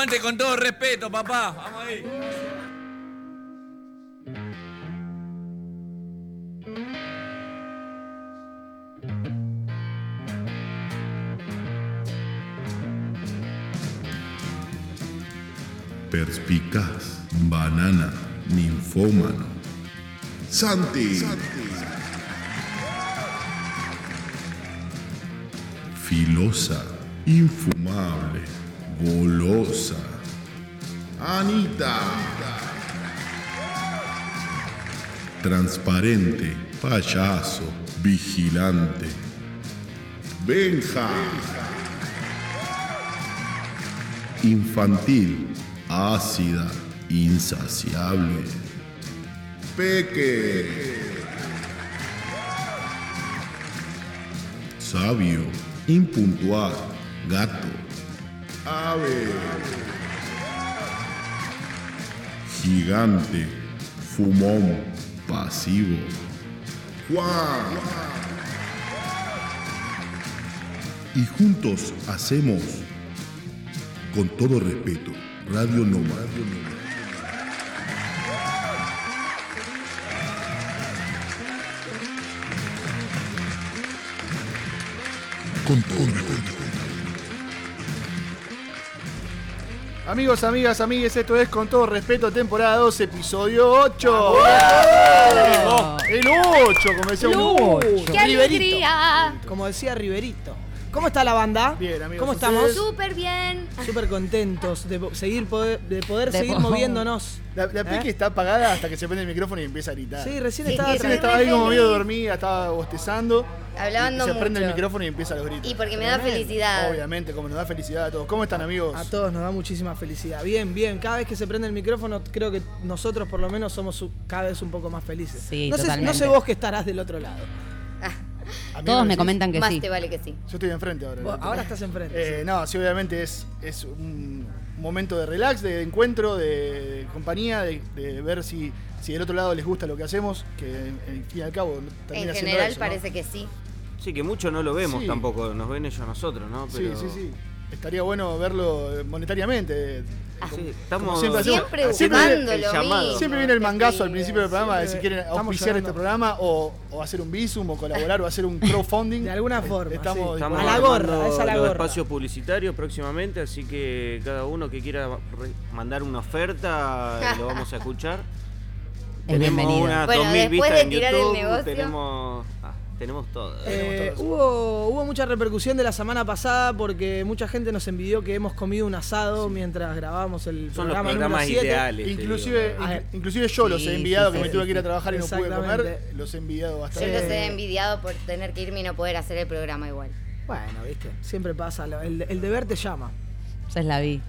Aguante con todo respeto, papá. Vamos ahí. Perspicaz, banana, ninfómano. Santi. Filosa, infumable, golosa. Anita. Transparente, payaso, vigilante. Benja. Infantil, ácida, insaciable. Peque. Sabio, impuntual, gato. Gigante, fumón, pasivo. Juan. Y juntos hacemos, con todo respeto, Radio Noma. Con todo. Amigos, amigas, amigues, esto es con todo respeto, temporada 2, episodio 8. El 8, como decía un ¡Qué alegría! Como decía Riverito. ¿Cómo está la banda? Bien, amigos, ¿Cómo estamos? Súper bien. Súper contentos de seguir poder, de poder De seguir po- moviéndonos. La, la ¿Eh? está apagada hasta que se prende el micrófono y empieza a gritar. Sí, recién Sí, estaba Recién estaba ahí como medio dormida, estaba bostezando. Hablando y se prende el micrófono y empieza a los gritos. Y porque me da felicidad. Obviamente, como nos da felicidad a todos. ¿Cómo están, amigos? A todos nos da muchísima felicidad. Bien, bien. Cada vez que se prende el micrófono, creo que nosotros por lo menos somos cada vez un poco más felices. Sí, no, sé, no sé vos que estarás del otro lado. A mí Todos me comentan que Más sí. te vale que sí. Yo estoy enfrente ahora. Vos ¿no? ahora estás enfrente. Eh, no, sí, obviamente es, es un momento de relax, de encuentro, de compañía, de, de ver si, si del otro lado les gusta lo que hacemos, que en, en fin y al cabo termina En general eso, ¿no? parece que sí. Sí, que mucho no lo vemos Sí. tampoco, nos ven ellos a nosotros, ¿no? Sí, sí, sí. Estaría bueno verlo monetariamente. Sí, estamos siempre hacemos- Siempre siempre- el. Siempre viene el mangazo al principio del programa de si quieren auspiciar este programa o, o hacer un visum o colaborar o hacer un crowdfunding. De alguna forma, Estamos, sí. Estamos A la gorra, es a la gorra. espacios publicitarios próximamente, así que cada uno que quiera mandar una oferta lo vamos a escuchar. Es bienvenido. unas Bueno, 2000 después vistas de en tirar el YouTube, negocio. tenemos tenemos todo. Eh, hubo, hubo mucha repercusión de la semana pasada porque mucha gente nos envidió que hemos comido un asado mientras grabábamos el Son los programa número programas 7. ideales. Inclusive, inclusive yo los he sí, enviado, sí, que sí, me tuve sí, que ir a trabajar y no pude comer, los he enviado Yo bastante. los Eh. he envidiado por tener que irme y no poder hacer el programa igual. Bueno, viste, siempre pasa, el, el deber te llama. Ya la vi.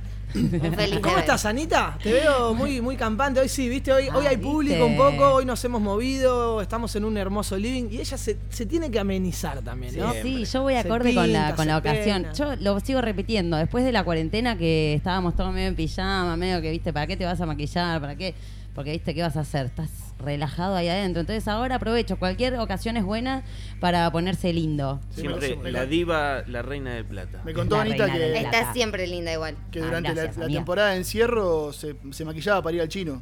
¿Cómo estás, Anita? Te veo muy, muy campante. Hoy sí, viste, hoy, hoy Ah, hay público un poco, hoy nos hemos movido, estamos en un hermoso living y ella se, se tiene que amenizar también, ¿no? Sí, yo voy acorde con la, con la ocasión. Yo lo sigo repitiendo. Después de la cuarentena que estábamos todos medio en pijama, medio que, viste, ¿para qué te vas a maquillar? ¿Para qué? porque viste, ¿qué vas a hacer? Estás relajado ahí adentro. Entonces ahora aprovecho, cualquier ocasión es buena para ponerse lindo. Sí, Siempre la diva, la reina del plata. Me contó La Anita que. Está siempre linda igual. que Ah, durante la- gracias, la, amiga. temporada de encierro se, se maquillaba para ir al chino.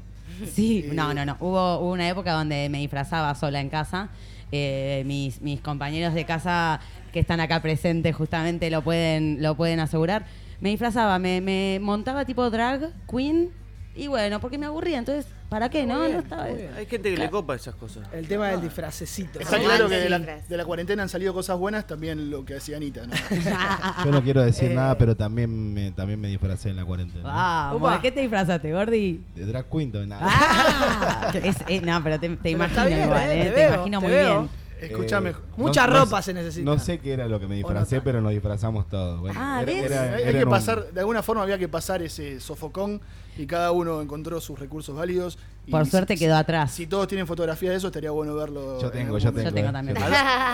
Sí, Eh, no, no, no. Hubo, hubo una época donde me disfrazaba sola en casa. Eh, mis, mis compañeros de casa que están acá presentes justamente lo pueden, lo pueden asegurar. Me disfrazaba, me, me montaba tipo drag queen y bueno, porque me aburría. Entonces, ¿para qué? No, no estaba. Hay gente que le copa esas cosas. El tema del disfracecito. Está claro que de la, Disfraz. de la cuarentena han salido cosas buenas, también lo que hacía Anita. ¿no? Yo no quiero decir Eh. nada, pero también me, también me disfracé en la cuarentena. Vamos, Upa. ¿de qué te disfrazaste, Gordi? De drag queen, no, nada. Ah, es- eh, no, pero te, te Pero imagino está bien, igual, eh, eh, te veo, imagino te muy veo. bien. Escúchame. Eh, Mucha no- ropa no- se necesita. No sé qué era lo que me disfracé, no? pero nos disfrazamos todos. Bueno, Ah, era- hay, que un- pasar, de alguna forma había que pasar ese sofocón y cada uno encontró sus recursos válidos. Y Por suerte si- quedó atrás. Si todos tienen fotografía de eso, estaría bueno verlo. Yo en tengo, yo momento. tengo. Yo tengo eh. también.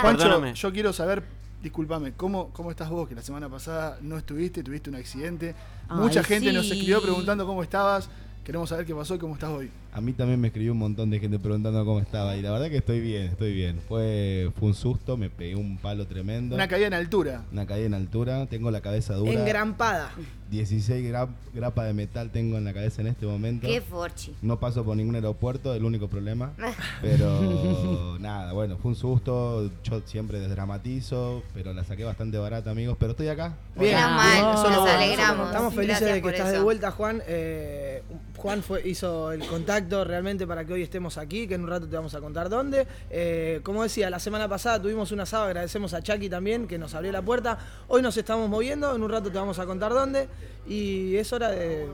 Juancho, Perdóname. yo quiero saber, discúlpame, ¿cómo, ¿cómo estás vos? Que la semana pasada no estuviste, tuviste un accidente. Ay, Mucha gente nos escribió preguntando cómo estabas. Queremos saber qué pasó y cómo estás hoy. A mí también me escribió un montón de gente preguntando cómo estaba. Y la verdad que estoy bien, estoy bien. Fue, fue un susto, me pegué un palo tremendo. Una caída en altura. Una caída en altura, tengo la cabeza dura. Engrampada. 16 gra- grapas de metal tengo en la cabeza en este momento. Qué forchi. No paso por ningún aeropuerto, el único problema. Pero nada, bueno, fue un susto. Yo siempre desdramatizo, pero la saqué bastante barata, amigos. Pero estoy acá. Bien. Mal, nos alegramos. Estamos felices Gracias de que estás de vuelta, Juan. Eh, Juan fue, hizo el contacto realmente para que hoy estemos aquí, que en un rato te vamos a contar dónde. Eh, como decía, la semana pasada tuvimos un asado, agradecemos a Chucky también, que nos abrió la puerta. Hoy nos estamos moviendo, en un rato te vamos a contar dónde. Y es hora de...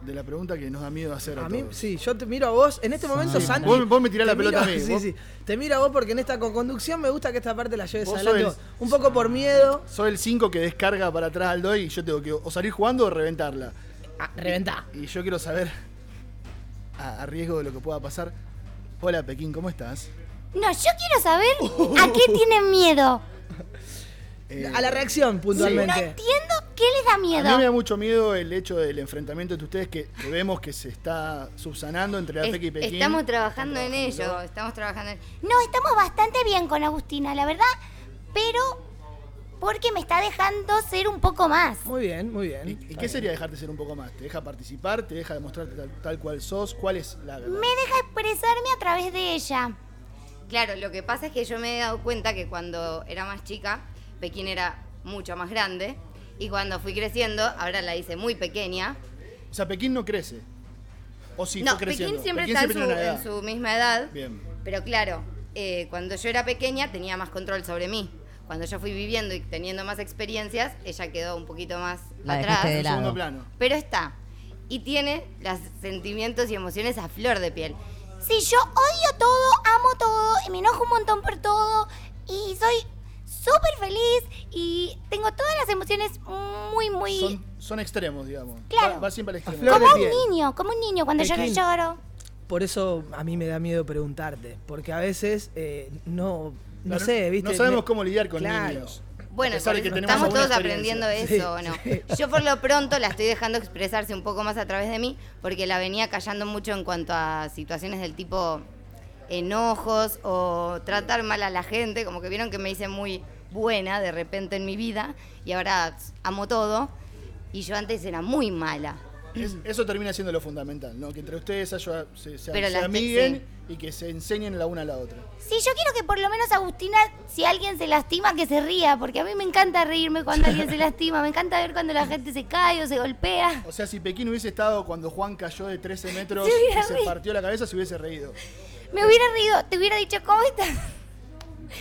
De la pregunta que nos da miedo hacer a, A mí, todos. sí, yo te miro a vos. En este momento, Sí, Santi... vos- vos me tirás la pelota miro- a mí, Sí, vos- sí. Te miro a vos porque en esta co-conducción me gusta que esta parte la lleves adelante. vos. Un poco por miedo. Soy el 5 que descarga para atrás al doy y yo tengo que o salir jugando o reventarla. Ah, reventá. Y yo quiero saber, a, a riesgo de lo que pueda pasar. Hola Pekín, ¿cómo estás? No, yo quiero saber a qué tienen miedo. Eh, A la reacción, No puntualmente. entiendo qué les da A mí me miedo. da mucho miedo el hecho del enfrentamiento entre ustedes que, que vemos que se está subsanando entre la Es- y Pekín. estamos trabajando en ello, estamos trabajando en No, estamos bastante bien con Agustina, la verdad. Pero porque me está dejando ser un poco más. Muy bien, muy bien. ¿Y, y qué sería dejarte ser un poco más? ¿Te deja participar? ¿Te deja demostrarte tal, tal cual sos? ¿Cuál es la verdad? Me deja expresarme a través de ella. Claro, lo que pasa es que yo me he dado cuenta que cuando era más chica, Pekín era mucho más grande. Y cuando fui creciendo, ahora la hice muy pequeña. O sea, Pekín no crece. O sí, no, creciendo. Pekín siempre Pekín está en, siempre su, tiene una en su misma edad. Bien. Pero claro, eh, cuando yo era pequeña tenía más control sobre mí. Cuando yo fui viviendo y teniendo más experiencias, ella quedó un poquito más La atrás. de segundo plano. Pero está. Y tiene los sentimientos y emociones a flor de piel. Sí, yo odio todo, amo todo, y me enojo un montón por todo. Y soy súper feliz y tengo todas las emociones muy, muy... Son, son extremos, digamos. Claro. Va, va siempre al extremo. flor como de piel. un niño, como un niño cuando yo no lloro. Por eso a mí me da miedo preguntarte, porque a veces eh, no, no sé, ¿viste? No sabemos cómo lidiar con Claro. niños. Bueno, estamos todos aprendiendo Sí, eso, ¿o no? sí. Yo por lo pronto la estoy dejando expresarse un poco más a través de mí, porque la venía callando mucho en cuanto a situaciones del tipo enojos o tratar mal a la gente, como que vieron que me hice muy buena de repente en mi vida y ahora amo todo. Y yo antes era muy mala. Es- eso termina siendo lo fundamental, ¿no? Que entre ustedes haya- se, amiguen y que se enseñen la una a la otra. Sí, yo quiero que por lo menos Agustina, si alguien se lastima, que se ría, porque a mí me encanta reírme cuando alguien se lastima, me encanta ver cuando la gente se cae o se golpea. O sea, si Pekín hubiese estado cuando Juan cayó de 13 metros Se y se partió la cabeza, se hubiese reído. Me hubiera reído, te hubiera dicho, ¿cómo estás?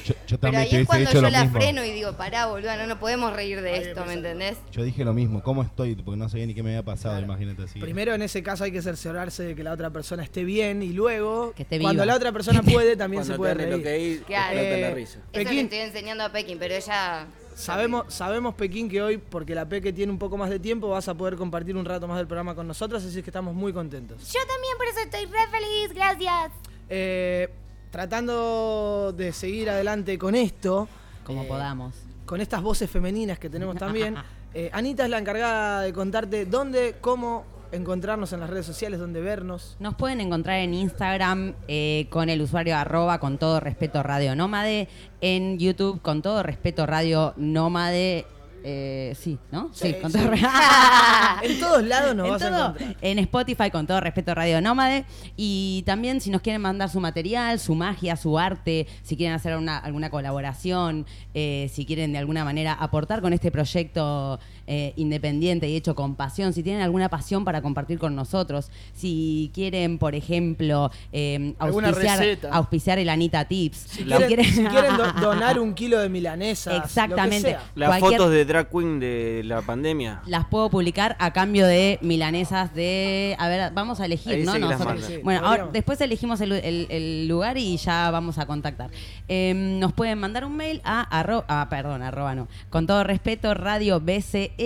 Yo, yo Pero también ahí te es cuando yo lo la mismo. freno y digo, pará, boludo, no, no podemos reír de esto, ¿me entendés? Yo dije lo mismo, ¿cómo estoy? Porque no sabía ni qué me había pasado, Claro. imagínate así. Primero en ese caso hay que cerciorarse de que la otra persona esté bien y luego, Que esté cuando la otra persona puede, también Cuando se puede te dan el reír. ok, Claro. explota la Eh, risa. Eso le Pekín. estoy enseñando a Pekín, pero ella... Sabemos, sabemos, Pekín, que hoy, porque la Peque tiene un poco más de tiempo, vas a poder compartir un rato más del programa con nosotros, así que estamos muy contentos. Yo también por eso estoy re feliz, gracias. Eh, tratando de seguir adelante con esto, Como eh, podamos. con estas voces femeninas que tenemos también, eh, Anita es la encargada de contarte dónde, cómo encontrarnos en las redes sociales, dónde vernos. Nos pueden encontrar en Instagram eh, con el usuario arroba con todo respeto Radio Nómade, en YouTube con todo respeto Radio Nómade. Eh, sí, ¿no? Sí, con todo re- en todos lados nos En vas a encontrar. En Spotify, con todo respeto, Radio Nómade. Y también, si nos quieren mandar su material, su magia, su arte, si quieren hacer una- alguna colaboración, eh, si quieren de alguna manera aportar con este proyecto eh, independiente y hecho con pasión, si tienen alguna pasión para compartir con nosotros, si quieren, por ejemplo, eh, Alguna auspiciar, auspiciar el Anita Tips. Si quieren, si quieren do- donar un kilo de milanesas. Exactamente. Las Cualquier- fotos de drag queen de la pandemia. las puedo publicar a cambio de milanesas de... A ver, vamos a elegir, Ahí ¿no? Nosotros. Sí, bueno, ahora, después elegimos el, el- el lugar y ya vamos a contactar. Eh, nos pueden mandar un mail a, arro, ah, perdón, arroba no. Con todo respeto, radiobcn arroba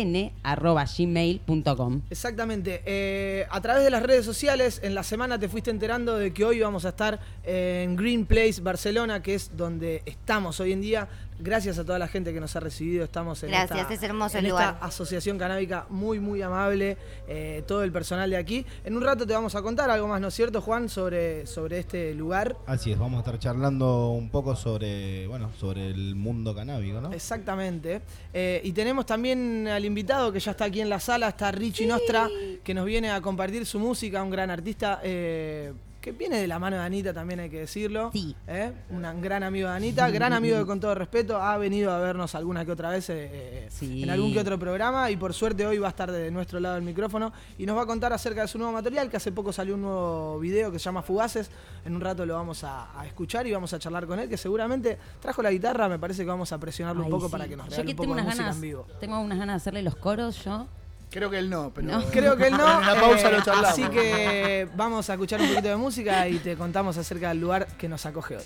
gmail.com. Exactamente. Eh, a través de las redes sociales, en la semana te fuiste enterando de que hoy vamos a estar en Green Place, Barcelona, que es donde estamos hoy en día. Gracias a toda la gente que nos ha recibido. Estamos en Gracias, esta, es hermoso en el esta lugar. asociación canábica muy, muy amable. eh, todo el personal de aquí. En un rato te vamos a contar algo más, ¿no es cierto, Juan, sobre, sobre este lugar? Así es, vamos a estar charlando un poco sobre, bueno, sobre el mundo canábico, ¿no? Exactamente. Eh, y tenemos también al invitado que ya está aquí en la sala, está Richie Nostra, que nos viene a compartir su música, un gran artista eh, que viene de la mano de Anita, también hay que decirlo. Sí. ¿eh? Un gran amigo de Anita, gran amigo de Con Todo Respeto, ha venido a vernos alguna que otra vez eh, Sí. en algún que otro programa y por suerte hoy va a estar de nuestro lado del micrófono y nos va a contar acerca de su nuevo material, que hace poco salió un nuevo video que se llama Fugaces. En un rato lo vamos a, a escuchar y vamos a charlar con él, que seguramente trajo la guitarra, me parece que vamos a presionarlo Ay, un poco sí. para que nos Yo regale que un poco tengo de música ganas, en vivo. tengo unas ganas de hacerle los coros yo. Creo que él no, pero. No. Creo que él no. En la pausa eh, lo charlamos. Así que vamos a escuchar un poquito de música y te contamos acerca del lugar que nos acoge hoy.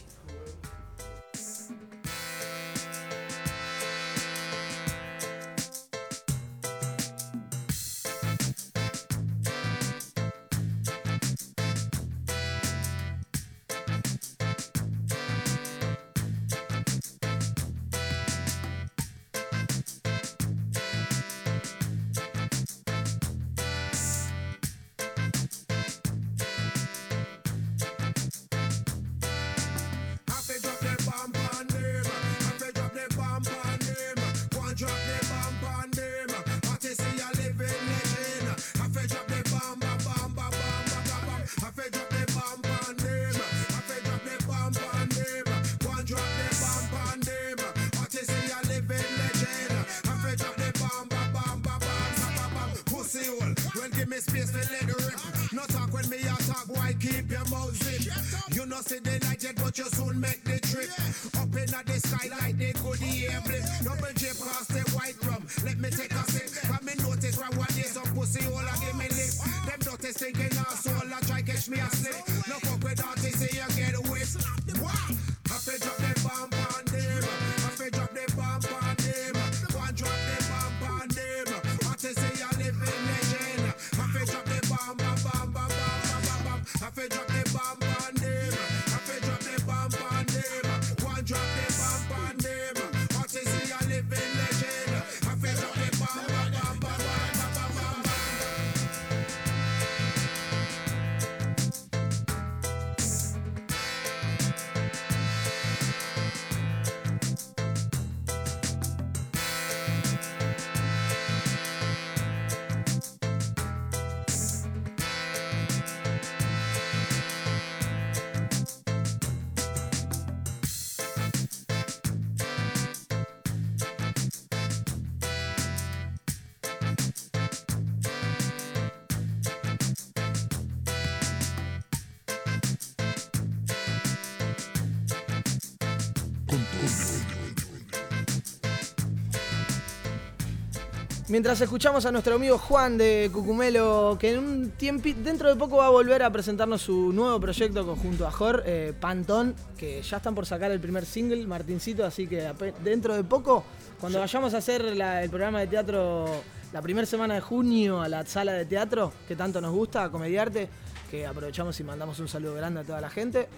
Mientras escuchamos a nuestro amigo Juan de Cucumelo, que en un tiempo, dentro de poco va a volver a presentarnos su nuevo proyecto conjunto a Jor, eh, Pantón, que ya están por sacar el primer single, Martincito, así que dentro de poco, cuando vayamos a hacer la- el programa de teatro la primera semana de junio a la sala de teatro, que tanto nos gusta, a Comediarte, que aprovechamos y mandamos un saludo grande a toda la gente,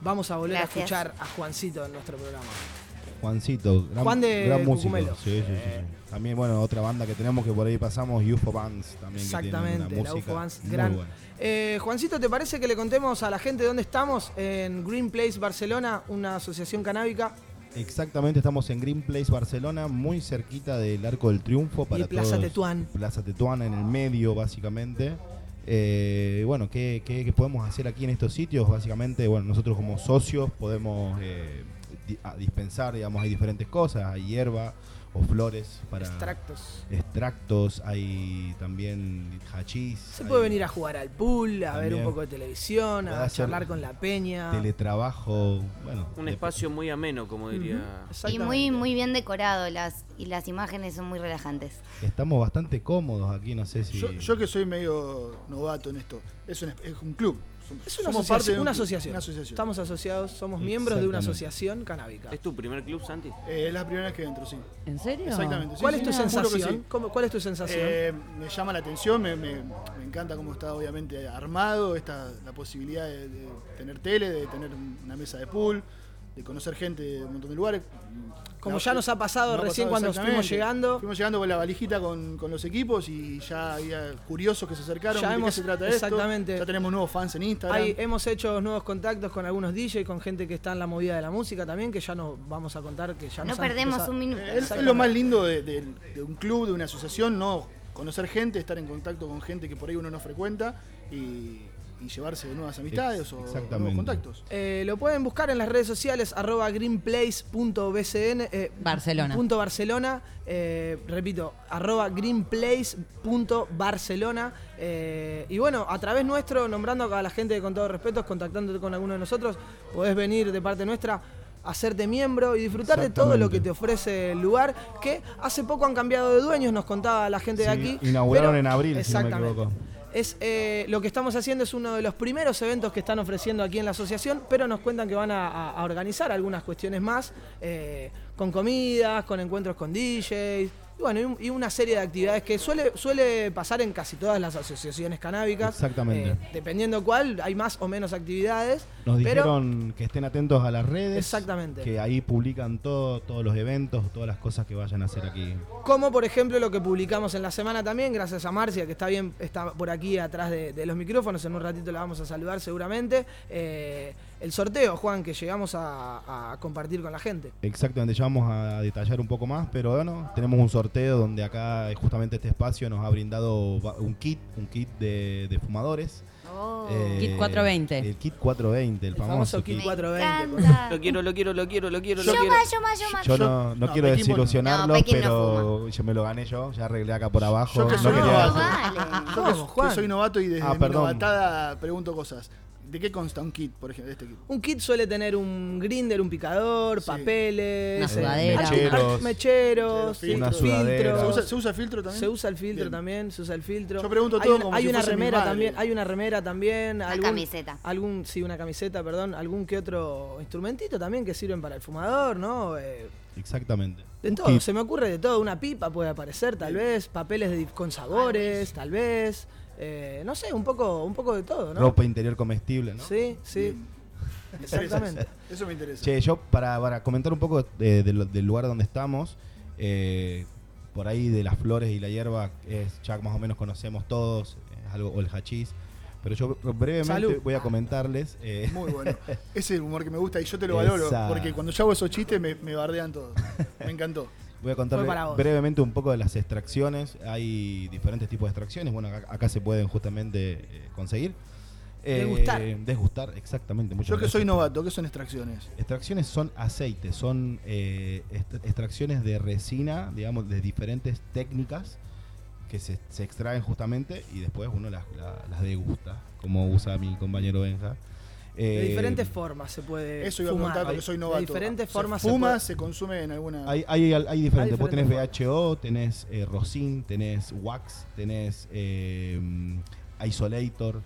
vamos a volver Gracias. a escuchar a Juancito en nuestro programa. Juancito, gran, Juan de gran músico. Sí, sí, sí. También, bueno, otra banda que tenemos que por ahí pasamos, UFO Bands también. Exactamente, que tiene una la UFO Bands, gran. buena. Eh, Juancito, ¿te parece que le contemos a la gente dónde estamos? En Green Place Barcelona, una asociación canábica. Exactamente, estamos en Green Place, Barcelona, muy cerquita del Arco del Triunfo. Para Plaza todos. Tetuán. Plaza Tetuán, en el medio, básicamente. Eh, bueno, ¿qué, qué- qué podemos hacer aquí en estos sitios? Básicamente, bueno, nosotros como socios podemos eh, a- dispensar, digamos, hay diferentes cosas, hay hierba o flores para Extractos. extractos, hay también hachís. Se hay puede venir a jugar al pool, a ver un poco de televisión, a charlar con la peña. teletrabajo, bueno. Un espacio muy ameno, como diría. Y muy, muy bien decorado, las, y las imágenes son muy relajantes. Estamos bastante cómodos aquí, no sé si... Yo, yo que soy medio novato en esto, es un, es un club. Es una, somos asociación, parte una asociación. una asociación. Estamos asociados, somos miembros de una asociación canábica. ¿Es tu primer club, Santi? Eh, es la primera vez que entro, sí. ¿En serio? Exactamente. sí, ¿Cuál sí, es tu sensación? sí. ¿Cómo- ¿Cuál es tu sensación? Eh, me llama la atención, me, me- me encanta cómo está obviamente armado, esta, la posibilidad de, de tener tele, de tener una mesa de pool, de conocer gente de un montón de lugares. Como La- ya nos ha pasado nos ha recién cuando fuimos llegando. Fuimos llegando con la valijita con, con los equipos y ya había curiosos que se acercaron. Ya ¿De hemos- qué se trata esto? exactamente. Ya tenemos nuevos fans en Instagram. Hay- hemos hecho nuevos contactos con algunos DJs, con gente que está en la movida de la música también, que ya nos vamos a contar que ya No nos perdemos un minuto. Eh, Es, es lo más lindo de, de- de un club, de una asociación, no conocer gente, estar en contacto con gente que por ahí uno no frecuenta y, y llevarse de nuevas amistades o nuevos contactos. Eh, lo pueden buscar en las redes sociales, arroba greenplace.bcn. eh, Barcelona. punto Barcelona. eh, repito, arroba greenplace.barcelona. eh, y bueno, a través nuestro, nombrando a la gente con todo respeto, contactándote con alguno de nosotros, podés venir de parte nuestra. Hacerte miembro y disfrutar de todo lo que te ofrece el lugar, que hace poco han cambiado de dueños, nos contaba la gente de aquí. inauguraron pero- en abril, si no me equivoco. Es, eh, lo que estamos haciendo es uno de los primeros eventos que están ofreciendo aquí en la asociación, pero nos cuentan que van a, organizar algunas cuestiones más, eh, con comidas, con encuentros con DJs, bueno, y, un- y una serie de actividades que suele, suele pasar en casi todas las asociaciones canábicas. Exactamente. Eh, dependiendo cuál, hay más o menos actividades. Nos pero dijeron que estén atentos a las redes. Exactamente. Que ahí publican todo, todos los eventos, todas las cosas que vayan a hacer aquí. Como por ejemplo lo que publicamos en la semana también, gracias a Marcia, que está bien, está por aquí atrás de, de los micrófonos, en un ratito la vamos a saludar seguramente. Eh, el sorteo, Juan, que llegamos a, a compartir con la gente. Exactamente, ya vamos a detallar un poco más, pero bueno, tenemos un sorteo donde acá eh, justamente este espacio nos ha brindado un kit, un kit de, de fumadores. Oh. Eh, Kit 420. El kit 420, el, El famoso kit Me 420. encanta. Lo quiero, lo quiero, lo quiero, lo quiero, lo Yo quiero. más, yo más, yo más. Yo Yo- no, no no, quiero No, no pero yo me lo gané yo, ya arreglé acá por abajo. Yo que no soy quería- novato. Vale. Yo soy novato y desde Ah, mi novatada pregunto cosas. ¿De qué consta un kit, por ejemplo, de este kit? Un kit suele tener un grinder, un picador, Sí. papeles, Una eh, sudadera. mecheros, mecheros, Una sudadera. ¿Se usa, se usa filtro también? Se usa el filtro Bien. también, se usa el filtro. Yo pregunto hay todo una, como hay si una fuese mi remera madre. también, hay una remera también, Una algún, camiseta. algún sí, una camiseta, perdón, algún que otro instrumentito también que sirven para el fumador, ¿no? Eh, Exactamente. de todo, kit. se me ocurre de todo, una pipa puede aparecer tal vez, papeles de- con sabores, tal vez, eh, no sé, un poco un poco de todo, ¿no? Ropa interior comestible, ¿no? Sí, sí. Exactamente. eso. Me interesa. Che, yo para, para comentar un poco de- de lo- del lugar donde estamos, eh, por ahí de las flores y la hierba, es, ya más o menos conocemos todos, es algo, o el hachís, pero yo brevemente Salud. voy a comentarles. eh, Muy bueno. Ese es el humor que me gusta y yo te lo valoro. Esa. Porque cuando yo hago esos chistes me, me bardean todos. Me encantó. Voy a vos. brevemente un poco de las extracciones. Hay diferentes tipos de extracciones. Bueno, acá, acá se pueden justamente eh, conseguir. Eh, Degustar. Degustar, exactamente. Yo que soy novato, ¿qué son extracciones? Extracciones son aceites, son eh, extracciones de resina, digamos, de diferentes técnicas que se, se extraen justamente y después uno las, la- las degusta, como usa mi compañero Benja. De Eh, diferentes formas se puede Eso iba a fumar. preguntar porque soy novato. De diferentes ¿Se formas fuma, se se, consume en alguna. Hay, hay, hay diferentes. Vos tenés VHO, tenés eh, rosin, tenés wax, tenés eh, isolator,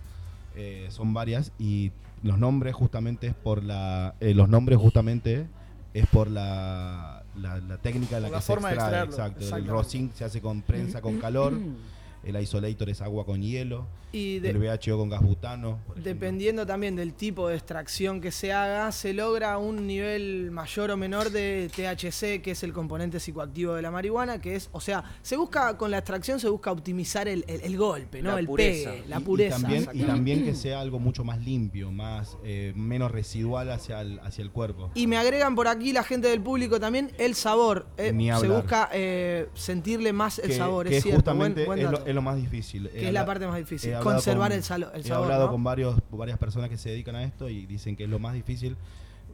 eh, son varias y los nombres justamente es por la eh, los nombres justamente es por la, la, la técnica en la Por que la forma se de extrae, extraerlo, exacto. El rosin se hace con prensa con calor. el isolator es agua con hielo, Y de- el VHO con gas butano. Dependiendo también del tipo de extracción que se haga, se logra un nivel mayor o menor de THC, que es el componente psicoactivo de la marihuana, que es, o sea, se busca, con la extracción se busca optimizar el, el- el golpe, ¿no? La el pureza. pegue, la y pureza. también, y también que sea algo mucho más limpio, más eh, menos residual hacia el, hacia el cuerpo. Y me agregan por aquí la gente del público también el sabor. eh, Ni se busca eh, sentirle más el que, sabor, que es cierto. justamente buen- buen es, lo, dato. es lo más difícil. Que es la parte más difícil, hablado conservar con- el salo- el he sabor, hablado ¿no? con varios, varias personas que se dedican a esto y dicen que es lo más difícil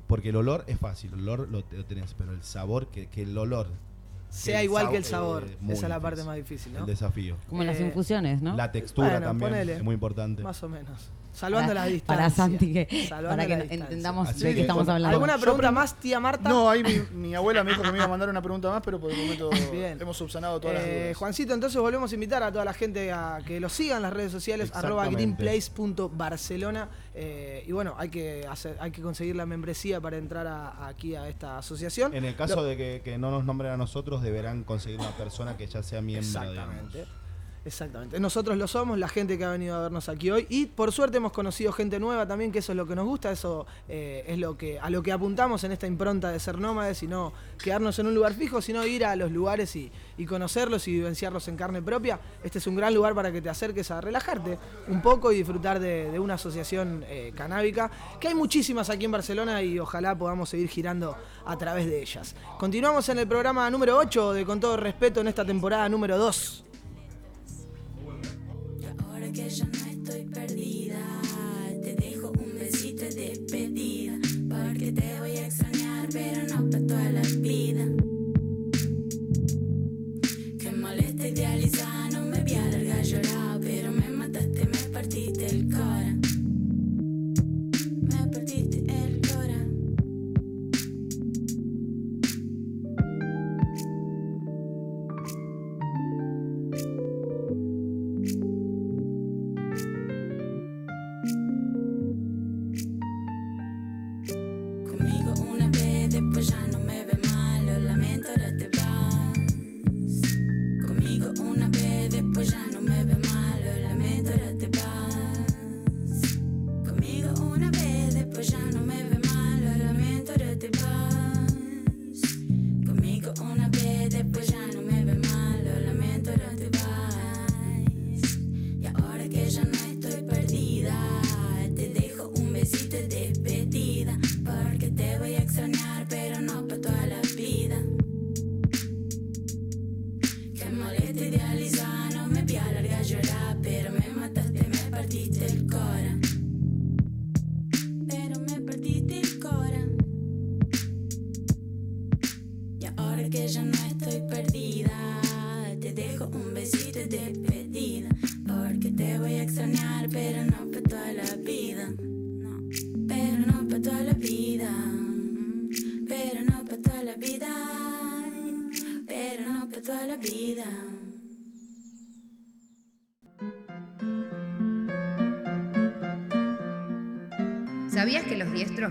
porque el olor es fácil, el olor lo, lo tenés, pero el sabor, que, que el olor Sea el igual que el sabor. eh, Esa es la parte más difícil, ¿no? el desafío. Como las Eh, infusiones, ¿no? La textura Bueno, también ponele. es muy importante. Más o menos. Salvando Para- las distancias. Para Santi, que, para que entendamos Así de qué estamos hablando. ¿Alguna pregunta más, tía Marta? No, ahí mi, mi abuela me dijo que me iba a mandar una pregunta más, pero por el momento Bien. hemos subsanado todas las Eh, dudas. Juancito, entonces volvemos a invitar a toda la gente a que lo sigan en las redes sociales, arroba greenplace.barcelona. eh, y bueno, hay que hacer, hay que conseguir la membresía para entrar a- aquí a esta asociación. En el caso Lo- de que, que no nos nombren a nosotros, deberán conseguir una persona que ya sea miembro. Exactamente. digamos. Exactamente. Nosotros lo somos, la gente que ha venido a vernos aquí hoy. Y por suerte hemos conocido gente nueva también, que eso es lo que nos gusta, eso eh, es lo que, a lo que apuntamos en esta impronta de ser nómades y no quedarnos en un lugar fijo, sino ir a los lugares y, conocerlos y vivenciarlos en carne propia. Este es un gran lugar para que te acerques a relajarte un poco y disfrutar de, de una asociación eh, canábica, que hay muchísimas aquí en Barcelona y ojalá podamos seguir girando a través de ellas. Continuamos en el programa número 8 de Con todo respeto en esta temporada número 2. Ahora que ya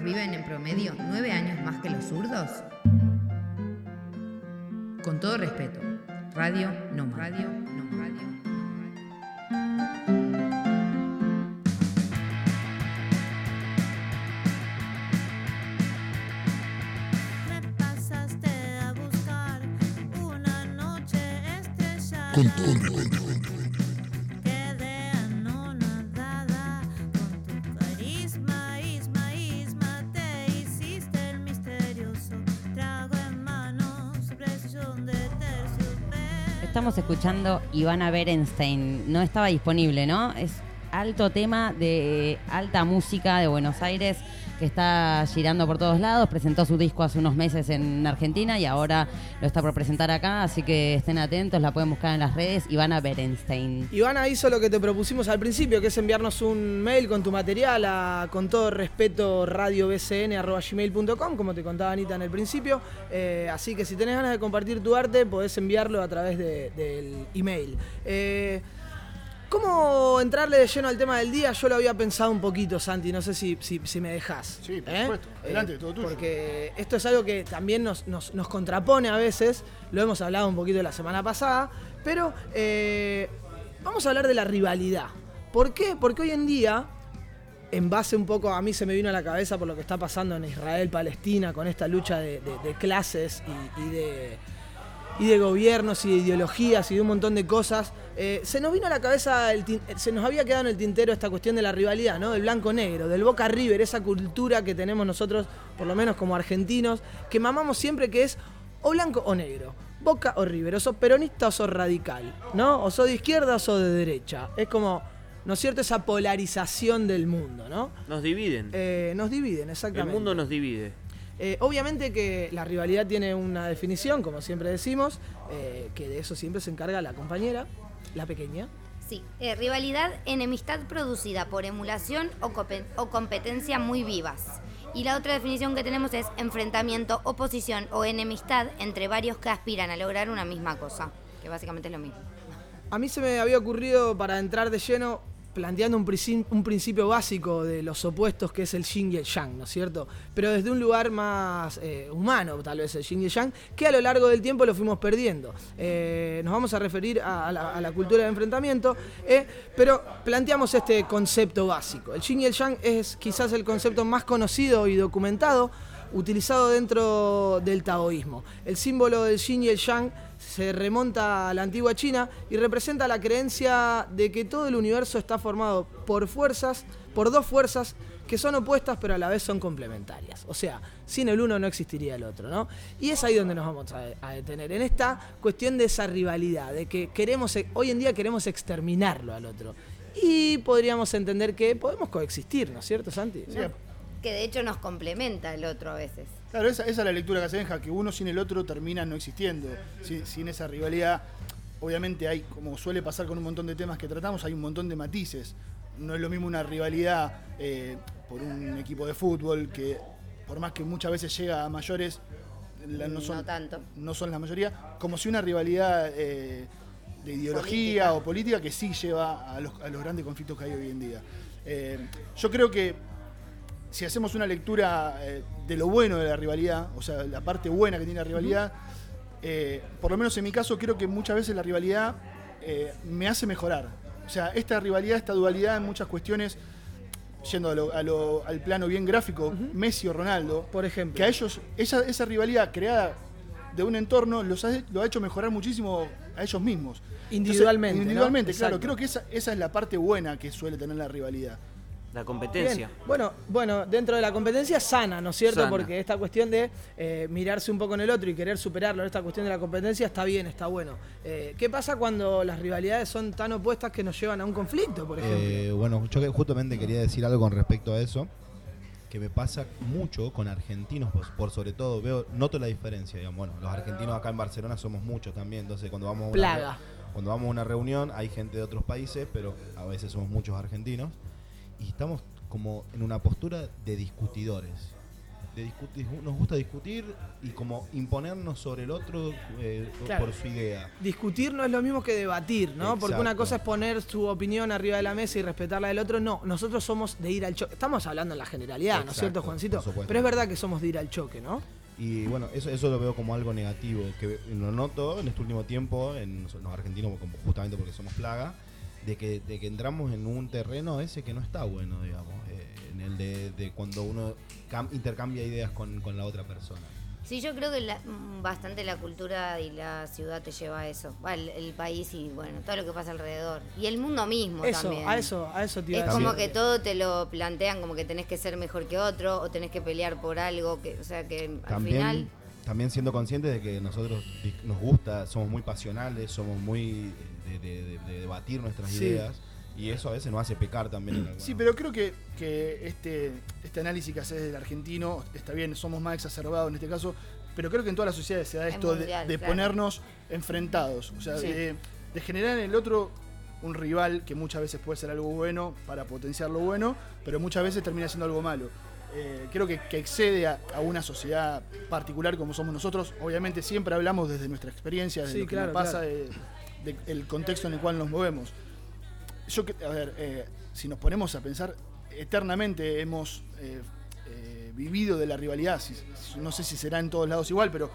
viven en promedio nueve años más que los zurdos? Estamos escuchando Ivana Berenstein. No estaba disponible, ¿no? Es alto tema de alta música de Buenos Aires que está girando por todos lados. Presentó su disco hace unos meses en Argentina y ahora lo está por presentar acá. Así que estén atentos, la pueden buscar en las redes. Ivana Berenstein. Ivana hizo lo que te propusimos al principio, que es enviarnos un mail con tu material a con todo respeto radiobcn.gmail.com, como te contaba Anita en el principio. Eh, así que si tenés ganas de compartir tu arte, podés enviarlo a través de- del email. Eh, ¿Cómo entrarle de lleno al tema del día? Yo lo había pensado un poquito, Santi, no sé si, si, si me dejás. Sí, por ¿eh? supuesto. Adelante, Eh, todo tuyo. Porque esto es algo que también nos, nos- nos contrapone a veces, lo hemos hablado un poquito la semana pasada, pero eh, vamos a hablar de la rivalidad. ¿Por qué? Porque hoy en día, en base un poco, a mí se me vino a la cabeza por lo que está pasando en Israel-Palestina, con esta lucha de, de- de clases y, y de, y de gobiernos y de ideologías y de un montón de cosas. eh, se nos vino a la cabeza, el tin- se nos había quedado en el tintero esta cuestión de la rivalidad, ¿no? Del blanco-negro, del Boca River, esa cultura que tenemos nosotros, por lo menos como argentinos, que mamamos siempre que es o blanco o negro. Boca o River, o sos peronista o sos radical, ¿no? O sos de izquierda o sos de derecha. Es como, ¿no es cierto? Esa polarización del mundo, ¿no? Nos dividen. Eh, nos dividen, El exactamente. mundo nos divide. Eh, obviamente que la rivalidad tiene una definición, como siempre decimos, eh, que de eso siempre se encarga la compañera, la pequeña. Sí, eh, rivalidad, enemistad producida por emulación o, o competencia muy vivas. Y la otra definición que tenemos es enfrentamiento, oposición o enemistad entre varios que aspiran a lograr una misma cosa, que básicamente es lo mismo. A mí se me había ocurrido para entrar de lleno planteando un, princi- un principio básico de los opuestos que es el yin y el yang, ¿no es cierto? Pero desde un lugar más eh, humano, tal vez el yin y el yang, que a lo largo del tiempo lo fuimos perdiendo. Eh, nos vamos a referir a, a la, a la cultura de enfrentamiento, eh, pero planteamos este concepto básico. El yin y el yang es quizás el concepto más conocido y documentado utilizado dentro del taoísmo. El símbolo del yin y el yang se remonta a la antigua China y representa la creencia de que todo el universo está formado por fuerzas, por dos fuerzas que son opuestas pero a la vez son complementarias. O sea, sin el uno no existiría el otro, ¿no? Y es ahí donde nos vamos a, detener, en esta cuestión de esa rivalidad, de que queremos, hoy en día queremos exterminarlo al otro. Y podríamos entender que podemos coexistir, ¿no es cierto, Santi? Que de hecho nos complementa el otro a veces. Claro, esa, esa es la lectura que hace Benja, que uno sin el otro termina no existiendo. Sin, sin esa rivalidad, obviamente hay, como suele pasar con un montón de temas que tratamos, hay un montón de matices. No es lo mismo una rivalidad eh, por un equipo de fútbol que, por más que muchas veces llega a mayores, la- no, son, No tanto. no son la mayoría, como si una rivalidad eh, de ideología Política. o política que sí lleva a los, a los grandes conflictos que hay hoy en día. Eh, yo creo que si hacemos una lectura eh, de lo bueno de la rivalidad, o sea, la parte buena que tiene la rivalidad, eh, por lo menos en mi caso creo que muchas veces la rivalidad eh, me hace mejorar. O sea, esta rivalidad, esta dualidad en muchas cuestiones, yendo a lo- a lo- al plano bien gráfico, Messi o Ronaldo, por ejemplo, que a ellos, esa, esa rivalidad creada de un entorno los ha, lo ha hecho mejorar muchísimo a ellos mismos. Individualmente, individualmente, claro. Exacto. Creo que esa, esa es la parte buena que suele tener la rivalidad. La competencia. Bien. Bueno, bueno, dentro de la competencia sana, ¿no es cierto? Sana. Porque esta cuestión de eh, mirarse un poco en el otro y querer superarlo, esta cuestión de la competencia está bien, está bueno. Eh, ¿Qué pasa cuando las rivalidades son tan opuestas que nos llevan a un conflicto, por ejemplo? Eh, bueno, yo que justamente quería decir algo con respecto a eso, que me pasa mucho con argentinos, por, por sobre todo, veo, noto la diferencia, digamos, bueno, los argentinos acá en Barcelona somos muchos también, entonces cuando vamos a una, Plaga. cuando vamos a una reunión hay gente de otros países, pero a veces somos muchos argentinos, y estamos como en una postura de discutidores. De discutir, nos gusta discutir y como imponernos sobre el otro eh, Claro. por su idea. Discutir no es lo mismo que debatir, ¿no? Porque una cosa es poner su opinión arriba de la mesa y respetarla del otro. No, nosotros somos de ir al choque. Estamos hablando en la generalidad, ¿no es cierto, Juancito? Pero es verdad que somos de ir al choque, ¿no? Y bueno, eso, eso lo veo como algo negativo, que lo noto en este último tiempo, en los argentinos, como justamente porque somos plaga, de que, de que entramos en un terreno ese que no está bueno, digamos, eh, en el de, de cuando uno cam- intercambia ideas con, con la otra persona. Sí, yo creo que la- mm, bastante la cultura y la ciudad te lleva a eso. Va, el, el país y bueno, todo lo que pasa alrededor. Y el mundo mismo Eso, también. a eso, a eso te iba Es a como que todo te lo plantean como que tenés que ser mejor que otro o tenés que pelear por algo, que, o sea que al También, final... también siendo conscientes de que nosotros nos gusta, somos muy pasionales, somos muy de, de- de- de debatir nuestras Sí. ideas, y eso a veces nos hace pecar también. en Sí, pero creo que, que este, este análisis que haces del argentino, está bien, somos más exacerbados en este caso, pero creo que en todas las sociedades se da Es esto de- mundial, de, claro. ponernos enfrentados, o sea, Sí. de, de generar en el otro un rival que muchas veces puede ser algo bueno para potenciar lo bueno, pero muchas veces termina siendo algo malo. Eh, creo que, que excede a, a una sociedad particular como somos nosotros. Obviamente siempre hablamos desde nuestra experiencia, desde Sí, lo que claro, nos pasa, claro. de- de- el contexto en el cual nos movemos. Yo, a ver, eh, si nos ponemos a pensar, eternamente hemos eh, eh, vivido de la rivalidad. Si- no sé si será en todos lados igual, pero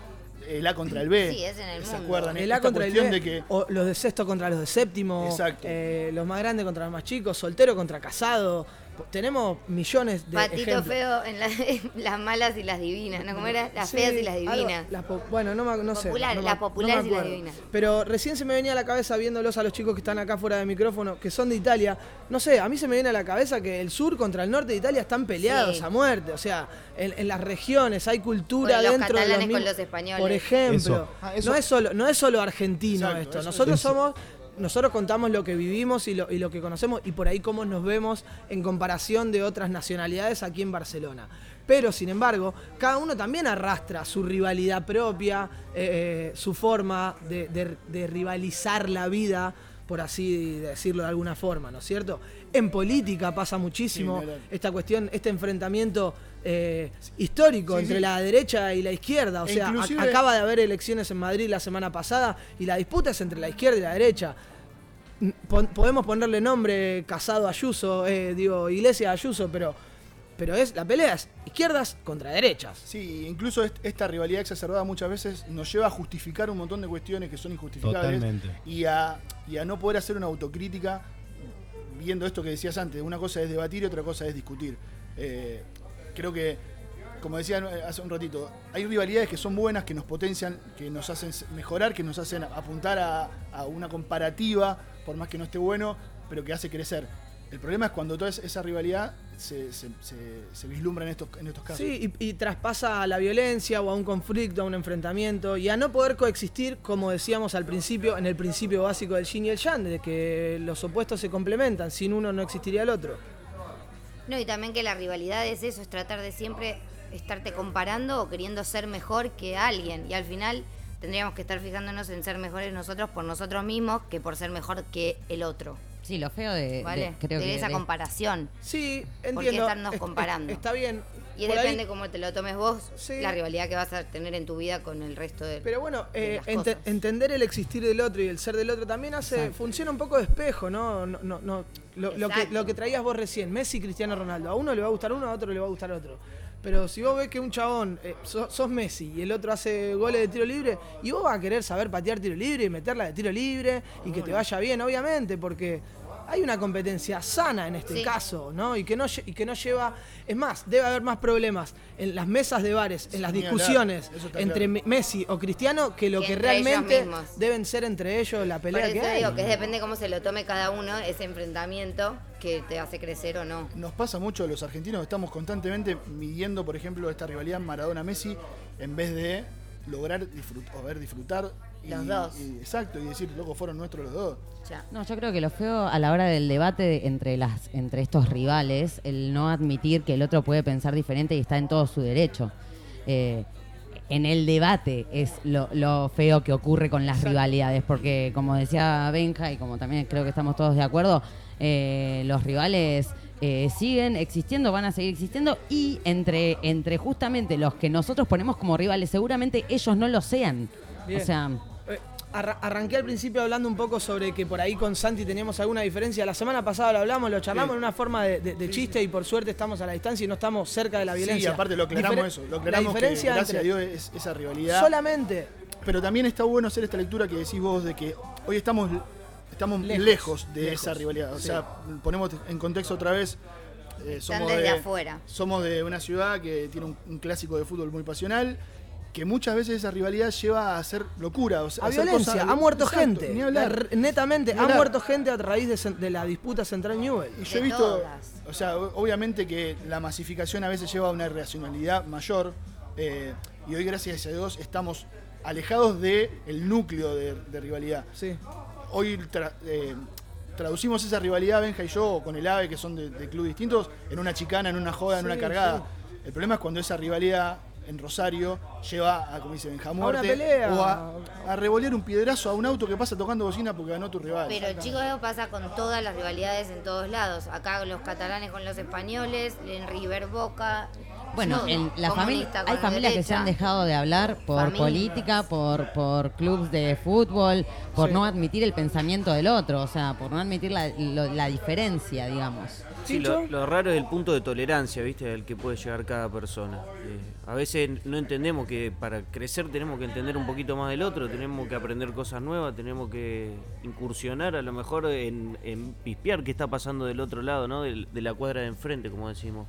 el A contra el B. Sí, es en el ¿Se mundo. acuerdan? El A Esta contra el cuestión B, de que o los de sexto contra los de séptimo, Exacto. eh, los más grandes contra los más chicos, soltero contra casado. Tenemos millones de Patito ejemplos. feo en, la- en las malas y las divinas, ¿no? ¿Cómo era? Las Sí, feas y las algo- divinas. po- bueno, no, me- no sé. No las no populares y las divinas. Pero recién se me venía a la cabeza viéndolos a los chicos que están acá fuera de micrófono, que son de Italia. No sé, a mí se me viene a la cabeza que el sur contra el norte de Italia están peleados Sí. a muerte. O sea, en, en las regiones hay cultura Bueno, los dentro de los catalanes con los españoles. Por ejemplo, Eso. Ah, eso- no es solo, no es solo argentino Exacto, esto. eso- Nosotros eso. somos nosotros contamos lo que vivimos y lo, y lo que conocemos y por ahí cómo nos vemos en comparación de otras nacionalidades aquí en Barcelona. Pero, sin embargo, cada uno también arrastra su rivalidad propia, eh, su forma de, de- de rivalizar la vida, por así decirlo de alguna forma, ¿no es cierto? En política pasa muchísimo esta cuestión, este enfrentamiento eh, histórico Sí, entre sí. la derecha y la izquierda. O E sea, inclusive- acaba de haber elecciones en Madrid la semana pasada y la disputa es entre la izquierda y la derecha. Pon- podemos ponerle nombre Casado Ayuso, eh, digo Iglesia Ayuso, pero, pero es la pelea es izquierdas contra derechas. Sí, incluso est- esta rivalidad exacerbada muchas veces nos lleva a justificar un montón de cuestiones que son injustificables Totalmente. y a, y a no poder hacer una autocrítica viendo esto que decías antes. Una cosa es debatir y otra cosa es discutir. Eh, creo que, como decía eh, hace un ratito, hay rivalidades que son buenas, que nos potencian, que nos hacen mejorar, que nos hacen apuntar a, una comparativa, por más que no esté bueno, pero que hace crecer. El problema es cuando toda es- esa rivalidad se vislumbra en estos, en estos casos. Sí, y, y traspasa a la violencia o a un conflicto, a un enfrentamiento y a no poder coexistir, como decíamos al principio, en el principio básico del yin y el yang, de que los opuestos se complementan, sin uno no existiría el otro. No, y también que la rivalidad es eso, es tratar de siempre estarte comparando o queriendo ser mejor que alguien. Y al final tendríamos que estar fijándonos en ser mejores nosotros por nosotros mismos que por ser mejor que el otro. Sí, lo feo de, ¿Vale? de- creo de que esa de- comparación. Sí, ¿Por entiendo. qué estarnos Es- es- comparando? está bien. Y Por ahí- depende cómo te lo tomes vos, Sí. la rivalidad que vas a tener en tu vida con el resto de. Pero bueno, de eh, las ente- cosas. entender el existir del otro y el ser del otro también hace Exacto. funciona un poco de espejo, ¿no? no, no, no. Lo, lo que, lo que traías vos recién, Messi y Cristiano Ronaldo. A uno le va a gustar uno, a otro le va a gustar otro. Pero si vos ves que un chabón, eh, so- sos Messi y el otro hace goles de tiro libre, y vos vas a querer saber patear tiro libre y meterla de tiro libre y que te vaya bien, obviamente, porque hay una competencia sana en este Sí. caso, ¿no? Y que no, y que no lleva. Es más, debe haber más problemas en las mesas de bares, en las discusiones entre claro. Messi o Cristiano, que lo Que realmente deben ser entre ellos la Por pelea eso que hay. digo que depende cómo se lo tome cada uno, ese enfrentamiento que te hace crecer o no. Nos pasa mucho a los argentinos, estamos constantemente midiendo, por ejemplo, esta rivalidad Maradona-Messi en vez de lograr disfrutar, o ver disfrutar. y- Los dos. y- exacto, y decir, loco, fueron nuestros los dos. No, yo creo que lo feo a la hora del debate de- entre las entre estos rivales, el no admitir que el otro puede pensar diferente y está en todo su derecho. Eh, en el debate es lo, lo feo que ocurre con las rivalidades, porque como decía Benja y como también creo que estamos todos de acuerdo, eh, los rivales eh, siguen existiendo, van a seguir existiendo y entre, entre justamente los que nosotros ponemos como rivales, seguramente ellos no lo sean. Bien. O sea, Eh, arra- arranqué al principio hablando un poco sobre que por ahí con Santi teníamos alguna diferencia. La semana pasada lo hablamos, lo charlamos Sí. en una forma de, de- de chiste y por suerte estamos a la distancia y no estamos cerca de la Sí, violencia. aparte lo aclaramos Difer- eso, lo aclaramos la diferencia que gracias entre a Dios es esa rivalidad. solamente Pero también está bueno hacer esta lectura que decís vos de que hoy estamos, estamos lejos, Lejos, de lejos, esa rivalidad. O sí. sea, ponemos en contexto otra vez. eh, Están somos desde de, afuera. Somos de una ciudad que tiene un, un clásico de fútbol muy pasional, que muchas veces esa rivalidad lleva a hacer locura. o sea, a hacer violencia, cosas- ha muerto Exacto, gente. ni hablar. La- netamente, Ni ha hablar. muerto gente a raíz de, la disputa central Newell. Y yo he visto, todas. o sea, obviamente que la masificación a veces lleva a una irracionalidad mayor. eh, y hoy, gracias a Dios, estamos alejados del núcleo de, de rivalidad. Sí. Hoy tra- eh, traducimos esa rivalidad, Benja y yo, con el AVE, que son de, de clubes distintos, en una chicana, en una joda, en una cargada. sí. El problema es cuando esa rivalidad en Rosario lleva a, como dice Benja, muerte, pelea. o a, a revolear un piedrazo a un auto que pasa tocando bocina porque ganó tu rival. Pero chicos, eso pasa con todas las rivalidades en todos lados. Acá los catalanes con los españoles, en River Boca, Bueno, No, en la familia, hay familias que se han dejado de hablar por Familias. política, por, por clubes de fútbol, por Sí. no admitir el pensamiento del otro, o sea, por no admitir la, lo- la diferencia, digamos. Sí, lo, lo raro es el punto de tolerancia, ¿viste? Al que puede llegar cada persona. Eh, a veces no entendemos que para crecer tenemos que entender un poquito más del otro, tenemos que aprender cosas nuevas, tenemos que incursionar a lo mejor en, en pispear qué está pasando del otro lado, ¿no? Del- De, la cuadra de enfrente, como decimos.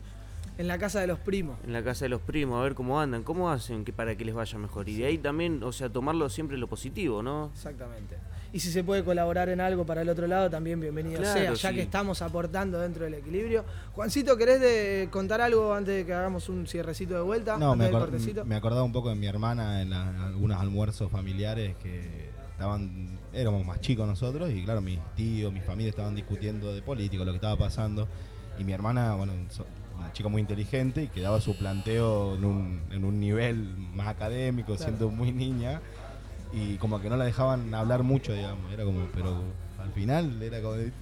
En la casa de los primos. En la casa de los primos, a ver cómo andan, cómo hacen que para que les vaya mejor. Y de ahí también, o sea, tomarlo siempre lo positivo, ¿no? Exactamente. Y si se puede colaborar en algo para el otro lado, también bienvenido Claro, sea, ya sí. que estamos aportando dentro del equilibrio. Juancito, ¿querés de contar algo antes de que hagamos un cierrecito de vuelta? No, me, acor- me acordaba un poco de mi hermana en, la- en algunos almuerzos familiares que estaban, éramos más chicos nosotros y claro, mis tíos, mi familia estaban discutiendo de político, lo que estaba pasando y mi hermana, bueno, so- una chica muy inteligente y que daba su planteo en un, en un nivel más académico, Claro. siendo muy niña y como que no la dejaban hablar mucho, digamos, era como, pero al final era como, es,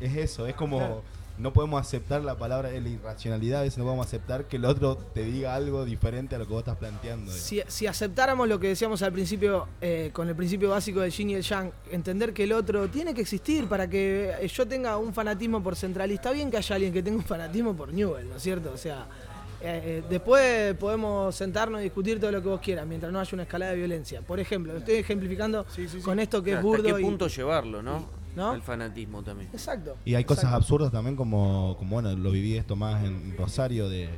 es eso, es como... No podemos aceptar la palabra de la irracionalidad, a veces no podemos aceptar que el otro te diga algo diferente a lo que vos estás planteando. Si, si aceptáramos lo que decíamos al principio, eh, con el principio básico del yin y el yang, entender que el otro tiene que existir para que eh, yo tenga un fanatismo por Central. Y está bien que haya alguien que tenga un fanatismo por Newell, ¿no es cierto? O sea, eh, eh, después podemos sentarnos y discutir todo lo que vos quieras, mientras no haya una escalada de violencia. Por ejemplo, lo estoy ejemplificando con esto que es ¿Hasta burdo qué y- punto llevarlo, no? ¿no? El fanatismo también. Exacto. Y hay cosas absurdas también como, como bueno, lo viví esto más en Rosario de,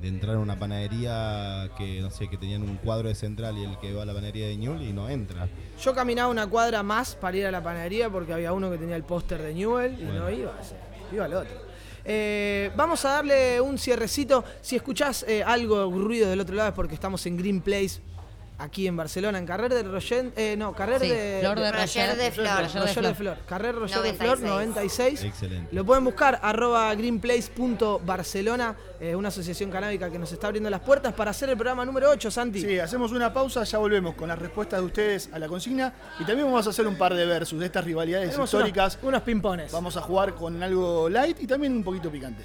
de entrar a una panadería que no sé, que tenían un cuadro de central y el que va a la panadería de Ñul y no entra. Yo caminaba una cuadra más para ir a la panadería porque había uno que tenía el póster de Newell y Bueno. no iba, iba al otro. Eh, vamos a darle un cierrecito. Si escuchás eh, algo, ruido del otro lado es porque estamos en Green Place, aquí en Barcelona, en Carrer de Roger, eh, no, Carrer Sí, de... Flor de Roger Roger. de Flor. Roger de Roger de Flor. Carrer Roger de Flor 96. 96. Excelente. Lo pueden buscar, arroba greenplace.barcelona, eh, una asociación canábica que nos está abriendo las puertas para hacer el programa número 8, Santi. Sí, hacemos una pausa, ya volvemos con las respuestas de ustedes a la consigna y también vamos a hacer un par de versus de estas rivalidades Tenemos históricas. unos, unos pimpones. Vamos a jugar con algo light y también un poquito picante.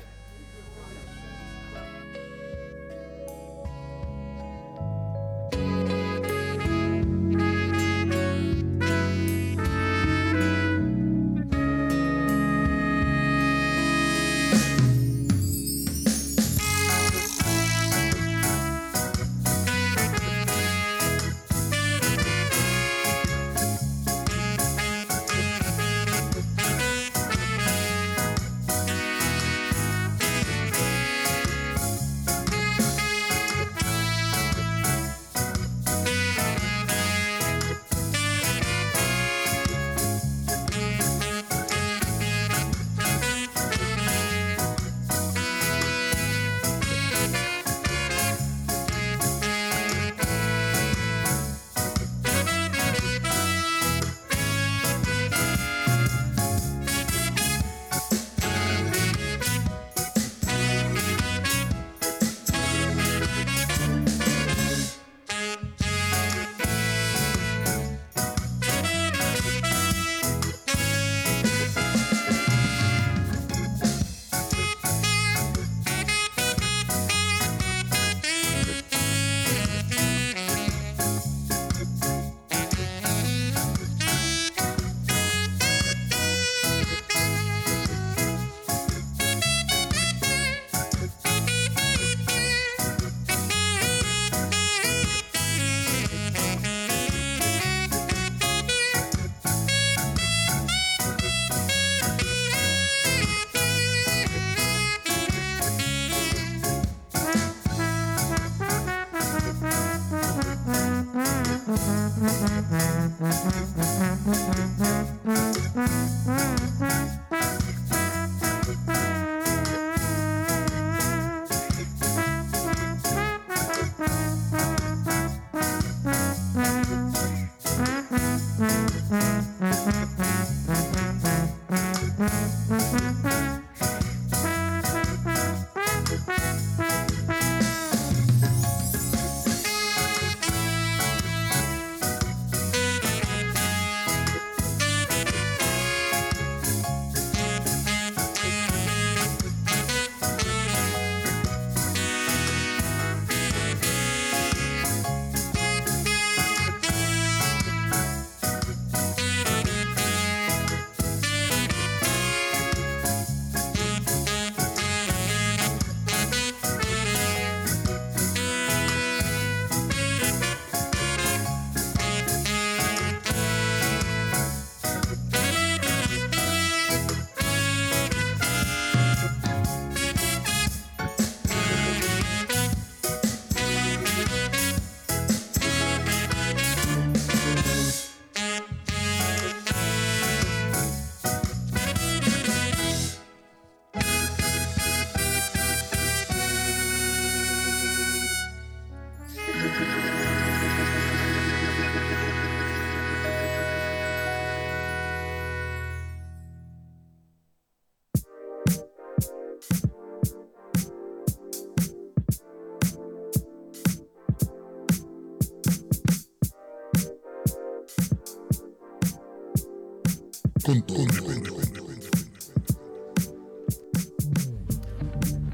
Con todo respeto.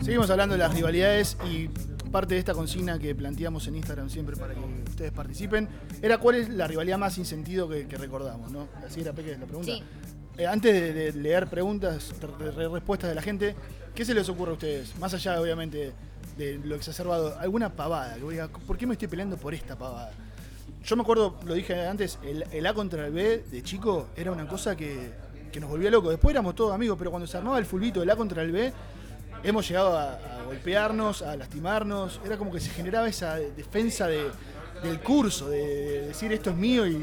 Seguimos hablando de las rivalidades y parte de esta consigna que planteamos en Instagram siempre para que ustedes participen era cuál es la rivalidad más sin sentido que, que recordamos, ¿no? Así era Peque la pregunta. Sí. Eh, antes de, de leer preguntas, re- re- respuestas de la gente, ¿qué se les ocurre a ustedes? Más allá, obviamente, de lo exacerbado, alguna pavada que ¿por qué me estoy peleando por esta pavada? Yo me acuerdo, lo dije antes, el, el A contra el B de chico era una cosa que, que nos volvía locos. Después éramos todos amigos, pero cuando se armaba el fulbito del A contra el B, hemos llegado a, a golpearnos, a lastimarnos. Era como que se generaba esa defensa de- del curso, de, de decir esto es mío y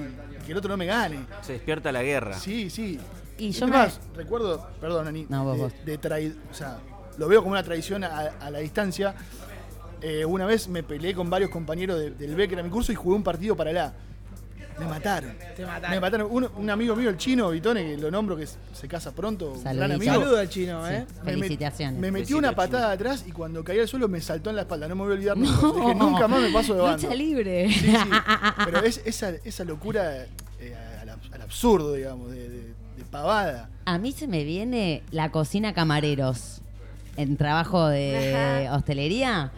que el otro no me gane. Se despierta la guerra. Sí, sí. Y Es yo me- más, recuerdo, perdón, Ani, No, vos, de, vos. de trai- o sea, lo veo como una tradición a, a la distancia. Eh, una vez me peleé con varios compañeros de- del B, que era mi curso, y jugué un partido para el A. Me mataron. Te mataron. Me mataron. Un, un amigo mío, el chino, Vitone, que lo nombro, que se casa pronto, un gran amigo. Saludo al chino, Sí, ¿eh? Felicitaciones. Me metió una patada atrás y cuando caí al suelo me saltó en la espalda. No me voy a olvidar nunca. Dije, nunca más me paso de banda. Lucha libre. Sí, sí. Pero es esa, esa locura eh, al, ab- al absurdo, digamos, de, de- de pavada. A mí se me viene la cocina camareros en trabajo de hostelería.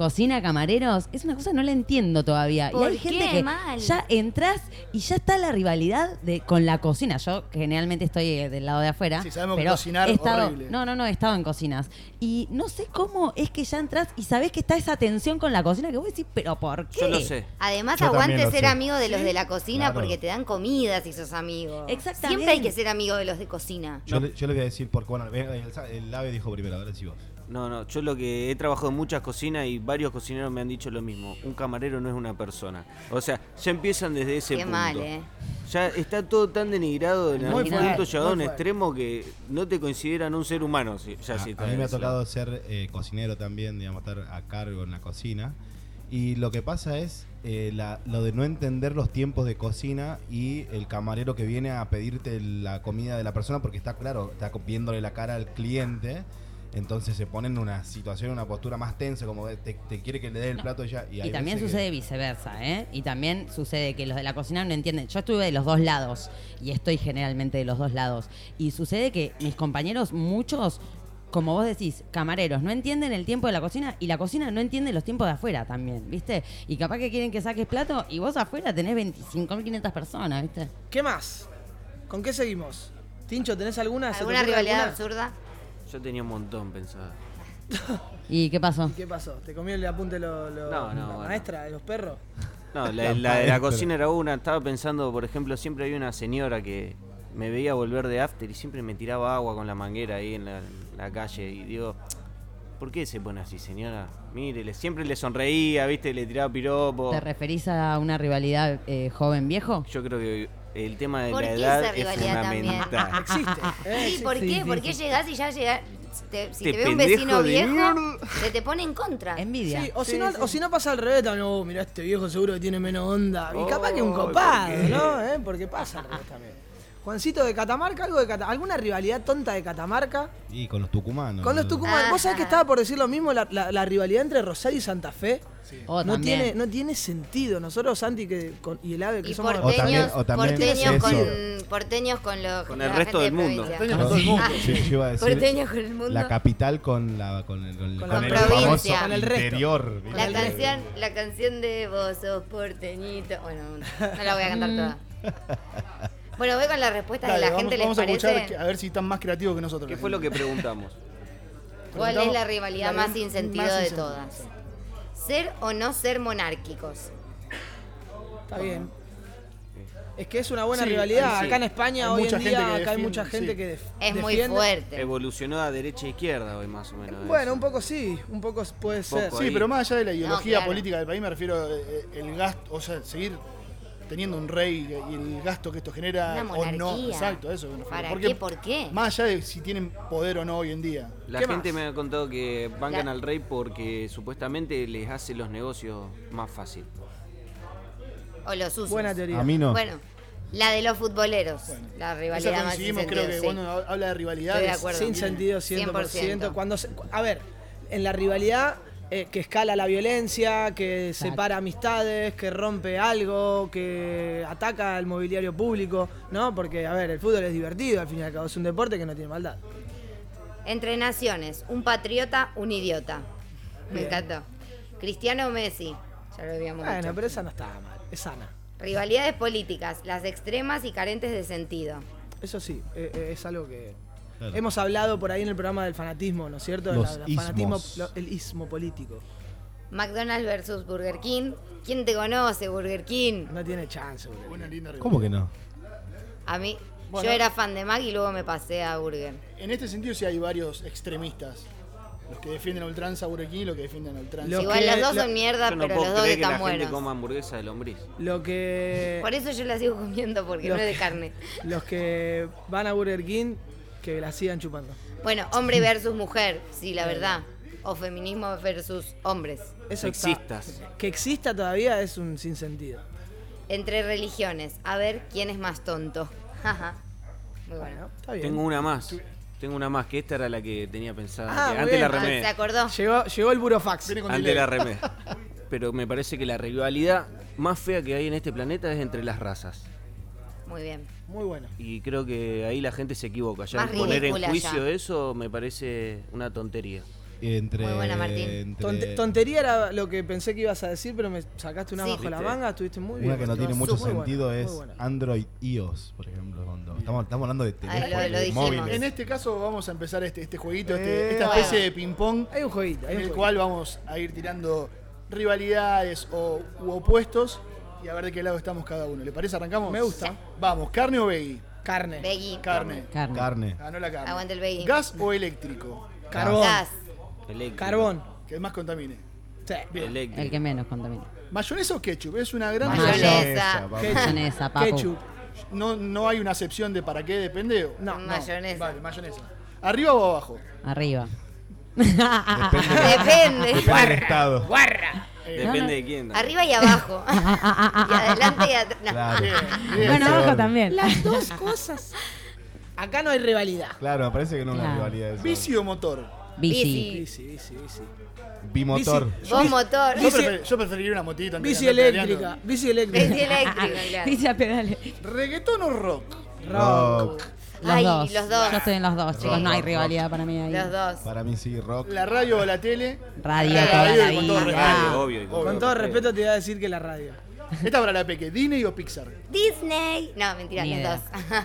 Cocina camareros es una cosa que no la entiendo todavía. y ¿Por hay gente que Mal. ya entras y ya está la rivalidad de con la cocina. Yo generalmente estoy eh, del lado de afuera. Sí, sabemos que cocinar he estado, horrible. No, no, no, he estado en cocinas. Y no sé cómo es que ya entras y sabés que está esa tensión con la cocina que vos decís, pero ¿por qué? Yo lo sé. Además, Yo aguante ser sé. amigo de los de la cocina Claro. porque te dan comida si sos amigo. Exactamente. Siempre hay que ser amigo de los de cocina. Yo, le, yo les voy a decir, porque bueno, el, el, el ave dijo primero, ahora sí vos. No, no, yo lo que he trabajado en muchas cocinas y varios cocineros me han dicho lo mismo. Un camarero no es una persona. O sea, ya empiezan desde ese Qué punto. mal, ¿eh? Ya está todo tan denigrado en Muy algún punto llegado a un extremo que no te consideran un ser humano. si- Ya a, si a está mí me ha tocado ser eh, cocinero también, digamos, estar a cargo en la cocina. Y lo que pasa es eh, la- lo de no entender los tiempos de cocina y el camarero que viene a pedirte la comida de la persona porque está claro, está viéndole la cara al cliente. Entonces se pone en una situación, una postura más tensa, como te, te quiere que le dé el plato ya. Y, Y, también que- sucede viceversa, ¿eh? Y también sucede que los de la cocina no entienden. Yo estuve de los dos lados y estoy generalmente de los dos lados. Y sucede que mis compañeros, muchos, como vos decís, camareros, no entienden el tiempo de la cocina y la cocina no entiende los tiempos de afuera también, ¿viste? Y capaz que quieren que saques plato y vos afuera tenés 25.500 personas, ¿viste? ¿Qué más? ¿Con qué seguimos? Tincho, ¿tenés alguna? ¿Se te ¿Alguna rivalidad alguna? absurda? Yo tenía un montón pensado. ¿Y qué pasó? ¿Y ¿Qué pasó? ¿Te comió el apunte lo, lo- No, no, la bueno. maestra de los perros? No, la, La la de la cocina era una. Estaba pensando, por ejemplo, siempre había una señora que me veía volver de after y siempre me tiraba agua con la manguera ahí en la, en la calle. Y digo, ¿por qué se pone así, señora? Mire, le- siempre le sonreía, ¿viste? Le tiraba piropo. ¿Te referís a una rivalidad eh, joven-viejo? Yo creo que el tema de ¿Por la edad es rivalidad también? fundamental. Existe. ¿eh? Sí, ¿por sí, qué? sí, ¿Por sí. qué llegás y ya llegás? te- si Te te ve un vecino viejo, mierda. se te pone en contra. Envidia. Sí, o, si no, o si no pasa al revés, también, oh, mirá, este viejo seguro que tiene menos onda. Y capaz que un Oh, copado, ¿por qué? ¿no? ¿Eh? Porque pasa al revés también. Juancito de Catamarca, algo de Cata- ¿alguna rivalidad tonta de Catamarca? Y con los tucumanos. Con los ¿no? Tucumán. ¿Vos sabés que Ajá. estaba por decir lo mismo? La, la- la rivalidad entre Rosario y Santa Fe. Oh, no, también. tiene, no tiene sentido. Nosotros, Santi que, con- y el AVE, que Y somos... O también- porteños, o también porteños, con, porteños con los Con el resto del de mundo. Porteños con todo el mundo. Yo, yo iba a decir Porteños con el mundo. la capital con la con el, con, Con la el provincia. famoso Con el resto. interior. La canción, la canción de vos sos porteñito. Bueno, no la voy a cantar toda. Bueno, voy con las respuestas Dale, de la vamos, gente, ¿les vamos a escuchar parece? a ver si están más creativos que nosotros. ¿Qué fue lo que preguntamos? ¿Cuál es la rivalidad la más sin sentido más sin de sentido. todas? ¿Ser o no ser monárquicos? Está bien. Es que es una buena Sí, rivalidad. sí. Acá en España Hay hoy mucha en gente día que acá hay mucha gente sí. que def- Es muy fuerte. Evolucionó a derecha e izquierda hoy más o menos. Bueno, eso. un poco sí, un poco puede ser. Poco. Sí, ahí. pero más allá de la ideología claro. política del país, me refiero eh, el gasto, o sea, seguir teniendo un rey y el gasto que esto genera Una o no. monarquía. Exacto, eso. ¿Para Porque qué? ¿Por qué? Más allá de si tienen poder o no hoy en día. La ¿Qué gente más? me ha contado que bancan La- al rey porque supuestamente les hace los negocios más fácil. ¿O los usos? Buena teoría. A mí no. Bueno, la de los futboleros. Bueno, la Eso rivalidad más sin coincidimos, sentido. creo que sí. cuando habla de rivalidad. Estoy de acuerdo. Sin sentido 100%. 100%. Cuando se- a ver, en la rivalidad eh, que escala la violencia, que separa amistades, que rompe algo, que ataca al mobiliario público, ¿no? Porque, a ver, el fútbol es divertido, al fin y al cabo es un deporte que no tiene maldad. Entre naciones, un patriota, un idiota. Me Bien. encantó. Cristiano Messi. Ya lo habíamos Bueno, dicho. pero esa no está mal, es sana. Rivalidades políticas, las extremas y carentes de sentido. Eso sí, eh, eh, es algo que... Claro. Hemos hablado por ahí en el programa del fanatismo, ¿no es cierto? Los La- la fanatismo, lo- el ismo político. McDonald's versus Burger King. ¿Quién te conoce, Burger King? No tiene chance. Una linda ¿Cómo que no? A mí, Bueno. yo era fan de Mac y luego me pasé a Burger. En este sentido sí hay varios extremistas. Los que defienden a ultranza a Burger King y los que defienden a ultranza. Los Igual que- los dos lo- son mierda, Yo no pero puedo los dos creer que la están gente buenos. coma hamburguesa de lombriz. Lo que... Por eso yo la sigo comiendo, porque Los no es de carne. Los que van a Burger King, que la sigan chupando. Bueno, hombre versus mujer, sí, la verdad. O feminismo versus hombres. Eso está- Sexistas. que exista todavía es un sinsentido. Entre religiones, a ver quién es más tonto. Jaja. Muy bueno. Está bien. Tengo una más. Tengo una más, que esta era la que tenía pensada. Ah, que antes bien. la Ah, remé. ¿Se acordó? Llegó, llegó el burofax. Viene con Antes la remé. Pero me parece que la rivalidad más fea que hay en este planeta es entre las razas. Muy bien. Muy bueno. Y creo que ahí la gente se equivoca. Ya Más poner en juicio ya. eso me parece una tontería. Entre, Muy buena, Martín. entre- Tonte- tontería era lo que pensé que ibas a decir, pero me sacaste una Sí. bajo la manga, estuviste muy bien. Una que no tiene Muy mucho sentido es. Android iOS, por ejemplo. cuando estamos, estamos hablando de lo- teléfonos, lo dijimos. móviles. En este caso vamos a empezar este, este jueguito, Eh, este- esta bueno. especie de ping-pong, Hay un jueguito, hay en un el jueguito. cual vamos a ir tirando rivalidades o, u opuestos y a ver de qué lado estamos cada uno. ¿Le parece? ¿Arrancamos? Me gusta. Vamos, ¿carne o veggie? Carne. Veggie. Carne. Carne. Carne. Ganó la carne. Aguante el veggie. ¿Gas o eléctrico? Carbón. Gas. Eléctrico. Carbón. Que más contamine. Sí. Eléctrico. El que menos contamina. ¿Mayonesa o ketchup? Es una gran Mayonesa. Mayonesa, papu. Ketchup. No, no hay una acepción de para qué depende. o- No. Mayonesa. Vale, mayonesa. ¿Arriba o abajo? Arriba. Depende. Depende del estado. Depende de quién. Arriba y abajo. y adelante y atrás. No. Claro. Bien, bien. Bueno, abajo también. Las dos cosas. Acá no hay rivalidad. Claro, parece que no Claro. rivalidad eso. ¿Bici o motor? Bici. Sí, sí, sí. Bimotor. Bici. Vos motor. Yo, prefer- yo preferiría una motita. Bici eléctrica. Bici eléctrica. Bici eléctrica, claro. Bici a pedales. ¿Reggaetón o rock? Rock. Los Ay, dos. los dos. Yo estoy en los dos, chicos. Rock, No hay rock, rivalidad para mí ahí. Los dos. Para mí sí, rock. ¿La radio o la tele? Radio La toda radio la y con todo respeto. Radio, obvio. y con Obvio. Con todo respeto te iba a decir que la radio. Esta para la peque, ¿Disney o Pixar? Disney. No, mentira, Ni los dos.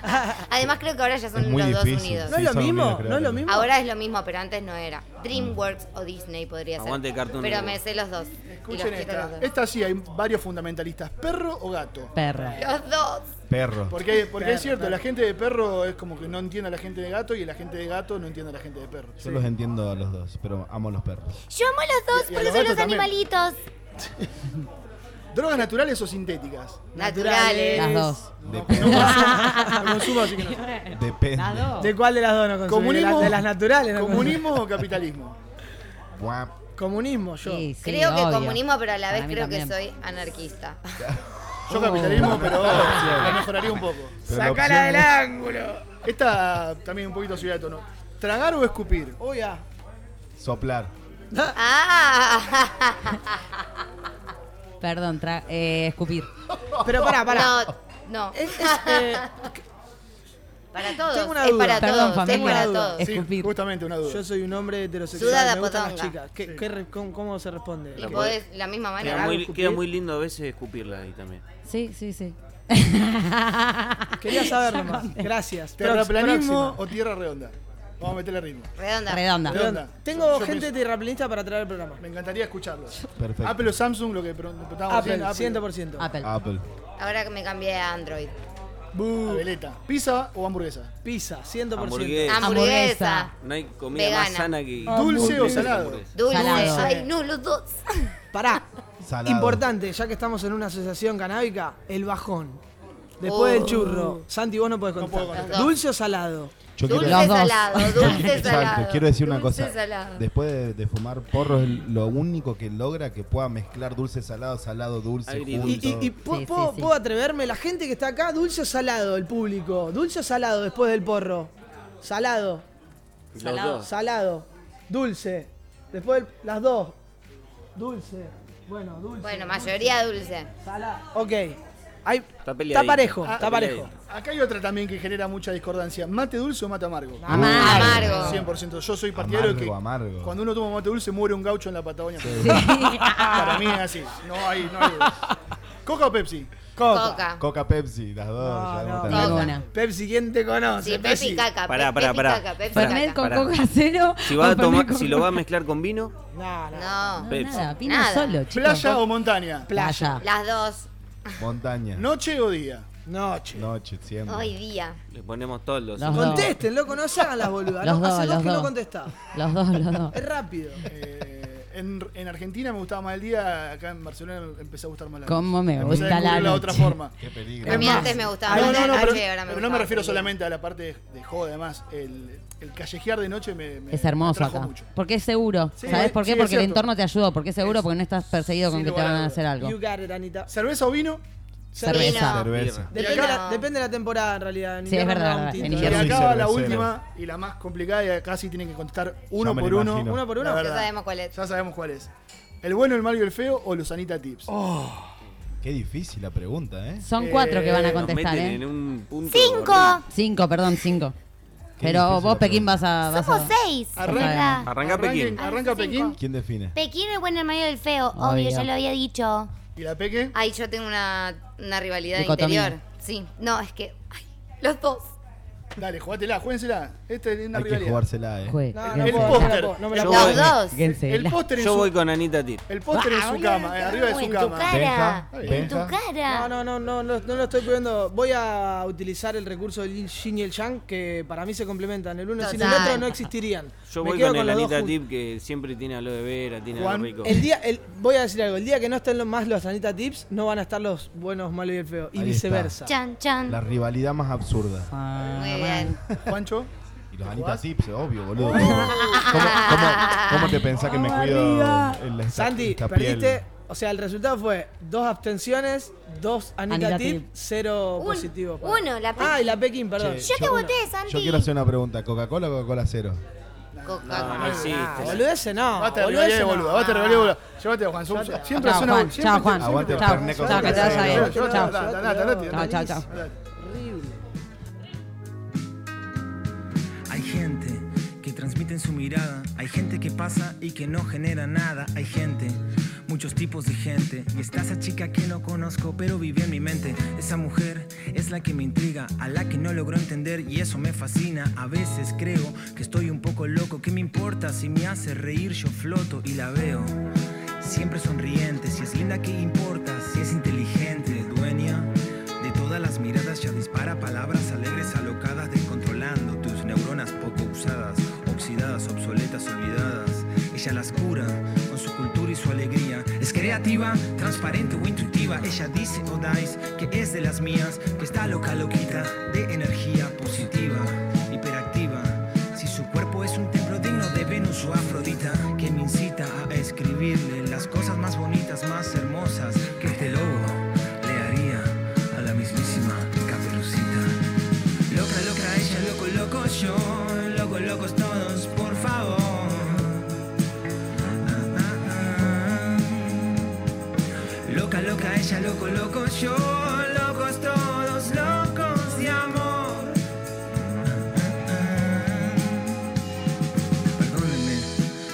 Además creo que ahora ya son los dos difícil. unidos. ¿No es lo mismo? ¿No es lo mismo? Ahora es lo mismo, pero antes no era. DreamWorks o Disney podría ser. Aguante Cartoon Pero me sé los dos. Los Escuchen quiero esta. los dos. Esta sí hay varios fundamentalistas. ¿Perro o gato? Perro. Los dos. Perro. Porque, porque Perro, es cierto, perro. la gente de perro es como que no entiende a la gente de gato y la gente de gato no entiende a la gente de perro. Yo los entiendo a los dos, pero amo los perros. Yo amo los dos Y- y a porque los son los también. animalitos. ¿Drogas naturales o sintéticas? Naturales. Las dos. Depende. No consumo, así que no. Depende. Las dos. ¿De cuál de las dos no consumí? ¿Comunismo, ¿De, la- de las naturales? no ¿Comunismo o capitalismo? Comunismo, yo. Sí, sí, creo que obvio. comunismo, pero a la vez creo que soy anarquista. Yo capitalismo, pero la mejoraría un poco. Pero la Sacala opción del es- ángulo. Esta también un poquito subida de tono. ¿Tragar o escupir? Uy, ah. Soplar. Ah, Perdón, tra- eh, escupir. Pero pará, pará. no, no. Es- es, eh, Para todos. Tengo una es duda. para Perdón, todos. Es familia. para Duda. todos. Sí, Escupir. justamente una duda. yo soy un hombre heterosexual. Sudada me gustan las potonga. chicas. ¿Qué, qué re- cómo, cómo se responde? Podés la misma Queda manera. muy, queda muy lindo a veces escupirla ahí también. Sí, sí, sí. Quería saberlo más. Gracias. ¿Terraplanismo Próxima. o tierra redonda? Vamos a meterle ritmo. Redonda. Redonda. Redonda. Tengo Yo- gente pienso- terraplanista para traer al programa. Me encantaría escucharlos. Perfecto. Apple o Samsung, lo que pre- preguntábamos Apple, recién, 100%. Apple. Apple. Ah. Ahora que me cambié a Android. Abeleta. ¿Pizza o hamburguesa? Pizza, 100%. Hamburguesa. Hamburguesa. No hay comida más Vegana. sana que. ¿Dulce o salado? Dulce. Salado. Ay, no, los dos. Pará. Salado. Importante, ya que estamos en una asociación canábica, el bajón. Después Oh. del churro. Santi, vos no podés No contar. puedo. ¿Dulce o salado? Yo Dulce quiero, salado, dulce Exacto, salado. quiero decir una Dulce cosa. salado. Después de, de fumar porros, es lo único que logra que pueda mezclar dulce, salado, salado, dulce. Y, junto. y- y ¿puedo, Sí, puedo- sí, sí. puedo atreverme? La gente que está acá, dulce o salado, el público. Dulce o salado después del porro. Salado, Salado. salado, dulce. Después del- las dos. Dulce. Bueno, dulce. Bueno, mayoría dulce. Ok. Hay, Está está parejo, Ah, está parejo. Acá hay otra también que genera mucha discordancia. ¿Mate dulce o mate amargo? Amargo. 100%. Yo soy partidario de que Amargo, cuando uno toma mate dulce muere un gaucho en la Patagonia. Para mí es así. No hay, no hay. ¿Coca o Pepsi? Coca. Coca Pepsi, las dos. No, no, Coca. Pepsi, ¿quién te conoce? Sí, Pepsi y caca. Pará, pará, Pepsi pará. caca, Pepsi Fernet con Pará. coca cero. Si, va a tomar, con si lo va a mezclar con vino, No, no. No, No, Pepsi. nada, pina Nada. solo, chicos. ¿Playa o montaña? Playa. las dos. Montaña. ¿Noche o día? Noche. Noche, siempre. Hoy día. le ponemos todos los. Los. Contesten, loco, no se hagan las boludas. Los no, dos, hace dos los que no dos. contestás. Los dos, los dos. Es rápido. Eh, en, en Argentina me gustaba más el día, acá en Barcelona empecé a gustar más la ¿Cómo noche. me Empecé gusta la noche? otra forma. Qué peligro. A mí antes me gustaba No, más no, la no, noche pero, ahora me pero no me refiero solamente a la parte de, de joda, además. El, el callejear de noche me, me- Es me hermoso atrajo acá. mucho. Porque es seguro. Sí, ¿Sabes por qué? sí, porque el entorno te ayuda. Porque es seguro, Es- porque no estás perseguido con que te van a hacer algo. You got it, Anita. ¿Cerveza o vino? Cerveza. Cerveza. Depende, acá- la, depende de la temporada, en realidad. En Sí, es verdad. En Y soy la cervecero. última y la más complicada y sí tienen que contestar uno por uno. imagino. ¿Uno por uno? Ya sabemos cuál es. Ya sabemos cuál es. ¿El bueno, el malo y el feo o los Anita Tips? Qué difícil la pregunta, ¿eh? Son cuatro que van a Eh, Nos contestar, meten ¿eh? en un punto. Cinco. Cinco, perdón, cinco. Qué Pero vos, Pekín, vas a. Vas Somos a... seis. Arranca. Arranca Pekín. Arranca. Pekín. ¿Quién define? Pekín, el bueno, el malo y el feo. Obvio. Obvio, ya lo había dicho. ¿Y la Peque? Ay, yo tengo una, una rivalidad Dicotomía. interior. Sí. No, es que. ay, los dos. Dale, jugátela, juéguensela. Esta es una Hay que rivalidad. jugársela, ¿eh? Jue- No, no. El puedo, no me la póster. puedo, no me la Yo puedo. voy- Los dos. Fíjense, El la- póster en Yo su, voy con Anita Tip. el póster en su cama, eh, arriba de su en tu cama. cara. Benja, En tu Benja. cara. No, no, no, no, no, no lo estoy pudiendo. Voy a utilizar el recurso del yin y el yang, que para mí se complementan. El uno sin el Total. otro no existirían. Yo Me voy quedo con el Anita. Tip que siempre tiene aloe vera, tiene Juan, algo rico. El día, el, voy a decir algo, el día que no estén los- más los Anita Tips, no van a estar los buenos, malos y el feo. Y Ahí viceversa. Chan, chan. La rivalidad más absurda. Ah, Muy bien. Juancho. Y los Anita Tips, obvio, boludo. ¿Cómo, cómo, cómo te pensás que me cuido en la Santi, esta perdiste. piel? O sea, el resultado fue dos abstenciones, dos Anita, Anita Tip, cero Un- positivos. para- uno, la Pekín. Ah, y la Pekín, perdón. Che, Yo te yo- voté, Yo Santi. quiero hacer una pregunta. ¿Coca-Cola o Coca-Cola cero? No, Coca-Cola. no existe. No. Basta de boludeces rivalidad, no. boludo. Basta de rivalidad, boludo. Llévate a Juan. Siempre Chao, suena Juan. siempre Chao, Juan. siempre Aguante Chao. Fernet con Chao, que te bien. cero. Llévate, Chao. andate, andate, andate, Chao, chao. Horrible. Hay gente que transmite en su mirada, hay gente que pasa y que no genera nada, hay gente, muchos tipos de gente. Y está esa chica que no conozco, pero vive en mi mente. Esa mujer es la que me intriga, a la que no logro entender y eso me fascina. A veces creo que estoy un poco loco, ¿qué me importa si me hace reír? Yo floto y la veo. Siempre sonriente, si es linda, ¿qué importa? Si es inteligente, dueña de todas las miradas, ya dispara palabras alegres, alocadas, Ella las cura con su cultura y su alegría. Es creativa, transparente o intuitiva. Ella dice o dais que es de las mías, que está loca, loquita, de energía positiva, hiperactiva. Si su cuerpo es un templo digno de Venus o Afrodita, que me incita a escribirle las cosas más bonitas, más hermosas que este lobo yo, locos todos, locos de amor. Perdónenme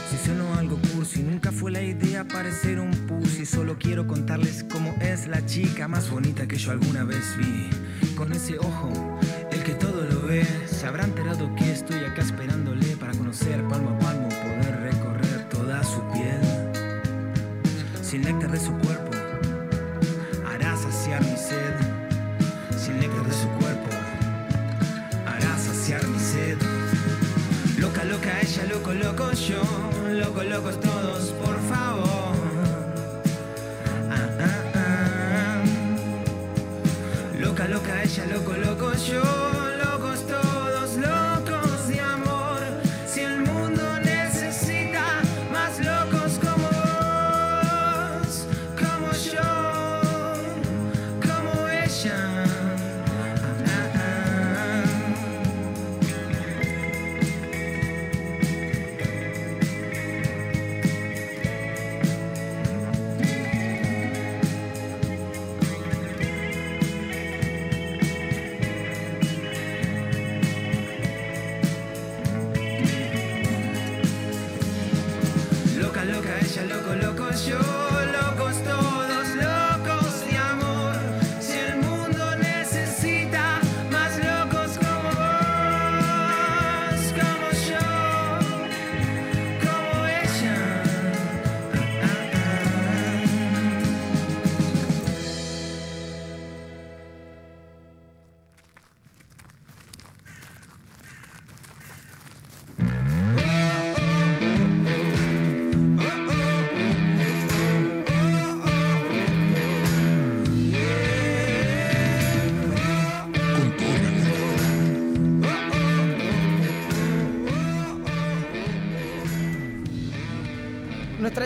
si sueno algo cursi, nunca fue la idea parecer un pussy. Solo quiero contarles cómo es la chica más bonita que yo alguna vez vi. Con ese ojo, el que todo lo ve, se habrá enterado que estoy acá esperándole para conocer palmo a palmo, poder recorrer toda su piel. Sin néctar de su cuerpo, yo. Loco, locos todos, por favor. Ah, ah, ah. Loca, loca, ella, loco, loco, yo.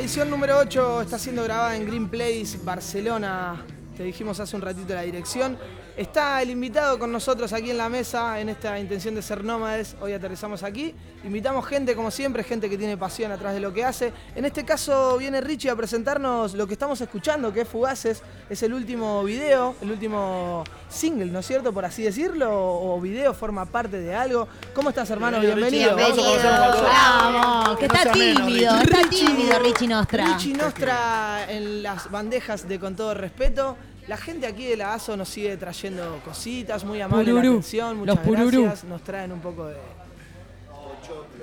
Edición número 8 está siendo grabada en Green Place, Barcelona. Te dijimos hace un ratito la dirección. Está el invitado con nosotros aquí en la mesa en esta intención de ser nómades. Hoy aterrizamos aquí. Invitamos gente, como siempre, gente que tiene pasión atrás de lo que hace. En este caso viene Richie a presentarnos lo que estamos escuchando, que es Fugaces. Es el último video, el último single, ¿no es cierto? Por así decirlo. O video, forma parte de algo. ¿Cómo estás, hermano? Bienvenido, Bienvenido. Richie. Vamos que está tímido, Richie. está tímido Richie Nostra. Richie Nostra en las bandejas de Con Todo Respeto. La gente aquí de la ASO nos sigue trayendo cositas, muy amable la Pururú. atención, muchas Los pururú. gracias. Nos traen un poco de,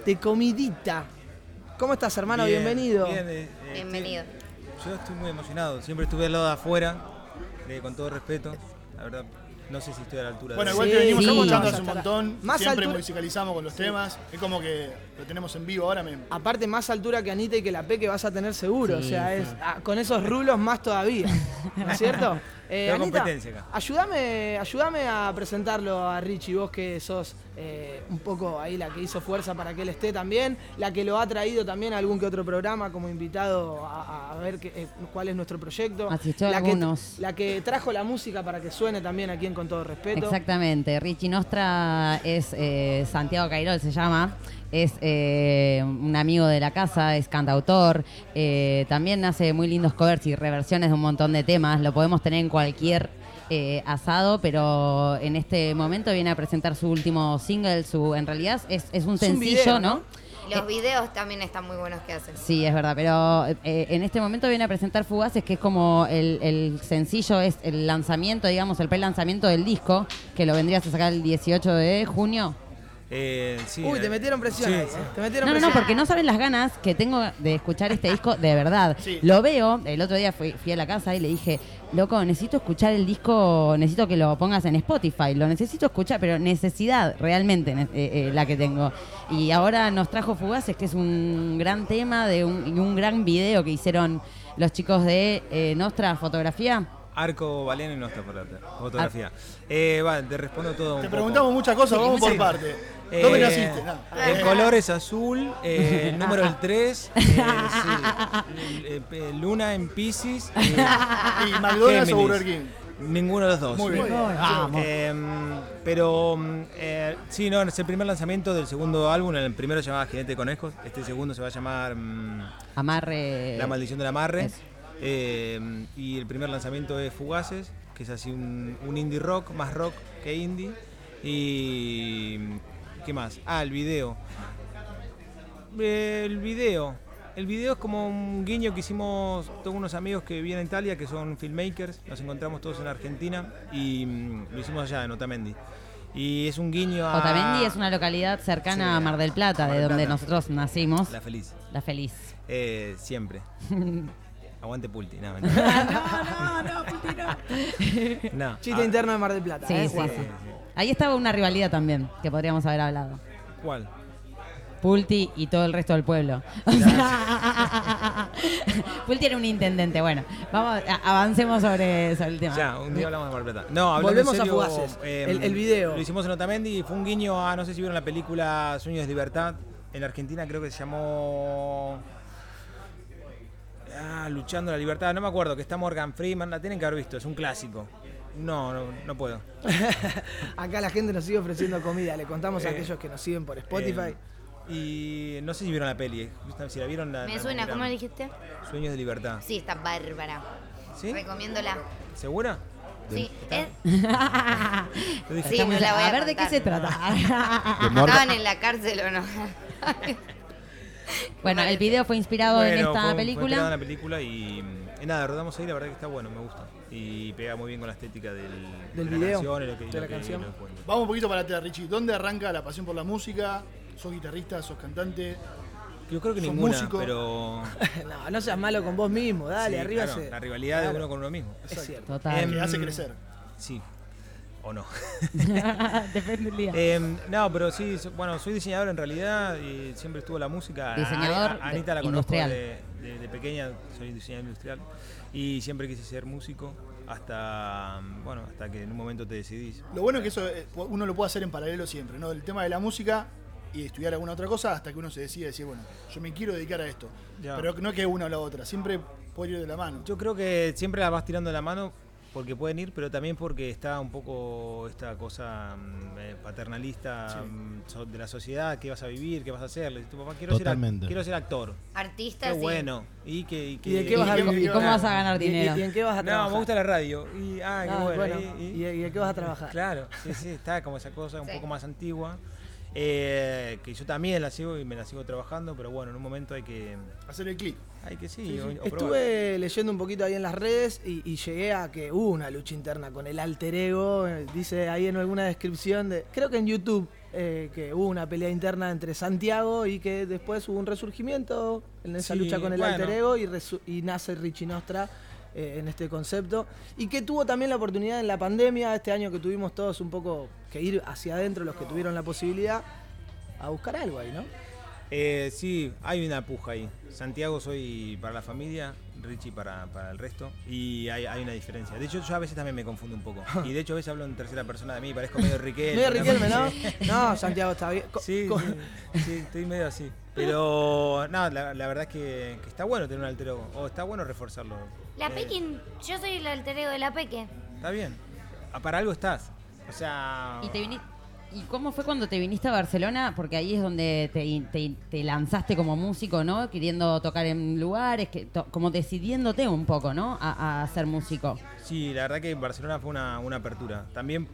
de comidita. ¿Cómo estás, hermano? Bien, Bienvenido. bien, eh, eh, Bienvenido. Yo estoy muy emocionado. Siempre estuve al lado de afuera, de- con todo respeto. La verdad, no sé si estoy a la altura Bueno, de igual Sí, te venimos sí. escuchando hace un montón. Más Siempre altura- musicalizamos con los temas. Es como que lo tenemos en vivo ahora. Me... Aparte, más altura que Anita y que la Peque vas a tener seguro. Sí, o sea, sí. es, ah, con esos rulos más todavía. ¿No es cierto? Eh, Anita, competencia acá. ayúdame, ayúdame a presentarlo a Richie, vos que sos eh, un poco ahí la que hizo fuerza para que él esté también, la que lo ha traído también a algún que otro programa como invitado a, a ver qué- eh, cuál es nuestro proyecto. Asistió la, que, la que trajo la música para que suene también aquí en Con Todo Respeto. Exactamente, Richie Nostra es eh, Santiago Cairol, se llama. Es eh, un amigo de la casa, es cantautor. eh, también hace muy lindos covers y reversiones de un montón de temas. Lo podemos tener en cualquier eh, asado, pero en este momento viene a presentar su último single. Su, en realidad es, es un Es un sencillo, video, ¿no? ¿no? Los videos también están muy buenos que hacen. Sí, es verdad, pero eh, en este momento viene a presentar Fugaces, que es como el, el sencillo, es el lanzamiento, digamos, el pre-lanzamiento del disco, que lo vendrías a sacar el 18 de junio. Eh, sí, Uy, te metieron presión sí, ahí, sí. eh. Te metieron No, no, no, presión. porque no saben las ganas que tengo de escuchar este disco de verdad. Sí. Lo veo, el otro día fui, fui a la casa y le dije, loco, necesito escuchar el disco, necesito que lo pongas en Spotify, lo necesito escuchar, pero necesidad realmente eh, eh, la que tengo. Y ahora nos trajo Fugaces, que es un gran tema de un, y un gran video que hicieron los chicos de eh, Nostra Fotografía. Arco Valeno y nuestra fotografía. Eh, va, te respondo todo. un Te poco. preguntamos muchas cosas, vamos por parte. Eh, ¿Dónde naciste? No. El color es azul, eh, el número el 3, Luna en Pisces. ¿Y McDonald's o Burger King? Ninguno de los dos. Muy bien. Vamos. Eh, pero mm, eh, sí, no, es el primer lanzamiento del segundo álbum. El primero se llamaba Jinete de Conejos. Este segundo se va a llamar mm, Amarre. La Maldición del Amarre. Eh, y el primer lanzamiento es Fugaces, que es así un, un indie rock, más rock que indie. Y. ¿Qué más? Ah, el video. El video. El video es como un guiño que hicimos todos unos amigos que viven en Italia, que son filmmakers. Nos encontramos todos en Argentina y mm, lo hicimos allá, en Otamendi. Y es un guiño a. Otamendi es una localidad cercana Sí. a Mar del Plata, Mar de donde Plata. nosotros nacimos. La Feliz. La Feliz. Eh, siempre. Aguante Pulti. No, mentira. no, no, Pulti, no. No. Chiste Ah, interno de Mar del Plata. Sí, eh, sí, sí. Ahí estaba una rivalidad también, que podríamos haber hablado. ¿Cuál? Pulti y todo el resto del pueblo. O sea, Pulti era un intendente. Bueno, vamos, a- avancemos sobre, sobre el tema. Ya, un día hablamos de Mar Plata. No, Volvemos a Fugaces. eh, El- el video. Lo hicimos en Otamendi y fue un guiño a, no sé si vieron la película Sueños de Libertad. En Argentina creo que se llamó... Ah, Luchando la Libertad. No me acuerdo, que está Morgan Freeman. La tienen que haber visto, es un clásico. No, no, no puedo. Acá la gente nos sigue ofreciendo comida. Le contamos a Eh, aquellos que nos siguen por Spotify. Eh, y no sé si vieron la peli. Si la vieron, la, Me la suena. ¿cómo dijiste? Sueños de Libertad. Sí, está bárbara. ¿Sí? Recomiéndola. ¿Segura? Sí, es- Sí, me la voy a, A ver de qué se trata. ¿Estaban en la cárcel o no? Bueno, el video fue inspirado en esta fue- fue película. inspirado en la película y, y nada, rodamos ahí, la verdad que está bueno, me gusta. Y pega muy bien con la estética del, Del de la video, canción y lo que, de lo la que- canción. Vamos un poquito para atrás, Richie. ¿Dónde arranca la pasión por la música? ¿Sos guitarrista? ¿Sos cantante? Yo creo que ¿Sos ninguna, músico? pero... no, no seas malo con vos mismo, dale, Sí, arriba claro, se- La rivalidad Claro. de uno con uno mismo. Es cierto. Total. Em, Que hace crecer. Sí. O no. Depende del día. Em, no, pero sí, bueno, soy diseñador en realidad y siempre estuvo la música. A- Diseñador a- Anita la conozco de- de pequeña, soy diseñador industrial y siempre quise ser músico hasta, bueno, hasta que en un momento te decidís. Lo bueno es que eso eh, uno lo puede hacer en paralelo siempre, ¿no? El tema de la música y estudiar alguna otra cosa hasta que uno se decide decir, bueno, yo me quiero dedicar a esto. Ya. Pero no que una o la otra, siempre puede ir de la mano. Yo creo que siempre la vas tirando de la mano porque pueden ir, pero también porque está un poco esta cosa mm, eh, paternalista mm, de la sociedad, qué vas a vivir, qué vas a hacer. Le dices, tu papá, quiero ser, Totalmente. quiero ser actor. Artista, Qué sí. bueno. ¿Y, que, ¿Y de qué vas a ¿Y cómo- vivir? y cómo vas a ganar ¿Y- y- dinero? ¿Y, en qué vas a No, trabajar? me gusta la radio. Y, ah, qué Ah, bueno. bueno, y- y- ¿y, y en qué vas a trabajar? Claro, sí, sí, está como esa cosa un Sí. poco más antigua. eh, que yo también la sigo y me la sigo trabajando, pero bueno, en un momento hay que. Hacer el clic. Hay que sí, Sí, sí. o- o probar. Estuve leyendo un poquito ahí en las redes y, y llegué a que hubo una lucha interna con el alter ego. eh, Dice ahí en alguna descripción de. Creo que en YouTube. eh, que hubo una pelea interna entre Santiago y que después hubo un resurgimiento en esa Sí, lucha con el bueno. alter ego y nace Richie Nostra eh, en este concepto y que tuvo también la oportunidad en la pandemia este año que tuvimos todos un poco que ir hacia adentro los que tuvieron la posibilidad a buscar algo ahí, ¿no? Eh, sí, hay una puja ahí. Santiago soy para la familia, Richie para, para el resto. Y hay, hay una diferencia. De hecho, yo a veces también me confundo un poco. Y de hecho, a veces hablo en tercera persona de mí, parezco medio Riquelme. Medio Riquelme, ¿no? No, Santiago está bien. Co- Sí, sí, sí, estoy medio así. Pero no, la, la verdad es que, que está bueno tener un alter ego. O está bueno reforzarlo. La Eh, Pekin, yo soy el alter ego de la Peque. Está bien. Ah, Para algo estás. O sea. ¿Y, te vini- ¿Y cómo fue cuando te viniste a Barcelona? Porque ahí es donde te, te- te lanzaste como músico, ¿no? Queriendo tocar en lugares, que, to- como decidiéndote un poco, ¿no? A, ser músico. Sí, la verdad que Barcelona fue una, una apertura. También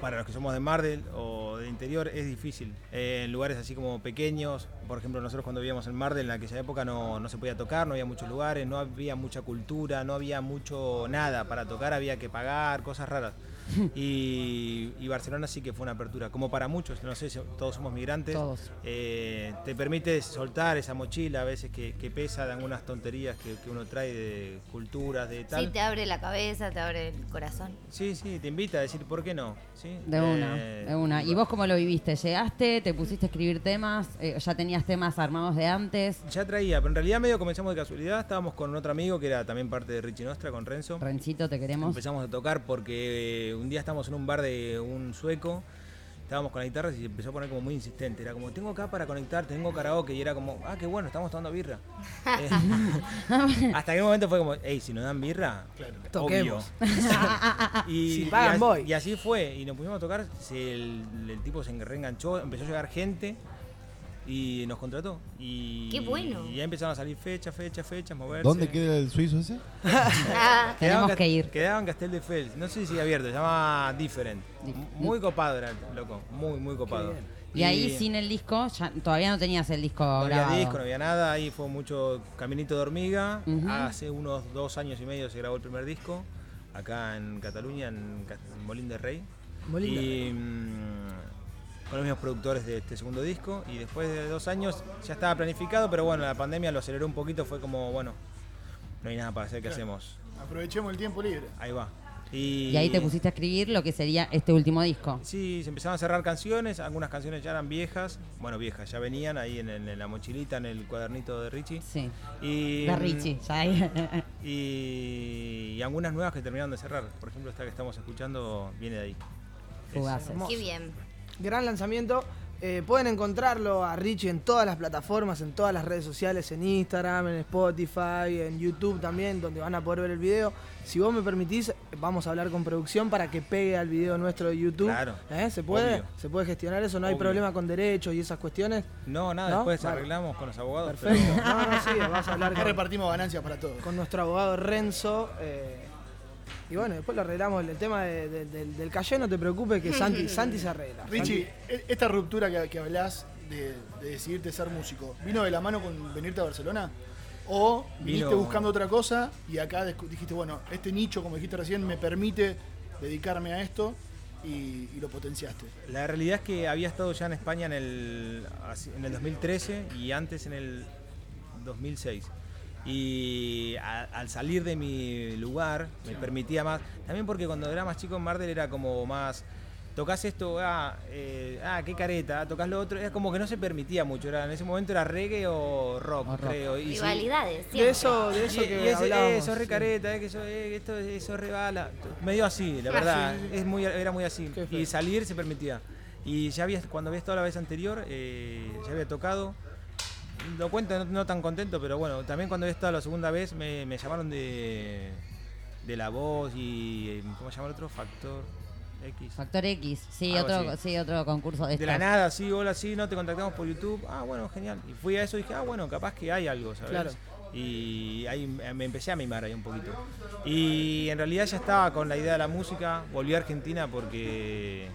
para los que somos de Mardel o del interior es difícil. Eh, en lugares así como pequeños, por ejemplo, nosotros cuando vivíamos en Mardel en aquella época no, no se podía tocar, no había muchos lugares, no había mucha cultura, no había mucho nada para tocar, había que pagar, cosas raras. Y, y Barcelona sí que fue una apertura, como para muchos, no sé, si todos somos migrantes, Todos. eh, te permite soltar esa mochila a veces que, que pesa de algunas tonterías que, que uno trae de culturas, de tal. Sí, te abre la cabeza, te abre el corazón. Sí, sí, te invita a decir por qué no. ¿sí? De una, Eh, de una. ¿Y vos cómo lo viviste? ¿Llegaste? ¿Te pusiste a escribir temas? Eh, ¿Ya tenías temas armados de antes? Ya traía, pero en realidad medio comenzamos de casualidad. Estábamos con otro amigo que era también parte de Richie Nostra, con Renzo. Rencito, te queremos. Empezamos a tocar porque un día estábamos en un bar de un sueco. Estábamos con la guitarra y se empezó a poner como muy insistente. Era como, tengo acá para conectar, tengo karaoke. Y era como, ah, qué bueno, estamos tomando birra. Eh, hasta que un momento fue como, hey, si nos dan birra, Toquemos. obvio. y, Si y pagan, as- voy. y así fue. Y nos pusimos a tocar, se- el, el tipo se reenganchó, empezó a llegar gente y nos contrató. Y, Qué bueno. Y ya empezaron a salir fechas, fechas, fechas, moverse. ¿Dónde queda el suizo ese? Ah, Quedaba Tenemos en que ir. Quedaba en Castel de Fels. No sé si sigue abierto, se llama Different. Muy copado era, loco. Muy, muy copado. Y ahí sin el disco, ya, todavía no tenías el disco No había grabado. disco, no había nada. Ahí fue mucho caminito de hormiga. Hace unos dos años y medio se grabó el primer disco. Acá en Cataluña, en Molín de Rey. Molín de y mm, con los mismos productores de este segundo disco. Y después de dos años ya estaba planificado, pero bueno, la pandemia lo aceleró un poquito. Fue como, bueno, no hay nada para hacer, ¿qué hacemos? Aprovechemos el tiempo libre. Ahí va. Y, Y ahí te pusiste a escribir lo que sería este último disco. Sí, se empezaron a cerrar canciones, algunas canciones ya eran viejas, bueno, viejas, ya venían ahí en, la mochilita, en el cuadernito de Richie. Sí. Y, De Richie, ya ahí. Y, y algunas nuevas que terminaron de cerrar. Por ejemplo, esta que estamos escuchando viene de ahí. Es- Fugaces. Qué bien. Gran lanzamiento. Eh, pueden encontrarlo a Richie en todas las plataformas, en todas las redes sociales, en Instagram, en Spotify, en YouTube también, donde van a poder ver el video. Si vos me permitís, vamos a hablar con producción para que pegue al video nuestro de YouTube. Claro. ¿Eh? ¿Se puede? Obvio. ¿Se puede gestionar eso? ¿No hay Obvio. problema con derechos y esas cuestiones? No, nada, ¿No? después Vale. arreglamos con los abogados. Perfecto. pero- No, no, sí, vas a hablar con, repartimos ganancias para todos. con nuestro abogado Renzo. eh, y bueno, después lo arreglamos. El tema de- de- del, del calle, no te preocupes, que Santi, Santi se arregla. Richie, e- esta ruptura que, que hablás de, de decidirte ser músico? ¿Vino de la mano con venirte a Barcelona? ¿O viniste Vino- buscando otra cosa y acá dijiste, bueno, este nicho, como dijiste recién, me permite dedicarme a esto y, y lo potenciaste? La realidad es que había estado ya en España en el, en el 2013 y antes en el 2006. Y a- al salir de mi lugar me permitía más. También porque cuando era más chico en Mardel era como más. Tocas esto, ah, eh, ah, qué careta, ah, tocas lo otro. Era como que no se permitía mucho. Era, en ese momento era reggae o rock, O rock. creo. Y sí. Rivalidades, De eso, de eso Y- que y ese, eh, sos re sí. careta, eh, que sos, eh, esto, eso re bala. Medio así, la verdad. sí, sí. Es muy, era muy así. Y salir se permitía. Y ya había, cuando había estado la vez anterior, eh, ya había tocado. Lo cuento no, no tan contento, pero bueno, también cuando había estado la segunda vez me, me llamaron de, de La Voz y. ¿Cómo se llama el otro? Factor X. Factor X, sí, Algo otro, así. sí, otro concurso de De la nada, sí, hola, sí, no te contactamos por YouTube. Ah, bueno, genial. Y fui a eso y dije, ah, bueno, capaz que hay algo, ¿sabes? Claro. Y ahí me empecé a mimar ahí un poquito. Y en realidad ya estaba con la idea de la música. Volví a Argentina porque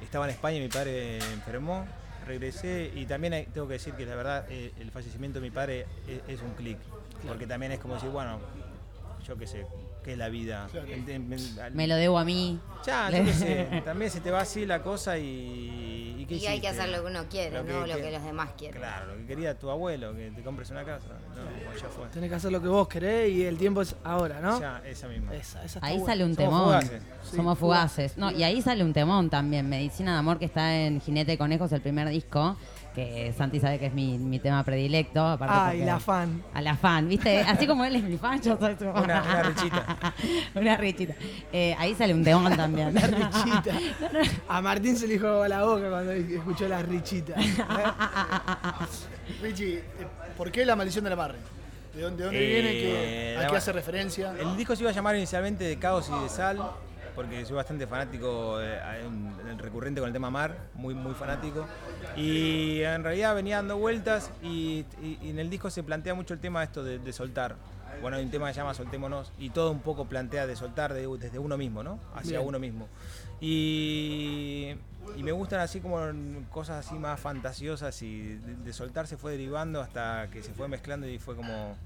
estaba en España y mi padre enfermó. Regresé y también tengo que decir que la verdad eh, el fallecimiento de mi padre es, es un clic. Porque también es como decir, bueno, yo qué sé, qué es la vida. Me lo debo a mí. ya, yo qué sé, también se te va así la cosa y. ¿y qué Y hay que hacer lo que uno quiere, Lo que- no lo que- que los demás quieren. Claro, lo que quería tu abuelo, que te compres una casa. No, pues ya fue. Tenés que hacer lo que vos querés y el tiempo es ahora, ¿no? Ya, esa misma. Esa, esa está Ahí buena. sale un Somos temón. fugaces. Sí, Somos fugaces. fugaces. No, y ahí sale un temón también. Medicina de Amor, que está en Jinete de Conejos, el primer disco. Que Santi sabe que es mi, mi tema predilecto. aparte Ay, la fan. A la fan, ¿viste? Así como él es mi fan, yo soy su fan. Una- una richita. una richita. Eh, ahí sale un temón también. La richita. A Martín se le dijo la boca cuando escuchó la richita. Richie, eh, ¿por qué la maldición del amarre? ¿De dónde, de dónde Eh, viene? ¿Qué- ¿A la qué hace referencia? El disco se iba a llamar inicialmente de Caos y de Sal, porque soy bastante fanático, eh, en- en el recurrente con el tema mar, muy, muy fanático. Y en realidad venía dando vueltas y, y- y en el disco se plantea mucho el tema esto de, de soltar. Bueno, hay un tema que se llama Soltémonos y todo un poco plantea de soltar de- desde uno mismo, ¿no? Hacia Bien. uno mismo. Y, y me gustan así como cosas así más fantasiosas y de, de soltar se fue derivando hasta que se fue mezclando y fue como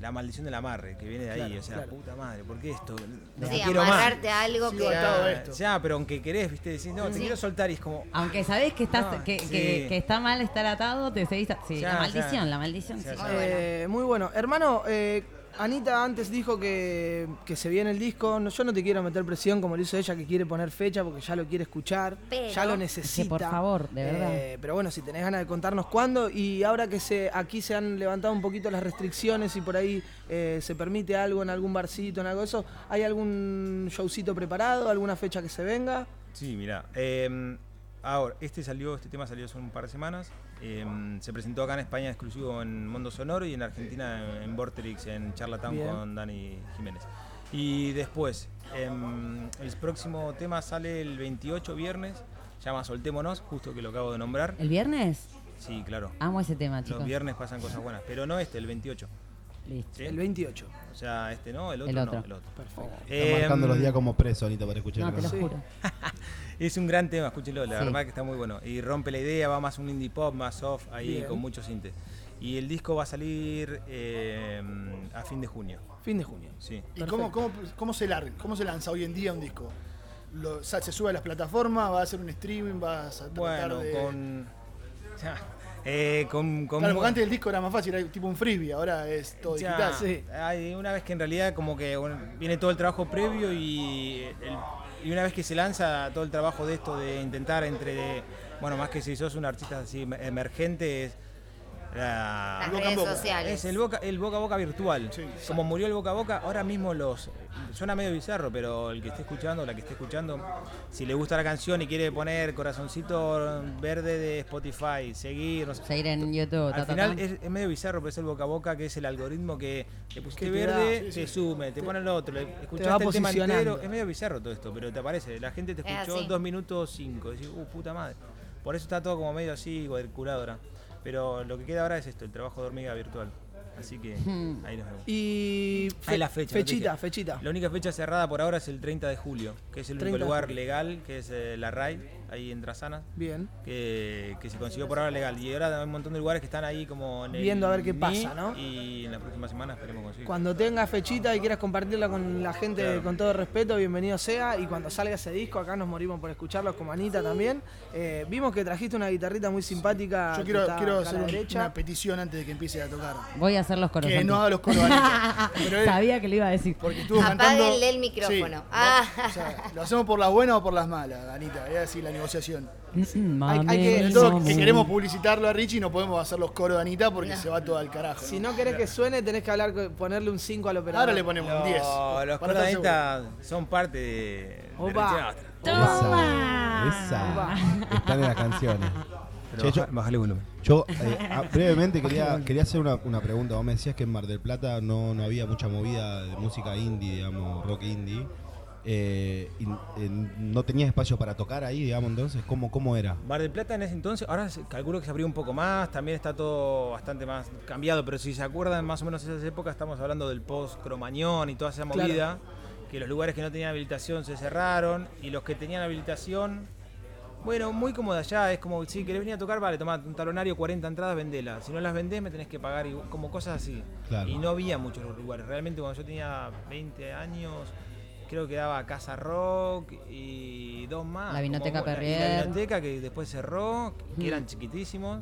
la maldición del amarre que viene de ahí. Claro, o sea, claro. puta madre, ¿por qué esto? No Sí, quiero más. amarrarte a algo Sigo que. Ya, ya, pero aunque querés, viste, decís, no, te quiero soltar y es como. Aunque sabés que estás No, que, sí. que- que está mal estar atado, te seguís. Sí, Ya, la maldición, ya. la maldición. Ya, sí. ya. Muy bueno. Eh, muy bueno. Hermano, eh, Anita antes dijo que, que se viene el disco. No, yo no te quiero meter presión como lo hizo ella, que quiere poner fecha porque ya lo quiere escuchar. Pero- ya lo necesita. Sí, por favor, de verdad. Eh, pero bueno, si tenés ganas de contarnos cuándo. Y ahora que se aquí se han levantado un poquito las restricciones y por ahí eh, se permite algo en algún barcito, en algo de eso, ¿hay algún showcito preparado? ¿Alguna fecha que se venga? Sí, mira. eh, ahora, este salió, este tema salió hace un par de semanas. Eh, se presentó acá en España exclusivo en Mundo Sonoro y en Argentina en Vorterix, en Charlatown Bien. con Dani Jiménez. Y después, em, el próximo tema sale el 28 viernes, se llama Soltémonos, justo que lo acabo de nombrar. ¿El viernes? Sí, claro. Amo ese tema, chicos. Los viernes pasan cosas buenas, pero no este, el 28. Listo. ¿sí? El 28. O sea, este no, el otro, El otro. no, el otro. Perfecto. Está marcando los días como preso, Anita, para escuchar. No, te lo juro. Es un gran tema, escúchelo, la Sí. verdad que está muy bueno. Y rompe la idea, va más un indie pop, más soft, ahí Bien. con muchos sintes. Y el disco va a salir eh, a fin de junio. Fin de junio. Sí. ¿Y cómo, cómo, cómo se larga, cómo se lanza hoy en día un disco? Lo- o sea, ¿Se sube a las plataformas? ¿Va a hacer un streaming? ¿Vas a tratar Bueno, de...? con. ya, eh, con, con Claro, porque antes el disco era más fácil, era tipo un freebie, ahora es todo Ya, digital. sí. hay una vez que en realidad como que bueno, viene todo el trabajo previo y, el- y una vez que se lanza todo el trabajo de esto de intentar entre, bueno, más que si sos un artista así em- emergente, es la- Las boca en redes boca. sociales. Es el boca, el boca a boca virtual. Sí. Como murió el boca a boca, ahora mismo los. Suena medio bizarro, pero el que esté escuchando, la que esté escuchando, si le gusta la canción y quiere poner corazoncito verde de Spotify, seguir, no sé. Seguir en YouTube. ta, Al ta, final es, es medio bizarro, pero es el boca a boca, que es el algoritmo que te pusiste te verde, sí, te sí. sume, te pone el otro, le- escuchaste el tema entero. Es medio bizarro todo esto, pero te aparece. La gente te Es escuchó dos minutos cinco. Decís, uh, puta madre. Por eso está todo como medio así, cuadriculado ahora. Pero lo que queda ahora es esto, el trabajo de hormiga virtual. Así que Hmm. ahí nos vemos. Y Ahí la fecha, Fechita, fechita. La única fecha cerrada por ahora es el 30 de julio, que es el único 30 de lugar legal, que es eh, la RAI. Ahí en Trasana. Bien. Que, que se consiguió por ahora legal. Y ahora hay un montón de lugares que están ahí como en el Viendo a ver qué pasa, ¿no? Y en la próxima semana esperemos conseguir. Cuando tengas fechita y quieras compartirla con la gente Claro. con todo respeto, bienvenido sea. Y cuando salga ese disco, acá nos morimos por escucharlo como Anita también. Eh, vimos que trajiste una guitarrita muy simpática. Yo quiero, quiero a hacer derecha. una petición antes de que empiece a tocar. Voy a hacer los coros. Que no haga los coros, Sabía que lo iba a decir. Porque estuvo cantando. Apáguenle el micrófono. Sí, Ah. o sea, ¿Lo hacemos por las buenas o por las malas, Anita? Es así la negociación. Hay- hay que- todo que queremos publicitarlo a Richie y no podemos hacer los coros de Anita porque se va todo al carajo. Si no querés que suene, tenés que hablar, con- ponerle un 5 al operador. Ahora le ponemos un 10. No, los para estar coronitas son parte de, Opa. teatro. Esa. Están en las canciones. Che, yo- baja- bájale volumen. Yo eh, ah, brevemente quería, quería hacer una, una pregunta. Vos me decías que en Mar del Plata no, no había mucha movida de música indie, digamos, rock indie. Eh, y, eh, no tenías espacio para tocar ahí, digamos, entonces, ¿cómo, cómo era? Mar del Plata en ese entonces, ahora se- calculo que se abrió un poco más, también está todo bastante más cambiado, pero si se acuerdan más o menos de esas épocas, estamos hablando del post-cromañón y toda esa Claro. movida, que los lugares que no tenían habilitación se cerraron y los que tenían habilitación, bueno, muy como de allá, es como, si querés venir a tocar, vale, toma un talonario, 40 entradas, vendela. Si no las vendés, me tenés que pagar, y- como cosas así. Claro. Y no había muchos lugares, realmente cuando yo tenía 20 años... Creo que daba Casa Rock y dos más. La Vinoteca Perrier. La Vinoteca que después cerró, que Mm. eran chiquitísimos.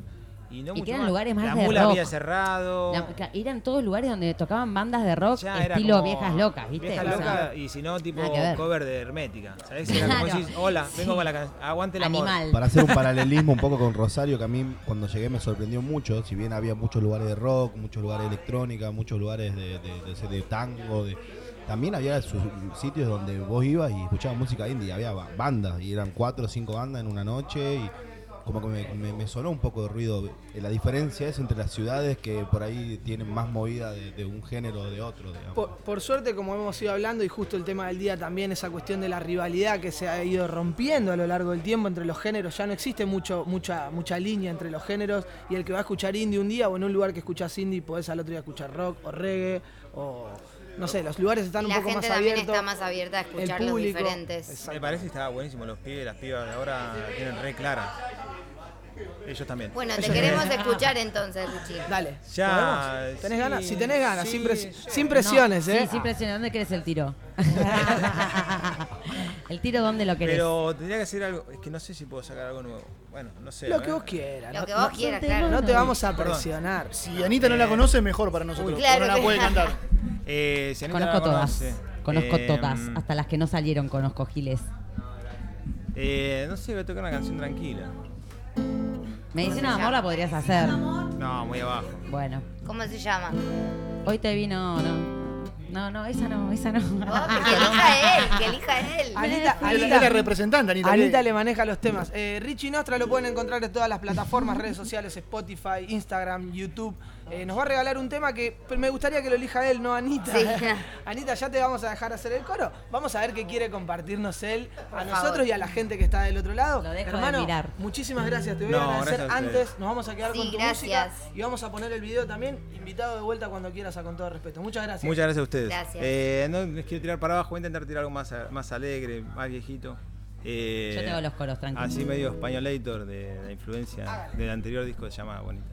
Y, no Y mucho que eran más. lugares más La de mula rock. había cerrado. La- eran todos lugares donde tocaban bandas de rock Ya estilo viejas locas, ¿viste? Viejas O sea, locas y si no, tipo cover de Hermética. ¿Sabés? Era como decís, hola, vengo con la canción. Aguante. Animal. Para hacer un paralelismo un poco con Rosario, que a mí cuando llegué me sorprendió mucho, si bien había muchos lugares de rock, muchos lugares de electrónica, muchos lugares de, de- de- de tango, de, también había sus sitios donde vos ibas y escuchabas música indie, había ba- bandas, y eran cuatro o cinco bandas en una noche, y como que me, sonó un poco de ruido. Eh, La diferencia es entre las ciudades que por ahí tienen más movida de, un género o de otro. Por, por suerte, como hemos ido hablando, y justo el tema del día también, esa cuestión de la rivalidad que se ha ido rompiendo a lo largo del tiempo entre los géneros, ya no existe mucho, mucha, mucha línea entre los géneros, y el que va a escuchar indie un día, o en un lugar que escuchas indie, podés al otro día escuchar rock o reggae, o no sé, los lugares están un la poco gente más también abiertos. está más abierta a escuchar el los público. diferentes. Me parece que estaba buenísimo. Los pibes, las pibas de ahora tienen re clara. Ellos también. Bueno, te queremos escuchar entonces, Ruchi. Dale. Ya, ¿Podemos? ¿Tenés sí, ganas? Si tenés ganas, sí, sin, pres- sí. sin presiones, No, ¿eh? Sí, sin presiones. ¿Dónde querés el tiro? ¿El tiro dónde lo querés? Pero tendría que ser algo. Es que no sé si puedo sacar algo nuevo. Bueno, no sé. Lo que vos quieras. Lo no- que vos no- quieras, claro. No te vamos a Perdón. presionar. Si Anita no la conoce, mejor para nosotros. porque Claro no la puede cantar. Eh, si Anita Conozco la todas. Conozco eh, todas. Hasta las que no salieron conozco Giles. Eh, no sé, voy a tocar una canción tranquila. Medicina de amor la podrías hacer. No, muy abajo. Bueno. ¿Cómo se llama? Hoy te vino. No. No, no, esa no, esa no. Oh, que elija él, que elija él. Anita, Es la- Anita- es la representante, Anita. Anita le maneja los temas. Eh, Richie Nostra lo pueden encontrar en todas las plataformas, redes sociales, Spotify, Instagram, YouTube. Eh, nos va a regalar un tema que me gustaría que lo elija él, no Anita. Sí. Anita, ya te vamos a dejar hacer el coro. Vamos a ver qué quiere compartirnos él a Por nosotros favor. y a la gente que está del otro lado. Lo dejo de Hermano, mirar. muchísimas gracias. Te voy No, a agradecer a antes. Nos vamos a quedar Sí, con tu gracias. música y vamos a poner el video también. Invitado de vuelta cuando quieras, a con todo respeto. Muchas gracias. Muchas gracias a ustedes. Gracias. Eh, no les quiero tirar para abajo, voy a intentar tirar algo más, más alegre, más viejito. Eh, Yo te hago los coros, tranquilo. Así medio españolator de la influencia del anterior disco se llama Bonita.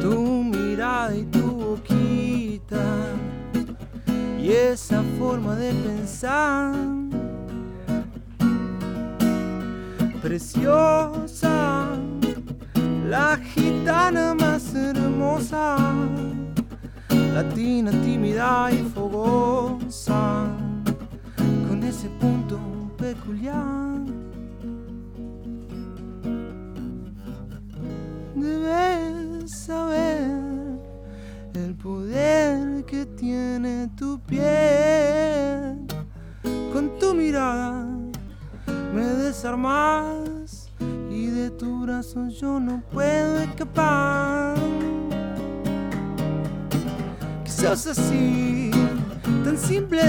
Tu mirada y tu boquita, y esa forma de pensar. Preciosa, la gitana más hermosa, latina, tímida y fogosa con ese punto peculiar. Debes saber el poder que tiene tu piel. Con tu mirada me desarmas y de tu brazo yo no puedo escapar. sos así, tan simple,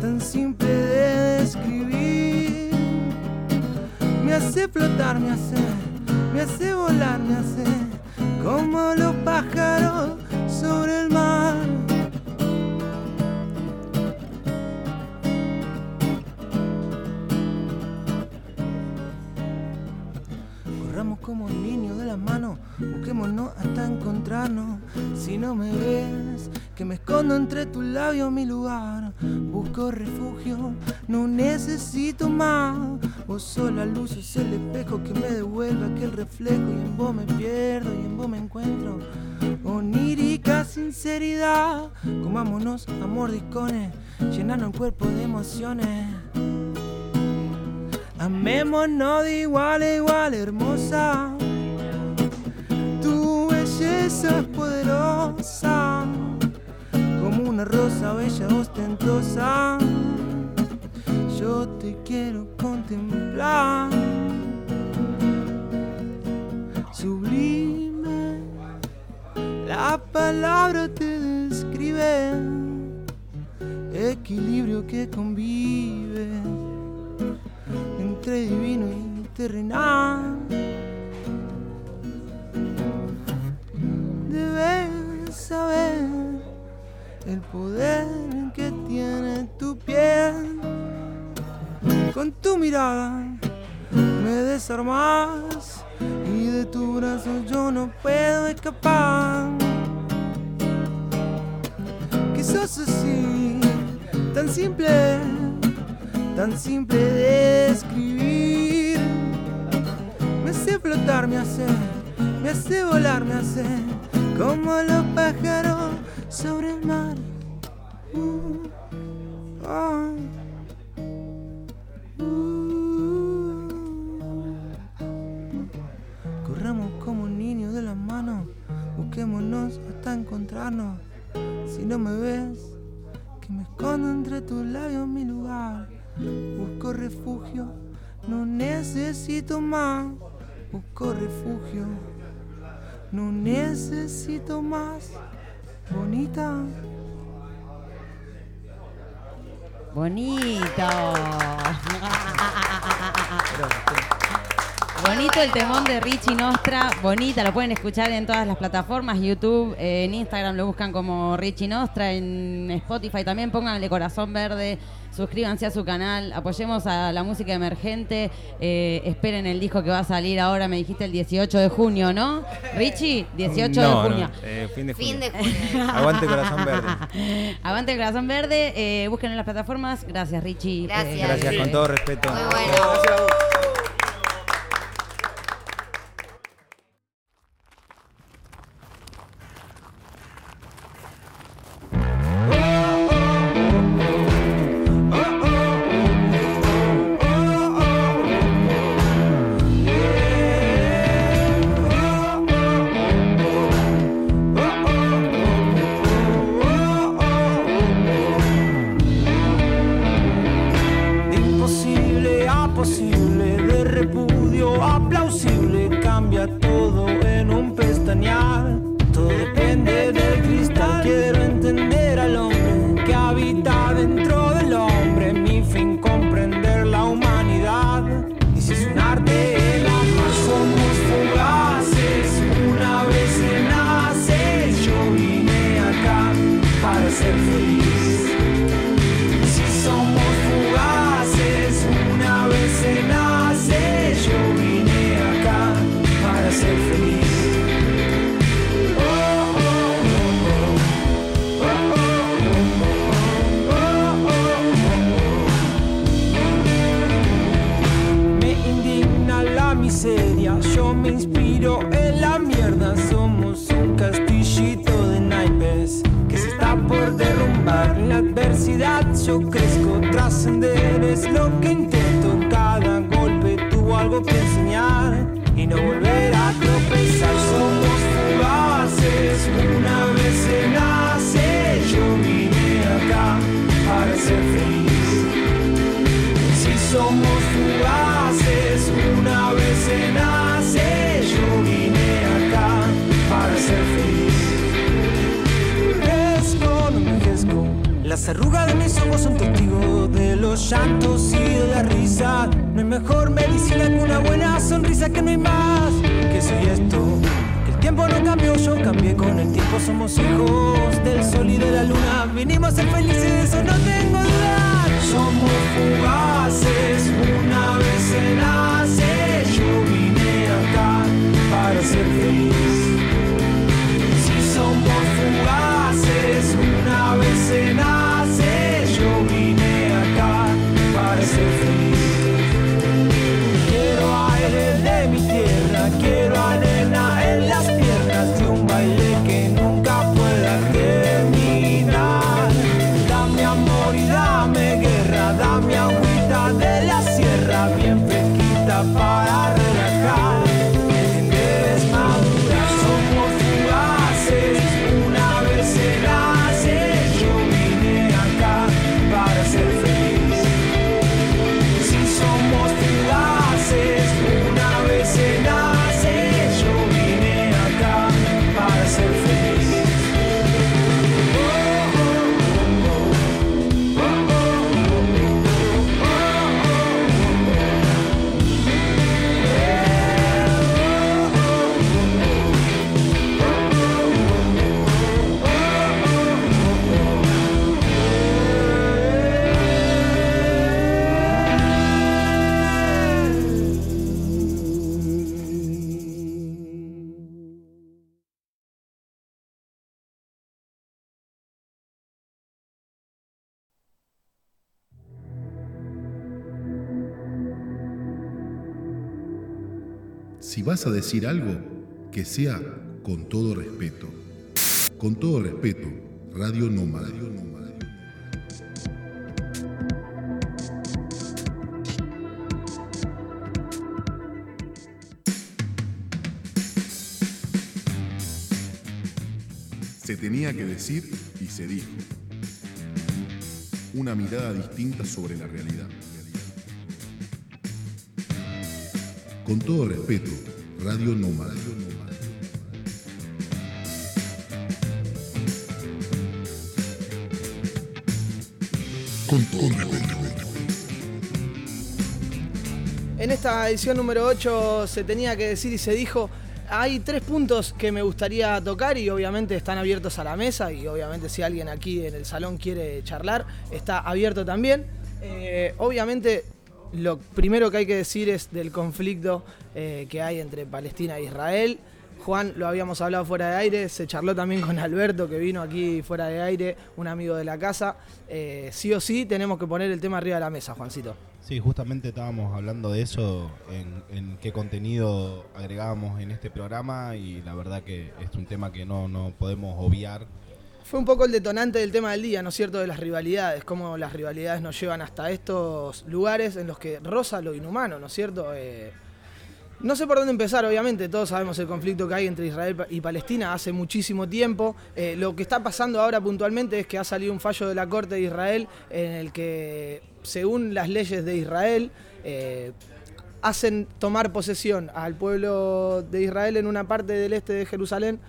tan simple de describir. Me hace flotar, me hace, me hace volar, me hace como los pájaros sobre el mar. Corramos como niños de la mano, busquémonos hasta encontrarnos. Si no me ves, que me escondo entre tus labios mi lugar. Busco refugio, no necesito más. Vos sos la luz, es el espejo que me devuelve aquel reflejo. Y en vos me pierdo y en vos me encuentro. Onírica sinceridad, comámonos a mordiscones, llenando el cuerpo de emociones. Amémonos de igual a igual, hermosa. Tu belleza es poderosa, como una rosa bella ostentosa. Yo te quiero contemplar, sublime. La palabra te describe, equilibrio que convive entre divino y terrenal. Debes saber el poder que tiene tu piel. Con tu mirada me desarmas y de tu brazo yo no puedo escapar. Que sos así, tan simple tan simple de escribir. Me hace flotar, me hace, me hace volar, me hace como los pájaros sobre el mar. Uh, como niños de las manos, busquémonos hasta encontrarnos. Si no me ves, que me escondo entre tus labios mi lugar. Busco refugio, no necesito más. Busco refugio, no necesito más. Bonita. Bonito. Bonito el temón de Richie Nostra, bonita, lo pueden escuchar en todas las plataformas, YouTube, eh, en Instagram lo buscan como Richie Nostra, en Spotify también, pónganle corazón verde, suscríbanse a su canal, apoyemos a la música emergente, eh, esperen el disco que va a salir ahora, me dijiste el 18 de junio, ¿no? Richie, 18 No, de no, junio. eh, fin de Fin junio. de junio. Aguante corazón verde. Aguante el corazón verde, eh, busquen en las plataformas, gracias Richie. Gracias. Eh, Gracias, con todo respeto. Muy bueno. De Si vas a decir algo, que sea con todo respeto. Con todo respeto, Radio Nómada. Se tenía que decir y se dijo. Una mirada distinta sobre la realidad. Con todo respeto, Radio Nómada. Con todo respeto. En esta edición número 8 se tenía que decir y se dijo, hay tres puntos que me gustaría tocar y obviamente están abiertos a la mesa y obviamente si alguien aquí en el salón quiere charlar, está abierto también. Eh, obviamente lo primero que hay que decir es del conflicto eh, que hay entre Palestina e Israel. Juan, lo habíamos hablado fuera de aire, se charló también con Alberto, que vino aquí fuera de aire, un amigo de la casa. Eh, sí o sí tenemos que poner el tema arriba de la mesa, Juancito. Sí, justamente estábamos hablando de eso, en, qué contenido agregábamos en este programa y la verdad que es un tema que no, no podemos obviar. Fue un poco el detonante del tema del día, ¿no es cierto? De las rivalidades, cómo las rivalidades nos llevan hasta estos lugares en los que roza lo inhumano, ¿no es cierto? Eh, no sé por dónde empezar, obviamente, todos sabemos el conflicto que hay entre Israel y Palestina hace muchísimo tiempo. Eh, lo que está pasando ahora puntualmente es que ha salido un fallo de la Corte de Israel en el que, según las leyes de Israel, eh, hacen tomar posesión al pueblo de Israel en una parte del este de Jerusalén,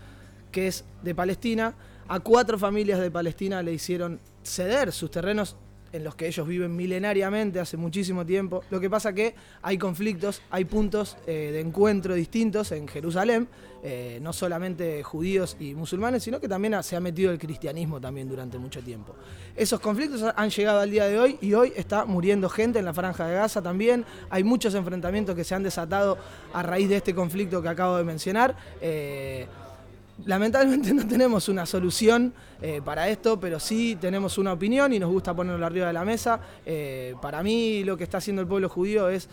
que es de Palestina. A cuatro familias de Palestina le hicieron ceder sus terrenos en los que ellos viven milenariamente, hace muchísimo tiempo. Lo que pasa que hay conflictos, hay puntos eh, de encuentro distintos en Jerusalén, eh, no solamente judíos y musulmanes, sino que también se ha metido el cristianismo también durante mucho tiempo. Esos conflictos han llegado al día de hoy y hoy está muriendo gente en la franja de Gaza también. Hay muchos enfrentamientos que se han desatado a raíz de este conflicto que acabo de mencionar. Eh, Lamentablemente no tenemos una solución eh, para esto, pero sí tenemos una opinión y nos gusta ponerlo arriba de la mesa. Eh, para mí lo que está haciendo el pueblo judío es,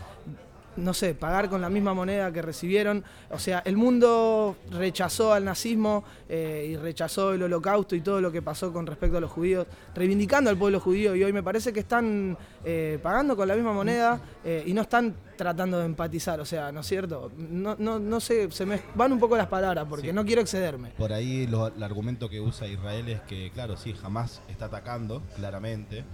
no sé, pagar con la misma moneda que recibieron. O sea, el mundo rechazó al nazismo eh, y rechazó el holocausto y todo lo que pasó con respecto a los judíos, reivindicando al pueblo judío y hoy me parece que están eh, pagando con la misma moneda eh, y no están tratando de empatizar, o sea, ¿no es cierto? No, no, no sé, se me van un poco las palabras porque Sí. no quiero excederme. Por ahí lo- el argumento que usa Israel es que, claro, sí, jamás está atacando, claramente,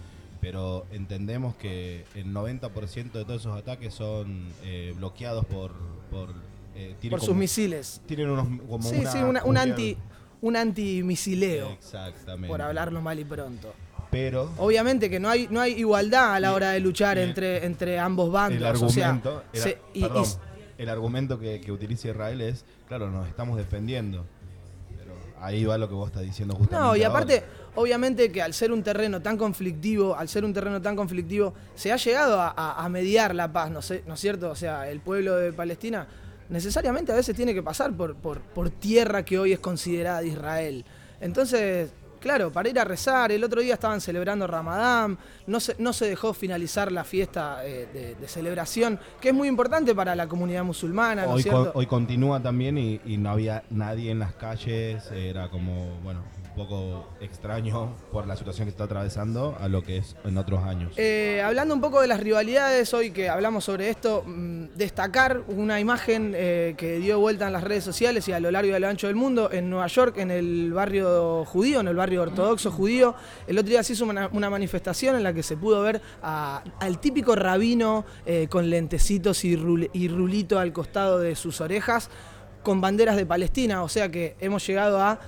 pero entendemos que el 90% de todos esos ataques son eh, bloqueados por... Por, eh, sus misiles. Tienen unos... Como sí, una- sí, una- un anti un antimisileo, Exactamente. por hablarlo mal y pronto. pero Obviamente que no hay, no hay igualdad a la hora de luchar entre, entre ambos bandos. el o sea, argumento, era- se- y- y- perdón, el argumento que, que utiliza Israel es, claro, nos estamos defendiendo. Pero ahí va lo que vos estás diciendo justamente. No, y ahora. Obviamente que al ser un terreno tan conflictivo, al ser un terreno tan conflictivo, se ha llegado a, a- a mediar la paz, ¿no, sé, ¿no es cierto? O sea, el pueblo de Palestina necesariamente a veces tiene que pasar por, por, por tierra que hoy es considerada de Israel. Entonces, claro, para ir a rezar, el otro día estaban celebrando Ramadán, no se, no se dejó finalizar la fiesta eh, de, de celebración, que es muy importante para la comunidad musulmana, ¿no es Hoy, cierto? hoy continúa también y, y no había nadie en las calles, era como, bueno, poco extraño por la situación que está atravesando a lo que es en otros años. Eh, hablando un poco de las rivalidades, hoy que hablamos sobre esto, mm, destacar una imagen eh, que dio vuelta en las redes sociales y a lo largo y a lo ancho del mundo, en Nueva York, en el barrio judío, en el barrio ortodoxo judío. El otro día se hizo una, manifestación en la que se pudo ver al típico rabino eh, con lentecitos y, rul- y rulito al costado de sus orejas, con banderas de Palestina. O sea que hemos llegado a...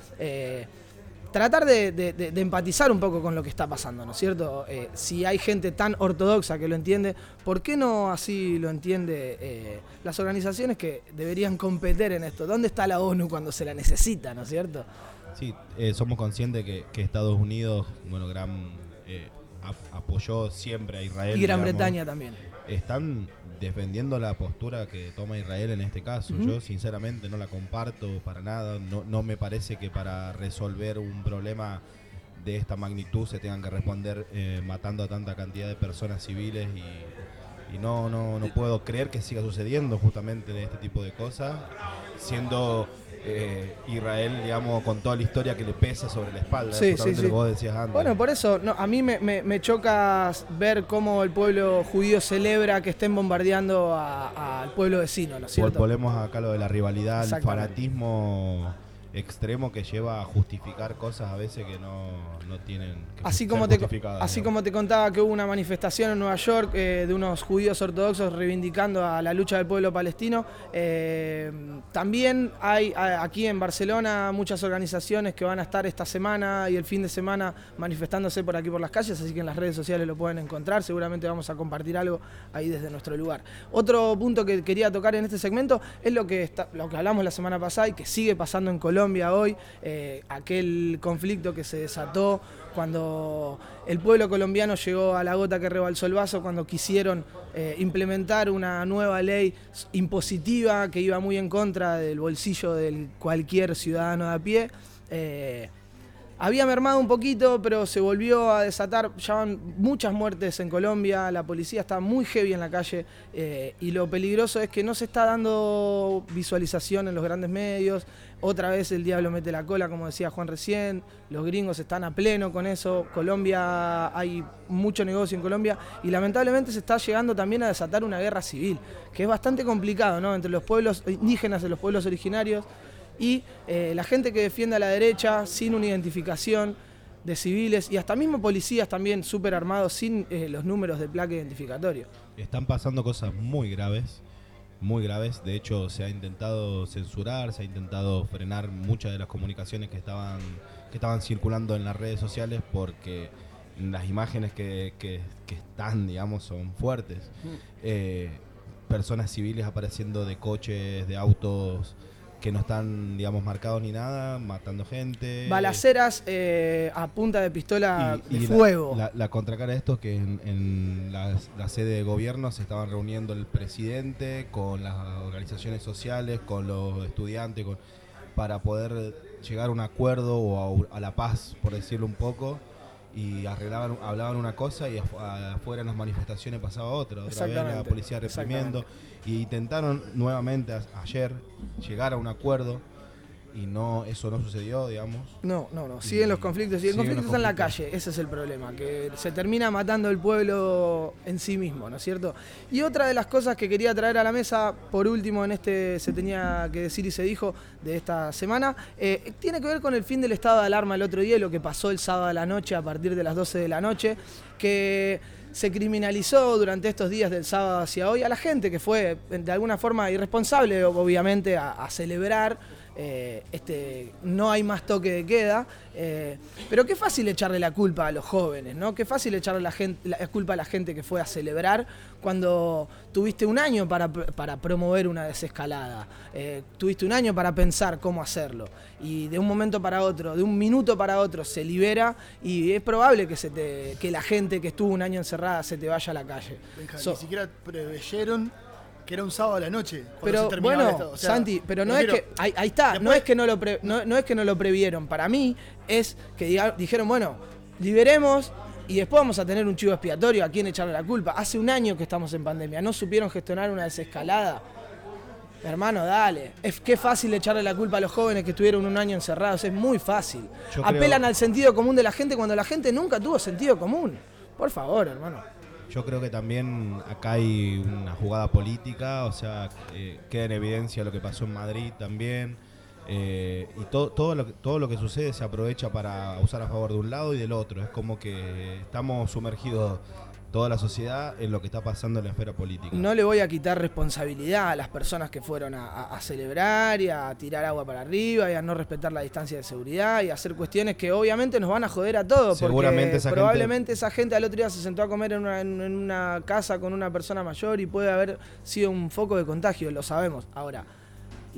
tratar de, de- de- de empatizar un poco con lo que está pasando, ¿no es cierto? Eh, si hay gente tan ortodoxa que lo entiende, ¿por qué no así lo entiende eh, las organizaciones que deberían competir en esto? ¿Dónde está la ONU cuando se la necesita, ¿no es cierto? Sí, eh, somos conscientes que, que Estados Unidos, bueno, gran ap- apoyó siempre a Israel. Y Gran digamos. Bretaña también. Están defendiendo la postura que toma Israel en este caso. Yo sinceramente no la comparto para nada. No, no me parece que para resolver un problema de esta magnitud se tengan que responder eh, matando a tanta cantidad de personas civiles y, y no, no, no puedo creer que siga sucediendo justamente este tipo de cosas, siendo eh, Israel, digamos, con toda la historia que le pesa sobre la espalda, Sí, sí, sí. lo que vos decías antes. Bueno, por eso no, a mí me, me- me choca ver cómo el pueblo judío celebra que estén bombardeando al pueblo vecino, ¿no es cierto? Volvemos acá lo de la rivalidad, el fanatismo extremo que lleva a justificar cosas a veces que no, no tienen que Así ser como, te, así como te contaba que hubo una manifestación en Nueva York eh, de unos judíos ortodoxos reivindicando a la lucha del pueblo palestino, eh, también hay a- aquí en Barcelona muchas organizaciones que van a estar esta semana y el fin de semana manifestándose por aquí por las calles, así que en las redes sociales lo pueden encontrar, seguramente vamos a compartir algo ahí desde nuestro lugar. Otro punto que quería tocar en este segmento es lo que, está, lo que hablamos la semana pasada y que sigue pasando en Colombia hoy, eh, aquel conflicto que se desató cuando el pueblo colombiano llegó a la gota que rebalsó el vaso, cuando quisieron eh, implementar una nueva ley impositiva que iba muy en contra del bolsillo de cualquier ciudadano de a pie. Eh, había mermado un poquito, pero se volvió a desatar. Ya van muchas muertes en Colombia, la policía está muy heavy en la calle eh, y lo peligroso es que no se está dando visualización en los grandes medios. Otra vez el diablo mete la cola, como decía Juan recién. Los gringos están a pleno con eso. Colombia, hay mucho negocio en Colombia y lamentablemente se está llegando también a desatar una guerra civil, que es bastante complicado, ¿no? Entre los pueblos indígenas y los pueblos originarios y eh, la gente que defiende a la derecha sin una identificación de civiles y hasta mismo policías también súper armados sin eh, los números de placa identificatorio. Están pasando cosas muy graves, muy graves. De hecho, se ha intentado censurar, se ha intentado frenar muchas de las comunicaciones que estaban, que estaban circulando en las redes sociales porque las imágenes que, que- que están, digamos, son fuertes. Eh, personas civiles apareciendo de coches, de autos que no están, digamos, marcados ni nada, matando gente. Balaceras eh, a punta de pistola Y- y de la- fuego. La, la contracara de esto es que en, en la, la sede de gobierno se estaban reuniendo el presidente con las organizaciones sociales, con los estudiantes, con- para poder llegar a un acuerdo o a, a la paz, por decirlo un poco. Y arreglaban, hablaban una cosa y afu- afuera en las manifestaciones pasaba otra. Otra vez la policía reprimiendo. Y intentaron nuevamente a- ayer llegar a un acuerdo y no eso no sucedió, digamos. No, no, no. Siguen los conflictos. Y el siguen conflicto los está en la conflictos. calle. Ese es el problema. Que se termina matando el pueblo en sí mismo, ¿no es cierto? Y otra de las cosas que quería traer a la mesa, por último, en este se tenía que decir y se dijo de esta semana, eh, tiene que ver con el fin del estado de alarma el otro día y lo que pasó el sábado a la noche a partir de las 12 de la noche. que se criminalizó durante estos días del sábado hacia hoy a la gente que fue de alguna forma irresponsable, obviamente, a, a celebrar. Eh, este, no hay más toque de queda, eh, pero qué fácil echarle la culpa a los jóvenes, ¿no? Qué fácil echarle la, gente, la culpa a la gente que fue a celebrar cuando tuviste un año para, para promover una desescalada, eh, tuviste un año para pensar cómo hacerlo y de un momento para otro, de un minuto para otro se libera y es probable que, se te, que la gente que estuvo un año encerrada se te vaya a la calle. Benja, So- ni siquiera preveyeron que era un sábado a la noche. cuando pero se bueno, esto. O sea, Santi, pero no es que ahí, ahí está, no es que no lo pre- no, no es que no lo previeron. Para mí es que diga- dijeron, bueno, liberemos y después vamos a tener un chivo expiatorio a quién echarle la culpa. Hace un año que estamos en pandemia, no supieron gestionar una desescalada. Hermano, dale. Es que fácil echarle la culpa a los jóvenes que estuvieron un año encerrados. Es muy fácil. Yo creo- Apelan al sentido común de la gente cuando la gente nunca tuvo sentido común. Por favor, hermano. Yo creo que también acá hay una jugada política, o sea, eh, queda en evidencia lo que pasó en Madrid también. eh, y to- todo, lo todo lo que sucede se aprovecha para usar a favor de un lado y del otro. Es como que estamos sumergidos toda la sociedad en lo que está pasando en la esfera política. No le voy a quitar responsabilidad a las personas que fueron a, a- a celebrar y a tirar agua para arriba y a no respetar la distancia de seguridad y a hacer cuestiones que obviamente nos van a joder a todos. Seguramente porque esa probablemente esa gente al otro día se sentó a comer en una, en una casa con una persona mayor y puede haber sido un foco de contagio, lo sabemos. Ahora,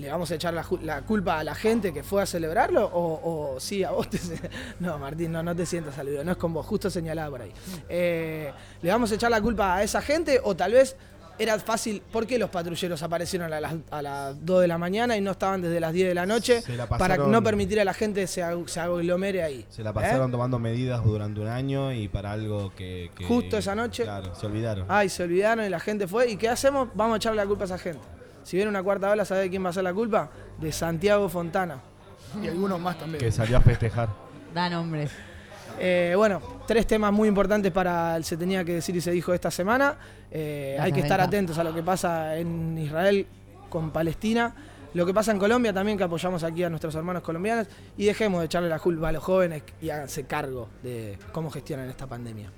¿le vamos a echar la, culpa a la gente que fue a celebrarlo? O, o sí, a vos te... No, Martín, no, no te sientas aludido, no es con vos, justo señalada por ahí. Eh, ¿Le vamos a echar la culpa a esa gente o tal vez era fácil? ¿Por qué los patrulleros aparecieron a las, a las 2 de la mañana y no estaban desde las 10 de la noche Se la para pasaron- no permitir a la gente se, se aglomere ahí? Se la ¿Eh? pasaron tomando medidas durante un año y para algo que... que- Justo esa noche. Claro, se olvidaron. Ay, se olvidaron y la gente fue. ¿Y qué hacemos? Vamos a echarle la culpa a esa gente. Si viene una cuarta ola, ¿sabe de quién va a ser la culpa? De Santiago Fontana. Y algunos más también. Que salió a festejar. Da nombres. Eh, bueno, tres temas muy importantes para el Se Tenía que Decir y Se Dijo esta semana. Eh, hay que estar atentos a lo que pasa en Israel con Palestina, lo que pasa en Colombia también, que apoyamos aquí a nuestros hermanos colombianos, y dejemos de echarle la culpa a los jóvenes y háganse cargo de cómo gestionan esta pandemia.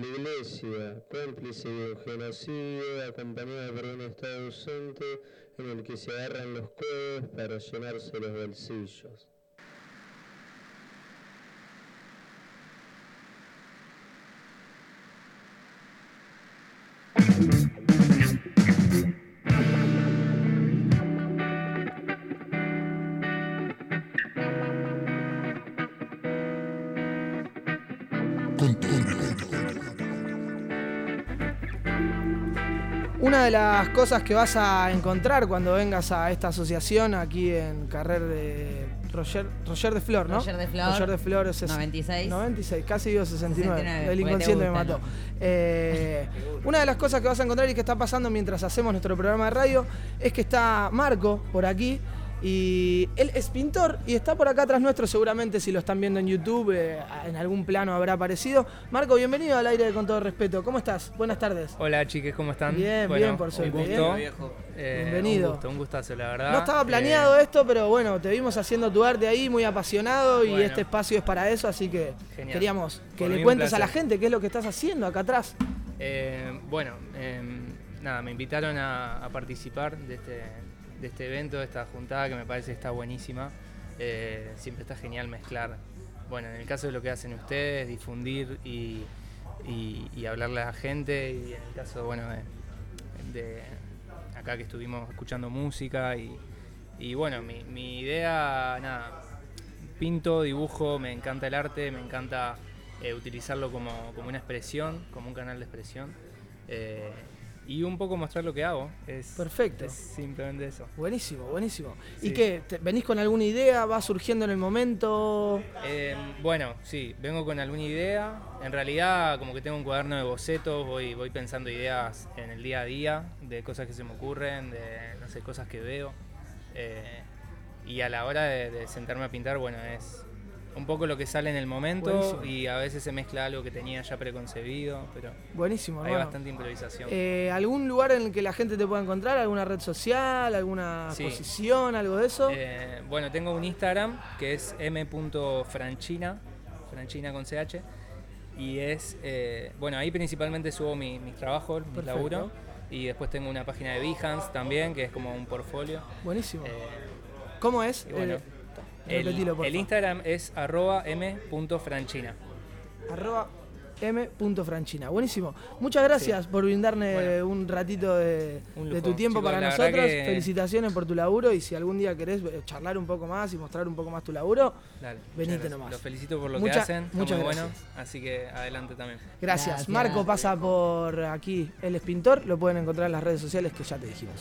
La Iglesia, cómplice de genocidio, acompañada por un Estado ausente en el que se agarran los codos para llenarse los bolsillos. De las cosas que vas a encontrar cuando vengas a esta asociación aquí en Carrer de Roger, Roger de Flor, ¿no? Roger de Flor, Roger de Flor es 96. 96, casi digo 69. 69, el inconsciente me mató. ¿no? Eh, una de las cosas que vas a encontrar y que está pasando mientras hacemos nuestro programa de radio es que está Marco por aquí. Y él es pintor y está por acá atrás nuestro, seguramente si lo están viendo en YouTube, eh, en algún plano habrá aparecido. Marco, bienvenido al aire con todo respeto. ¿Cómo estás? Buenas tardes. Hola chiques, ¿cómo están? Bien, Bueno, bien, por suerte, Un gusto. bien. Eh, Bienvenido. Un gusto, un gustazo, la verdad. No estaba planeado esto, pero bueno, te vimos haciendo tu arte ahí, muy apasionado, y Bueno. este espacio es para eso, así que Genial. queríamos que Por le un cuentes a la gente qué es lo que estás haciendo acá atrás. Eh, bueno, eh, nada, me invitaron a, a participar de este, de este evento, de esta juntada que me parece está buenísima. Eh, siempre está genial mezclar. Bueno, en el caso de lo que hacen ustedes, difundir y, y- hablarle a la gente, y en el caso, bueno, de, de acá que estuvimos escuchando música y, y bueno, mi, mi idea, nada, pinto, dibujo, me encanta el arte, me encanta eh, utilizarlo como, como una expresión, como un canal de expresión. eh, y un poco mostrar lo que hago. Es, Perfecto. es simplemente eso. Buenísimo, buenísimo. ¿Y qué? te- ¿Venís con alguna idea? ¿Va surgiendo en el momento? Eh, bueno, sí, vengo con alguna idea. En realidad, como que tengo un cuaderno de bocetos, voy, voy pensando ideas en el día a día, de cosas que se me ocurren, de no sé, cosas que veo. Eh, y a la hora de, de sentarme a pintar, bueno, es un poco lo que sale en el momento Buenísimo. y a veces se mezcla algo que tenía ya preconcebido, pero Buenísimo, hay hermano. bastante improvisación. Eh, ¿Algún lugar en el que la gente te pueda encontrar? ¿Alguna red social? ¿Alguna Sí. exposición? ¿Algo de eso? Eh, bueno, tengo un Instagram que es m.franchina, franchina con ch. Y es, eh, bueno, ahí principalmente subo mi- mis trabajos, mis laburo. Y después tengo una página de Behance también, que es como un portfolio. Buenísimo. ¿Cómo es? y bueno, el, repetilo, por el favor. Instagram es arroba m.franchina. Arroba m.franchina. Buenísimo. Muchas gracias por brindarme un ratito de, Un de lujo. tu tiempo Chicos, para nosotros. que- Felicitaciones por tu laburo y si algún día querés eh, charlar un poco más y mostrar un poco más tu laburo, Dale, venite nomás. Los felicito por lo Mucha- que hacen, está muchas muy gracias. bueno. Así que adelante también. Gracias. Marco pasa por aquí, él es pintor, lo pueden encontrar en las redes sociales que ya te dijimos.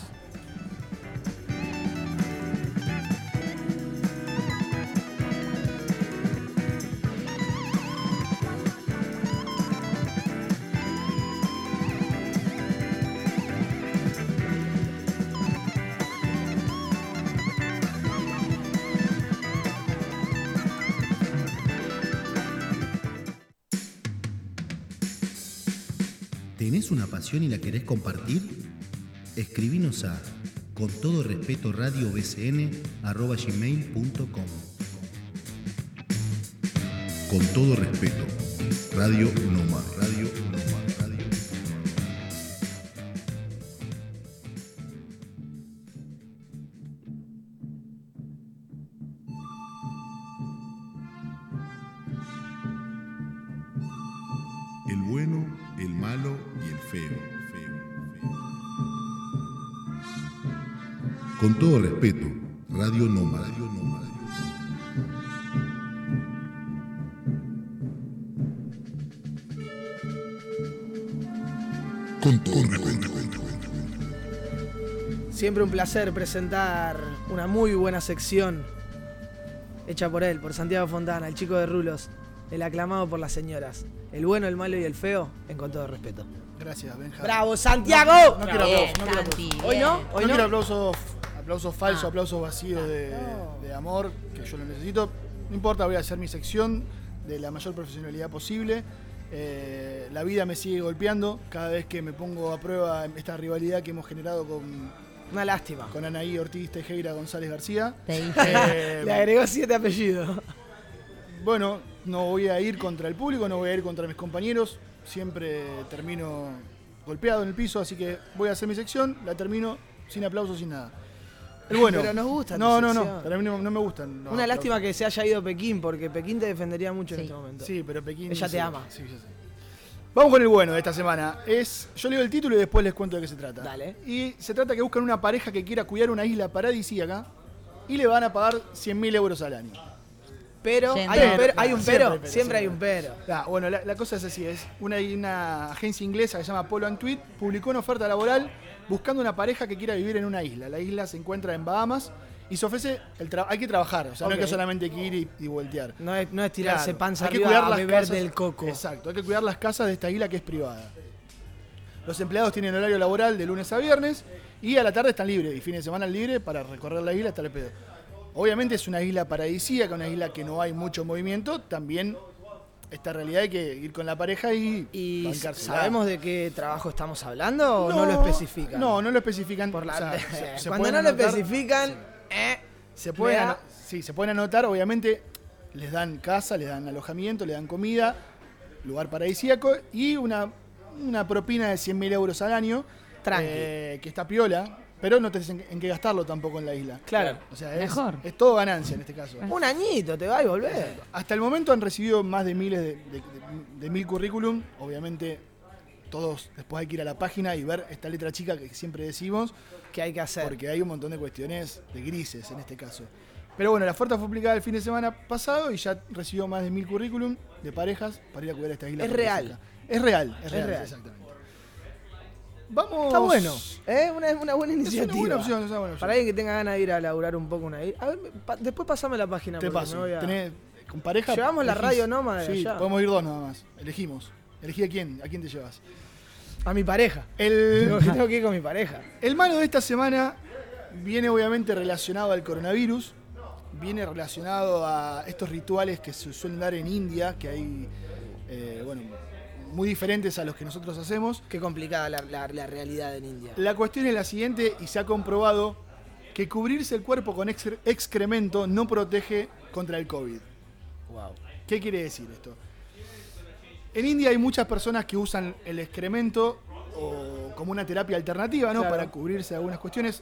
¿Tenés una pasión y la querés compartir? Escribinos a con todo respeto radio arroba gmail.com. Con todo respeto, Radio Nomad, Radio Nomad, todo respeto, Radio Nómada. Radio Nómada. Con todo respeto. Siempre un placer presentar una muy buena sección hecha por él, por Santiago Fontana, el chico de Rulos, el aclamado por las señoras. El bueno, el malo y el feo, en con todo respeto. Gracias, Benja. ¡Bravo, Santiago! No, no quiero aplausos, no quiero aplausos. Hoy no, No hoy no. quiero aplausos, aplausos falsos, Ah. aplausos vacíos de, de amor, que yo lo necesito. No importa, voy a hacer mi sección de la mayor profesionalidad posible. Eh, la vida me sigue golpeando cada vez que me pongo a prueba esta rivalidad que hemos generado con. Una lástima. Con Anaí Ortiz Tejera González García. Te dije. Eh, Le agregó siete apellidos. bueno, no voy a ir contra el público, no voy a ir contra mis compañeros. Siempre termino golpeado en el piso, así que voy a hacer mi sección, la termino sin aplausos, sin nada. El bueno. Pero nos gusta tu No, no, no, sección. termino- no me gustan. Una lástima que se haya ido Pekín, porque Pekín te defendería mucho en este momento. Sí, pero Pekín. Ella sí, te ama. sí, yo sé. Vamos con el bueno de esta semana. Es, yo leo el título y después les cuento de qué se trata. Dale. Y se trata que buscan una pareja que quiera cuidar una isla paradisíaca y le van a pagar 100.000 euros al año. Pero, hay un pero, hay un Siempre pero, siempre hay un pero. Ah, bueno, la, la cosa es así, es una, una agencia inglesa que se llama Polo and Tweet publicó una oferta laboral buscando una pareja que quiera vivir en una isla. La isla se encuentra en Bahamas y se ofrece, el tra- hay que trabajar, o sea, no hay que solamente que ir y, y voltear. No es, no es tirarse Claro, panza hay que cuidar a las beber casas- del coco. Exacto, hay que cuidar las casas de esta isla que es privada. Los empleados tienen horario laboral de lunes a viernes y a la tarde están libres y fines de semana libre para recorrer la isla hasta el pedo. Obviamente es una isla paradisíaca, una isla que no hay mucho movimiento, también esta realidad hay que ir con la pareja y, ¿Y sabemos de qué trabajo estamos hablando o no, No, lo especifican? No, no lo especifican. Por la- o sea, se- se Cuando no lo especifican, eh, se pueden, da- sí, se pueden anotar, obviamente les dan casa, les dan alojamiento, les dan comida, lugar paradisíaco y una, una propina de 100.000 euros al año, Tranqui. eh, que está piola, pero no tenés en, en qué gastarlo tampoco en la isla. Claro. O sea, es, Mejor. es todo ganancia en este caso. Un añito te va y volver. Hasta el momento han recibido más de miles de, de- de- de mil currículum. Obviamente, todos después hay que ir a la página y ver esta letra chica que siempre decimos. Que hay que hacer. Porque hay un montón de cuestiones de grises en este caso. Pero bueno, la oferta fue aplicada el fin de semana pasado y ya recibió más de mil currículum de parejas para ir a cubrir esta isla. Es real. Es real, es Es real, real. exactamente. Vamos. Está bueno, ¿eh? Una, una buena Es una iniciativa. buena opción, es una buena opción. Para alguien que tenga ganas de ir a laburar un poco una A ver, pa- después pasame la página. Te paso. a- Tenés- con pareja. Llevamos la radio nómada Sí, allá. podemos ir dos nada más. Elegimos. Elegí a quién, a quién te llevas. A mi pareja. El, Tengo, tengo que ir con mi pareja. el malo de esta semana viene obviamente relacionado al coronavirus, viene relacionado a estos rituales que se suelen dar en India, que hay, eh, bueno, muy diferentes a los que nosotros hacemos. Qué complicada la, la- la realidad en India. La cuestión es la siguiente y se ha comprobado que cubrirse el cuerpo con excre- excremento no protege contra el COVID. Wow. ¿Qué quiere decir esto? En India hay muchas personas que usan el excremento o como una terapia alternativa, ¿no? Claro. Para cubrirse de algunas cuestiones.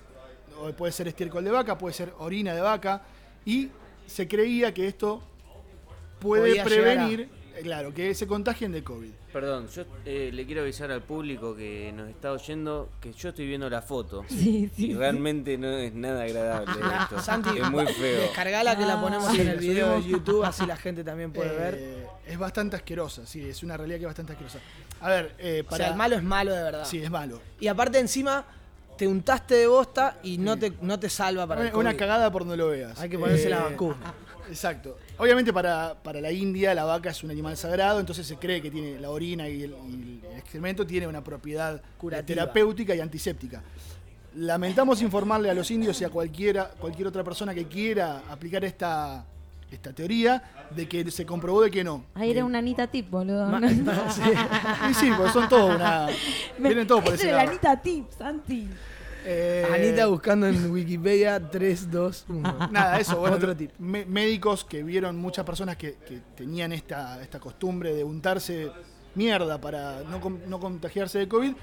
O puede ser estiércol de vaca, puede ser orina de vaca. Y se creía que esto puede Podía prevenir, claro, que se contagien de COVID. Perdón, yo eh, le quiero avisar al público que nos está oyendo que yo estoy viendo la foto. Sí, sí, y sí. realmente no es nada agradable esto. Santi, es muy feo. descargala que la ponemos Sí, en el video de. YouTube, así la gente también puede ver. Eh, Es bastante asquerosa, sí, es una realidad que es bastante asquerosa. A ver, eh, O para... sea, el malo es malo de verdad. Sí, es malo. Y aparte encima te untaste de bosta y no te, no te salva para el Una, una COVID. cagada por donde lo veas. Hay que ponerse la Eh, vacuna. Exacto. Obviamente para, para la India la vaca es un animal sagrado, entonces se cree que tiene la orina y el, y el excremento tiene una propiedad Curativa. terapéutica y antiséptica. Lamentamos informarle a los indios y a cualquiera, cualquier otra persona que quiera aplicar esta, esta teoría de que se comprobó de que no. Ahí era una Anita Tip, boludo. Ma- No- Sí, y sí, porque son todos una. Vienen todos por Ese la. Anita Tip, Santi. Eh, Anita buscando en Wikipedia 3, 2, 1. Nada, eso, bueno, Otro tip. médicos que vieron muchas personas que, que tenían esta, esta costumbre de untarse mierda para no, no contagiarse de COVID,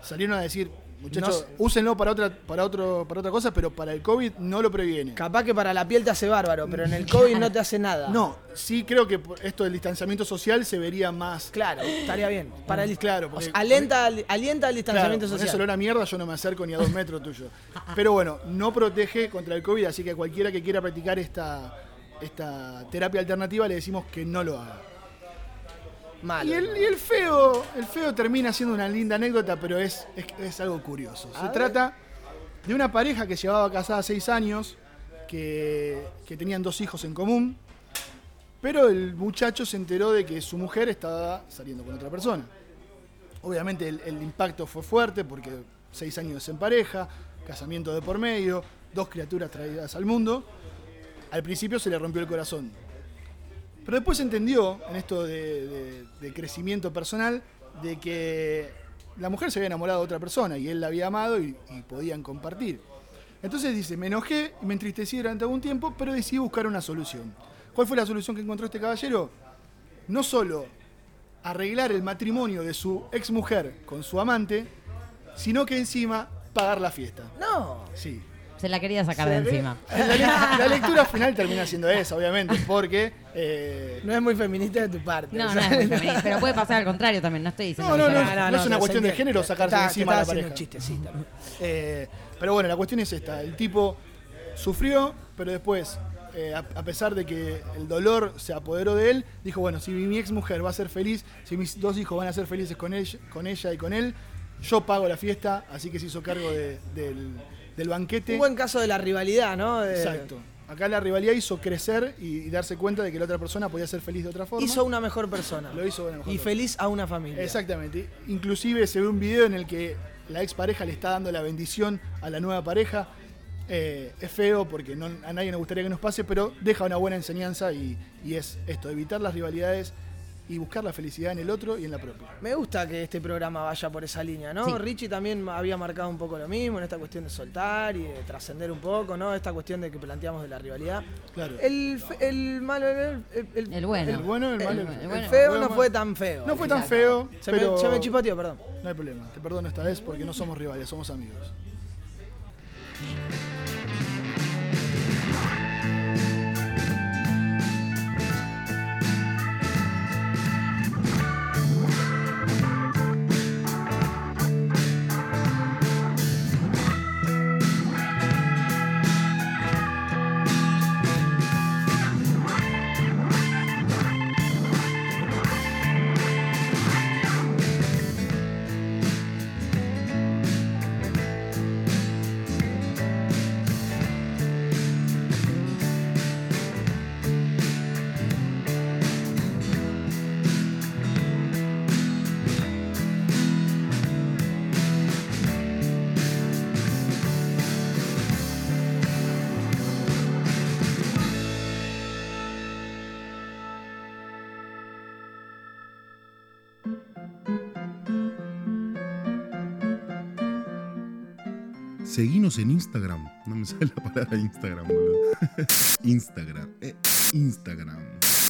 salieron a decir, muchachos, No úsenlo para otra, para otro, para otra cosa, pero para el COVID no lo previene. Capaz que para la piel te hace bárbaro, pero en el COVID no te hace nada. No, sí creo que esto del distanciamiento social se vería más. Claro, estaría bien. Para el, Claro, o porque- sea, alienta, al- alienta el distanciamiento Claro, social. ese olor a mierda yo no me acerco ni a dos metros tuyo. Pero bueno, no protege contra el COVID, así que a cualquiera que quiera practicar esta, esta terapia alternativa le decimos que no lo haga. Malo. Y el, y el feo, el feo termina siendo una linda anécdota, pero es, es, es algo curioso. Se trata de una pareja que llevaba casada seis años, que, que tenían dos hijos en común, pero el muchacho se enteró de que su mujer estaba saliendo con otra persona. Obviamente el, el impacto fue fuerte porque seis años en pareja, casamiento de por medio, dos criaturas traídas al mundo. Al principio se le rompió el corazón. Pero después entendió, en esto de, de- de crecimiento personal, de que la mujer se había enamorado de otra persona y él la había amado y, y podían compartir. Entonces dice, me enojé y me entristecí durante algún tiempo, pero decidí buscar una solución. ¿Cuál fue la solución que encontró este caballero? No solo arreglar el matrimonio de su exmujer con su amante, sino que encima pagar la fiesta. No. Sí. Se la quería sacar de encima. La, le- la lectura final termina siendo esa, obviamente, porque... eh, No es muy feminista de tu parte. No, no es muy feminista, pero puede pasar al contrario también, no estoy diciendo No, no, que no, sea- no, es una cuestión de género sacarse Está- encima a la pareja. un chistecito. Eh, pero bueno, la cuestión es esta. El tipo sufrió, pero después, eh, a, a pesar de que el dolor se apoderó de él, dijo, bueno, si mi ex mujer va a ser feliz, si mis dos hijos van a ser felices con, ella- con ella y con él, yo pago la fiesta, así que se hizo cargo de- del, del banquete. Un buen caso de la rivalidad, ¿no? De- Exacto. Acá la rivalidad hizo crecer y, y darse cuenta de que la otra persona podía ser feliz de otra forma. Hizo una mejor persona. Lo hizo una mejor Y persona. feliz a una familia. Exactamente. Inclusive se ve un video en el que la expareja le está dando la bendición a la nueva pareja. Eh, es feo porque no- a nadie nos gustaría que nos pase, pero deja una buena enseñanza y, y es esto, evitar las rivalidades y buscar la felicidad en el otro y en la propia. Me gusta que este programa vaya por esa línea, ¿no? Sí. Richie también había marcado un poco lo mismo en esta cuestión de soltar y de trascender un poco, ¿no? Esta cuestión de que planteamos de la rivalidad. Claro. El, el malo, el, el- El bueno. El bueno, el malo, el, el- el bueno. feo El no fue tan feo. No fue tan feo, Se, pero me, se me chipoteó, perdón. no hay problema. Te perdono esta vez porque no somos rivales, somos amigos. En Instagram. No me sale la palabra Instagram, boludo. Instagram. eh, Instagram.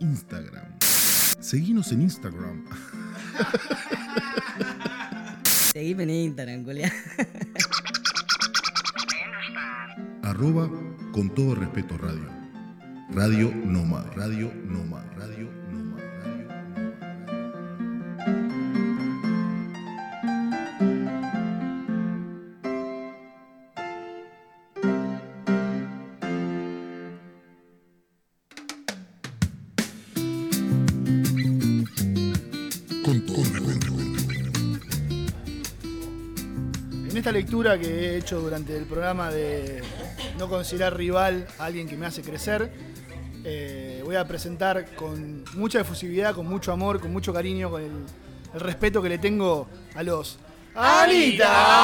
Instagram. Seguinos en Instagram. Seguime en Instagram, Julián. Arroba con todo respeto radio. Radio Noma. Radio Noma. Radio Noma. Lectura que he hecho durante el programa de no considerar rival a alguien que me hace crecer, eh, voy a presentar con mucha efusividad, con mucho amor, con mucho cariño, con el, el respeto que le tengo a los ¡Anita!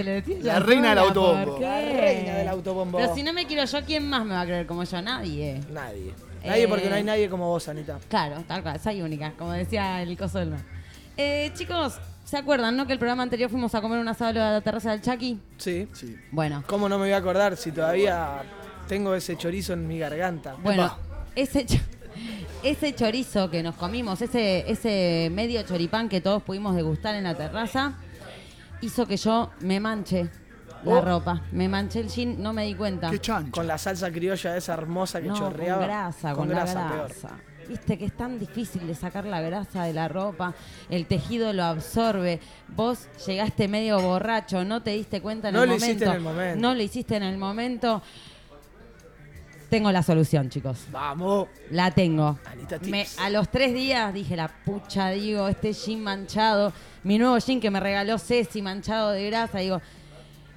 Se le decía La reina del autobombo. La reina del autobombo. Pero si no me quiero yo, ¿quién más me va a creer como yo? Nadie. Nadie. Nadie porque Eh, no hay nadie como vos, Anita. Claro, tal cual, soy única, como decía el coso del mar. Eh, chicos, ¿se acuerdan, no? Que el programa anterior fuimos a comer un asado a la terraza del Chucky. Sí. Sí. Bueno, ¿Cómo no me voy a acordar si todavía tengo ese chorizo en mi garganta? bueno, Epa. ese, cho- ese chorizo que nos comimos, ese, ese medio choripán que todos pudimos degustar en la terraza, hizo que yo me manche la Oh. ropa. Me manché el jean, no me di cuenta. Con la salsa criolla esa hermosa que no, chorreaba. Con grasa, con, grasa, la peor. grasa. Viste que es tan difícil de sacar la grasa de la ropa, el tejido lo absorbe. Vos llegaste medio borracho, no te diste cuenta en No el lo momento. hiciste en el momento. No lo hiciste en el momento. Tengo la solución, chicos. Vamos. La tengo. Anita Tips. Me- a los tres días dije, la pucha, digo, este jean manchado, mi nuevo jean que me regaló Ceci manchado de grasa, digo,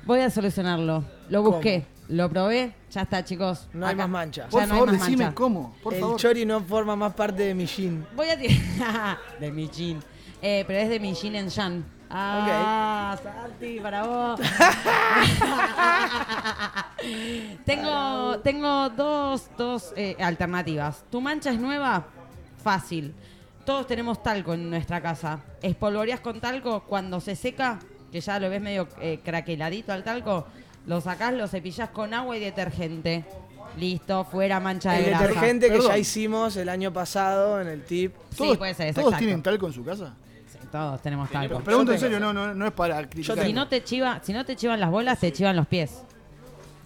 voy a solucionarlo. Lo busqué, lo probé, ya está, chicos. No hay Acá. más mancha. Ya Por no hay favor, más decime mancha. cómo. Por el favor. chori no forma más parte de mi jean. Voy a tirar. de mi jean. Eh, pero es de mi jean en Jan. Ah, Santi, para vos. tengo, tengo dos, dos eh, alternativas. ¿Tu mancha es nueva? Fácil. Todos tenemos talco en nuestra casa. Espolvoreas con talco cuando se seca, que ya lo ves medio eh, craqueladito al talco, lo sacás, lo cepillás con agua y detergente. Listo, fuera mancha de El grasa. detergente que Perdón. ya hicimos el año pasado en el tip. Sí, puede ser, ¿Todos exacto. tienen talco en su casa? Todos tenemos talco. Pregunto en serio, no, no, no es para criticar. Si no te chiva, si no te chivan las bolas, te chivan los pies.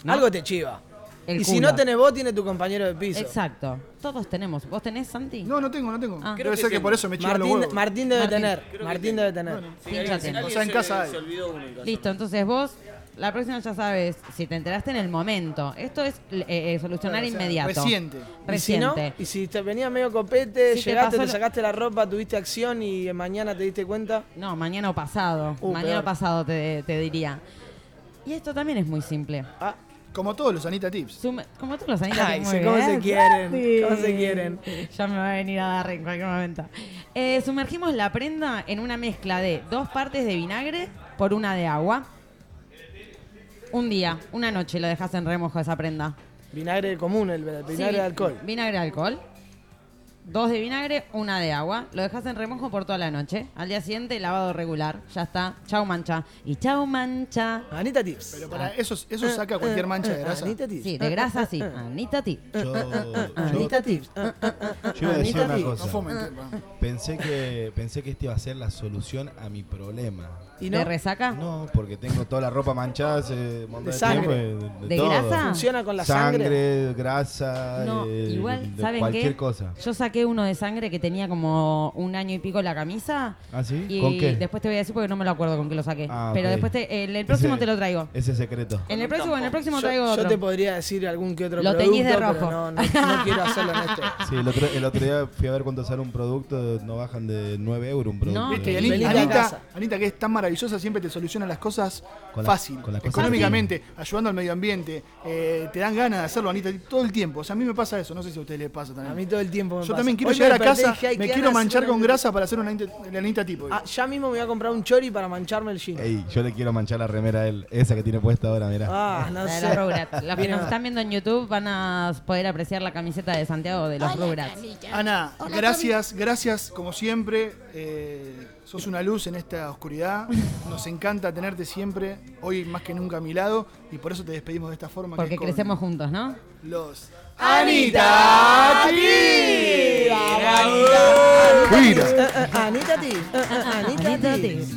¿no? Algo te chiva. El y si no tenés vos, tiene tu compañero de piso. Exacto. Todos tenemos. ¿Vos tenés, Santi? No, no tengo, no tengo. Ah. Debe ser que por eso me chivan los Martín, huevos. Martín debe Martín. tener. Creo que Martín debe tener. Sí. O sea, en casa hay. Se olvidó uno en casa. Listo, entonces vos, la próxima ya sabes, si te enteraste en el momento. Esto es eh, eh, solucionar O sea, inmediato. Reciente. Y si no, Reciente. y si te venía medio copete, Si te llegaste, pasó te, lo- sacaste la ropa, tuviste acción y mañana te diste cuenta. No, mañana o pasado. Uh, mañana o pasado te, te diría. Y esto también es muy simple. Ah, Como todos los Anita Tips. Sume- como todos los años. Ay, sí, cómo se quieren, cómo se quieren. Ya me va a venir a dar en cualquier momento. Eh, sumergimos la prenda en una mezcla de dos partes de vinagre por una de agua. Un día, una noche lo dejas en remojo esa prenda. vinagre común, el vinagre Sí, de alcohol. Vinagre de alcohol. Dos de vinagre, una de agua. Lo dejas en remojo por toda la noche. Al día siguiente, lavado regular. Ya está. Chau mancha. Y chau mancha. Anita Tips. Pero para eso, eso saca cualquier mancha de grasa. Anita Tips. Sí, de grasa sí. Anita ti. Yo, yo- Anita Tips. yo iba a decir Anita una Tips. No cosa. va. Pensé que, pensé que este iba a ser la solución a mi problema. ¿Y ¿De no? resaca? No, porque tengo toda la ropa manchada hace De de, sangre. tiempo. ¿De todo. grasa? ¿Funciona con la sangre? Sangre, grasa, No, eh, igual, de ¿saben cualquier qué? cosa. Yo saqué uno de sangre que tenía como un año y pico la camisa. ¿Ah, sí? Y ¿Con qué? después te voy a decir porque no me lo acuerdo con qué lo saqué. Ah, Pero después te- en el próximo Ese- te lo traigo. Ese secreto. En el próximo, en el próximo Yo, traigo yo te podría decir algún que otro Lo producto, teñís de pero rojo. no, no, no quiero hacerlo en este. Sí, el otro, el otro día fui a ver cuánto sale un producto, no bajan de 9 euros un producto. No, y Venite Anita. Anita, que es tan maravillosa, siempre te soluciona las cosas Con la- fácil, con económicamente, ayudando al medio ambiente. eh, te dan ganas de hacerlo, Anita, todo el tiempo. O sea, a mí me pasa eso, no sé si a ustedes les pasa también. A mí todo el tiempo me Yo pasa también quiero Hoy llegar a casa, dije, "Ay, me quiero manchar con grasa para hacer una anita- tipo. Ah, ya mismo me voy a comprar un chori para mancharme el jean. Ey, yo le quiero manchar la remera a él, esa que tiene puesta ahora, mirá. Ah, no La de sé. los que nos están viendo en YouTube van a poder apreciar la camiseta de Santiago de los Rugrats. Ana, gracias, gracias como siempre. Eh, sos una luz en esta oscuridad. Nos encanta tenerte siempre, hoy más que nunca a mi lado, y por eso te despedimos de esta forma. que Porque es con crecemos juntos, ¿no? Los Anita. Mira. Anita T. Anita T. Si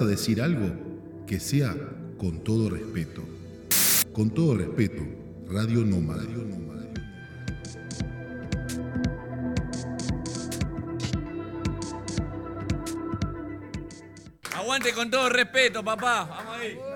a decir algo, que sea con todo respeto. Con todo respeto, Radio Nómada. Aguante con todo respeto, papá. Vamos ahí.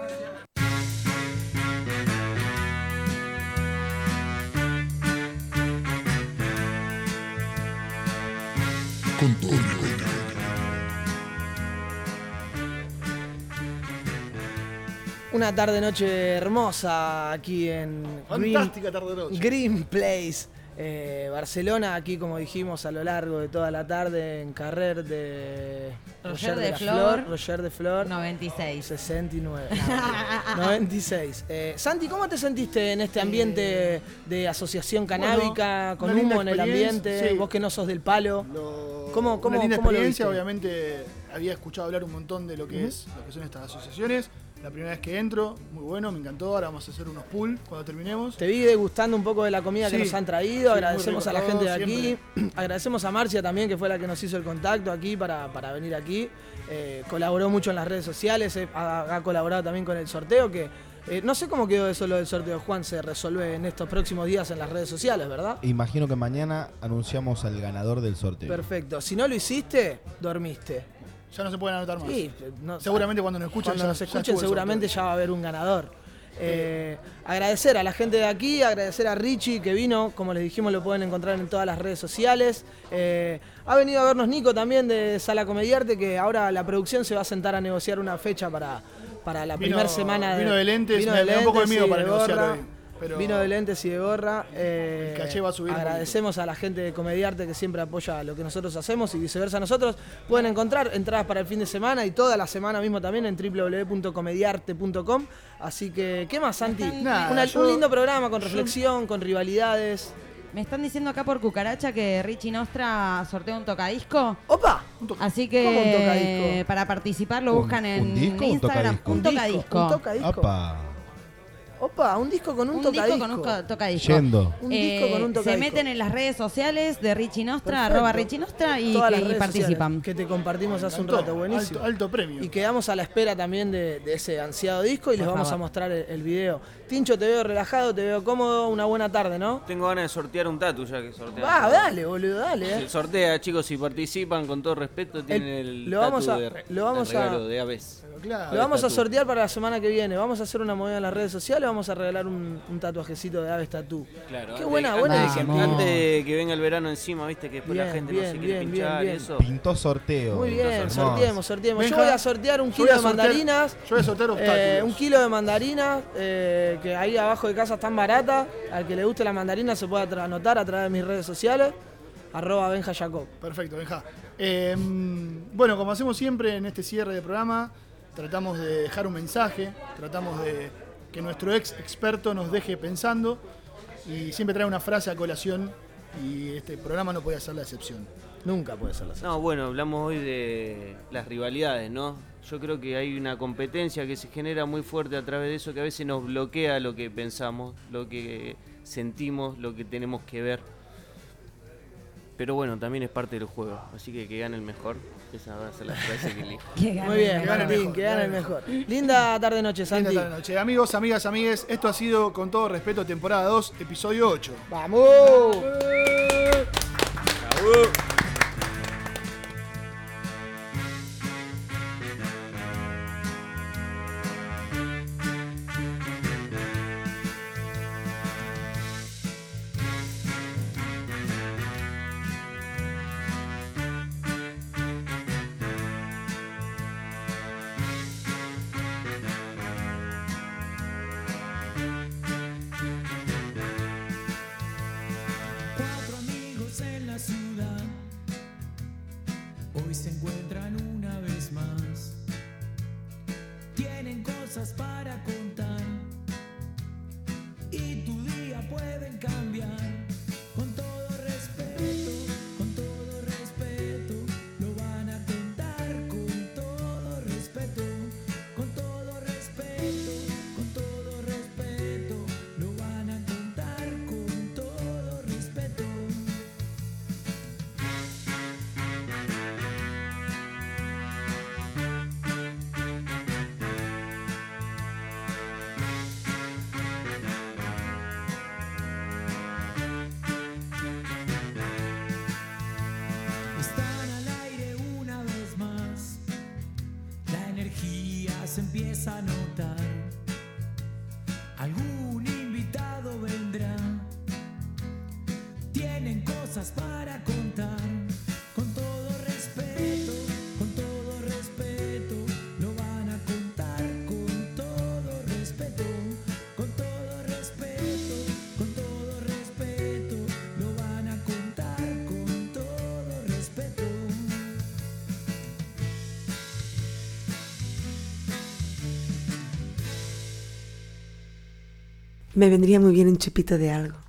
Una tarde noche hermosa aquí en Fantástica tarde-noche. Green Place. eh, Barcelona, aquí como dijimos a lo largo de toda la tarde en Carrer de Roger de la Flor. Roger de Flor. 96. 69. No, 96. Eh, Santi, ¿cómo te sentiste en este ambiente de asociación canábica, Bueno, con humo en el ambiente? sí. Vos que no sos del palo. ¿Cómo, cómo, una linda cómo lo experiencia, viste? obviamente había escuchado hablar un montón de lo que es, lo que son estas asociaciones. La primera vez que entro, muy bueno, me encantó. Ahora vamos a hacer unos pool cuando terminemos. Te vi degustando un poco de la comida que nos han traído. Agradecemos a la gente de aquí. siempre. Agradecemos a Marcia también, que fue la que nos hizo el contacto aquí para, para venir aquí. Eh, colaboró mucho en las redes sociales. eh, ha, ha colaborado también con el sorteo. que eh, No sé cómo quedó eso lo del sorteo, Juan. Se resuelve en estos próximos días en las redes sociales, ¿verdad? Imagino que mañana anunciamos al ganador del sorteo. Perfecto. Si no lo hiciste, dormiste. Ya no se pueden anotar más. Sí, no- seguramente cuando nos escuchen, Cuando ya- nos escuchen, seguramente ya va a haber un ganador. Eh, agradecer a la gente de aquí, agradecer a Richie que vino, como les dijimos, lo pueden encontrar en todas las redes sociales. Eh, ha venido a vernos Nico también de Sala Comediarte, que ahora la producción se va a sentar a negociar una fecha para, para la primera semana. vino de lentes, vino me- de me da un poco de lentes miedo para de negociar hoy, pero- Vino de lentes y de gorra. eh, El caché va a subir un Agradecemos a la gente de Comediarte que siempre apoya lo que nosotros hacemos y viceversa nosotros. Pueden encontrar entradas para el fin de semana y toda la semana mismo también en www.comediarte.com. Así que, ¿qué más, Santi? Nada, Una- yo- un lindo programa con reflexión, con rivalidades. Me están diciendo acá por cucaracha que Richie Nostra sortea un tocadisco. ¡Opa! Así ¿Cómo un que tocadisco? para participar lo ¿Un- buscan en un disco o un Instagram. tocadisco? Un Un disco, tocadisco. un tocadisco. Apa. Opa, un disco con un, Un tocadisco. disco con un co- tocadisco. Yendo. Un disco con un Se tocadisco. meten en las redes sociales de Richie Nostra, Perfecto. arroba Richie Nostra y, Todas que- las y redes participan. Que te compartimos hace un rato, buenísimo. Alto, alto premio. Y quedamos a la espera también de, de ese ansiado disco y les vamos a mostrar el, el video. Tincho, te veo relajado, te veo cómodo, una buena tarde, ¿no? Tengo ganas de sortear un tatu ya que sortea. Va, dale, boludo, dale. eh. Se sortea, chicos, si participan con todo respeto, tienen el, lo vamos tatu a- de, re- lo vamos de a- regalo de aves. Lo vamos a sortear para la semana que viene. Vamos a hacer una movida en las redes sociales, vamos a regalar un, un tatuajecito de Aves Tatú. Claro, Qué antes- buena, antes buena. Antes de que venga el verano encima, viste que después la Bien, gente no se quiere bien, pinchar bien, y bien. eso. Pintó sorteo. Muy bien, sorteemos, sorteemos. Yo voy a sortear un kilo de mandarinas. yo voy a sortear eh, obstáculos. un kilo de mandarinas, eh, que ahí abajo de casa están baratas. Al que le guste la mandarina se puede anotar a través de mis redes sociales. Arroba Benja Jacob. Perfecto, Benja. Eh, bueno, como hacemos siempre en este cierre de programa, tratamos de dejar un mensaje, tratamos de que nuestro ex experto nos deje pensando y siempre trae una frase a colación y este programa no puede ser la excepción. Nunca puede ser la No, bueno, hablamos hoy de las rivalidades, ¿no? Yo creo que hay una competencia que se genera muy fuerte a través de eso que a veces nos bloquea lo que pensamos, lo que sentimos, lo que tenemos que ver. Pero bueno, también es parte del juego, así que que gane el mejor. Esa va a ser la frase que elijo. Muy bien, Que gane el Martín, mejor, que gane el mejor. Linda tarde noche, Santi. Linda tarde noche. Amigos, amigas, amigues, esto ha sido con todo respeto temporada 2, episodio 8. ¡Vamos! Cuatro Me vendría muy bien un chupito de algo.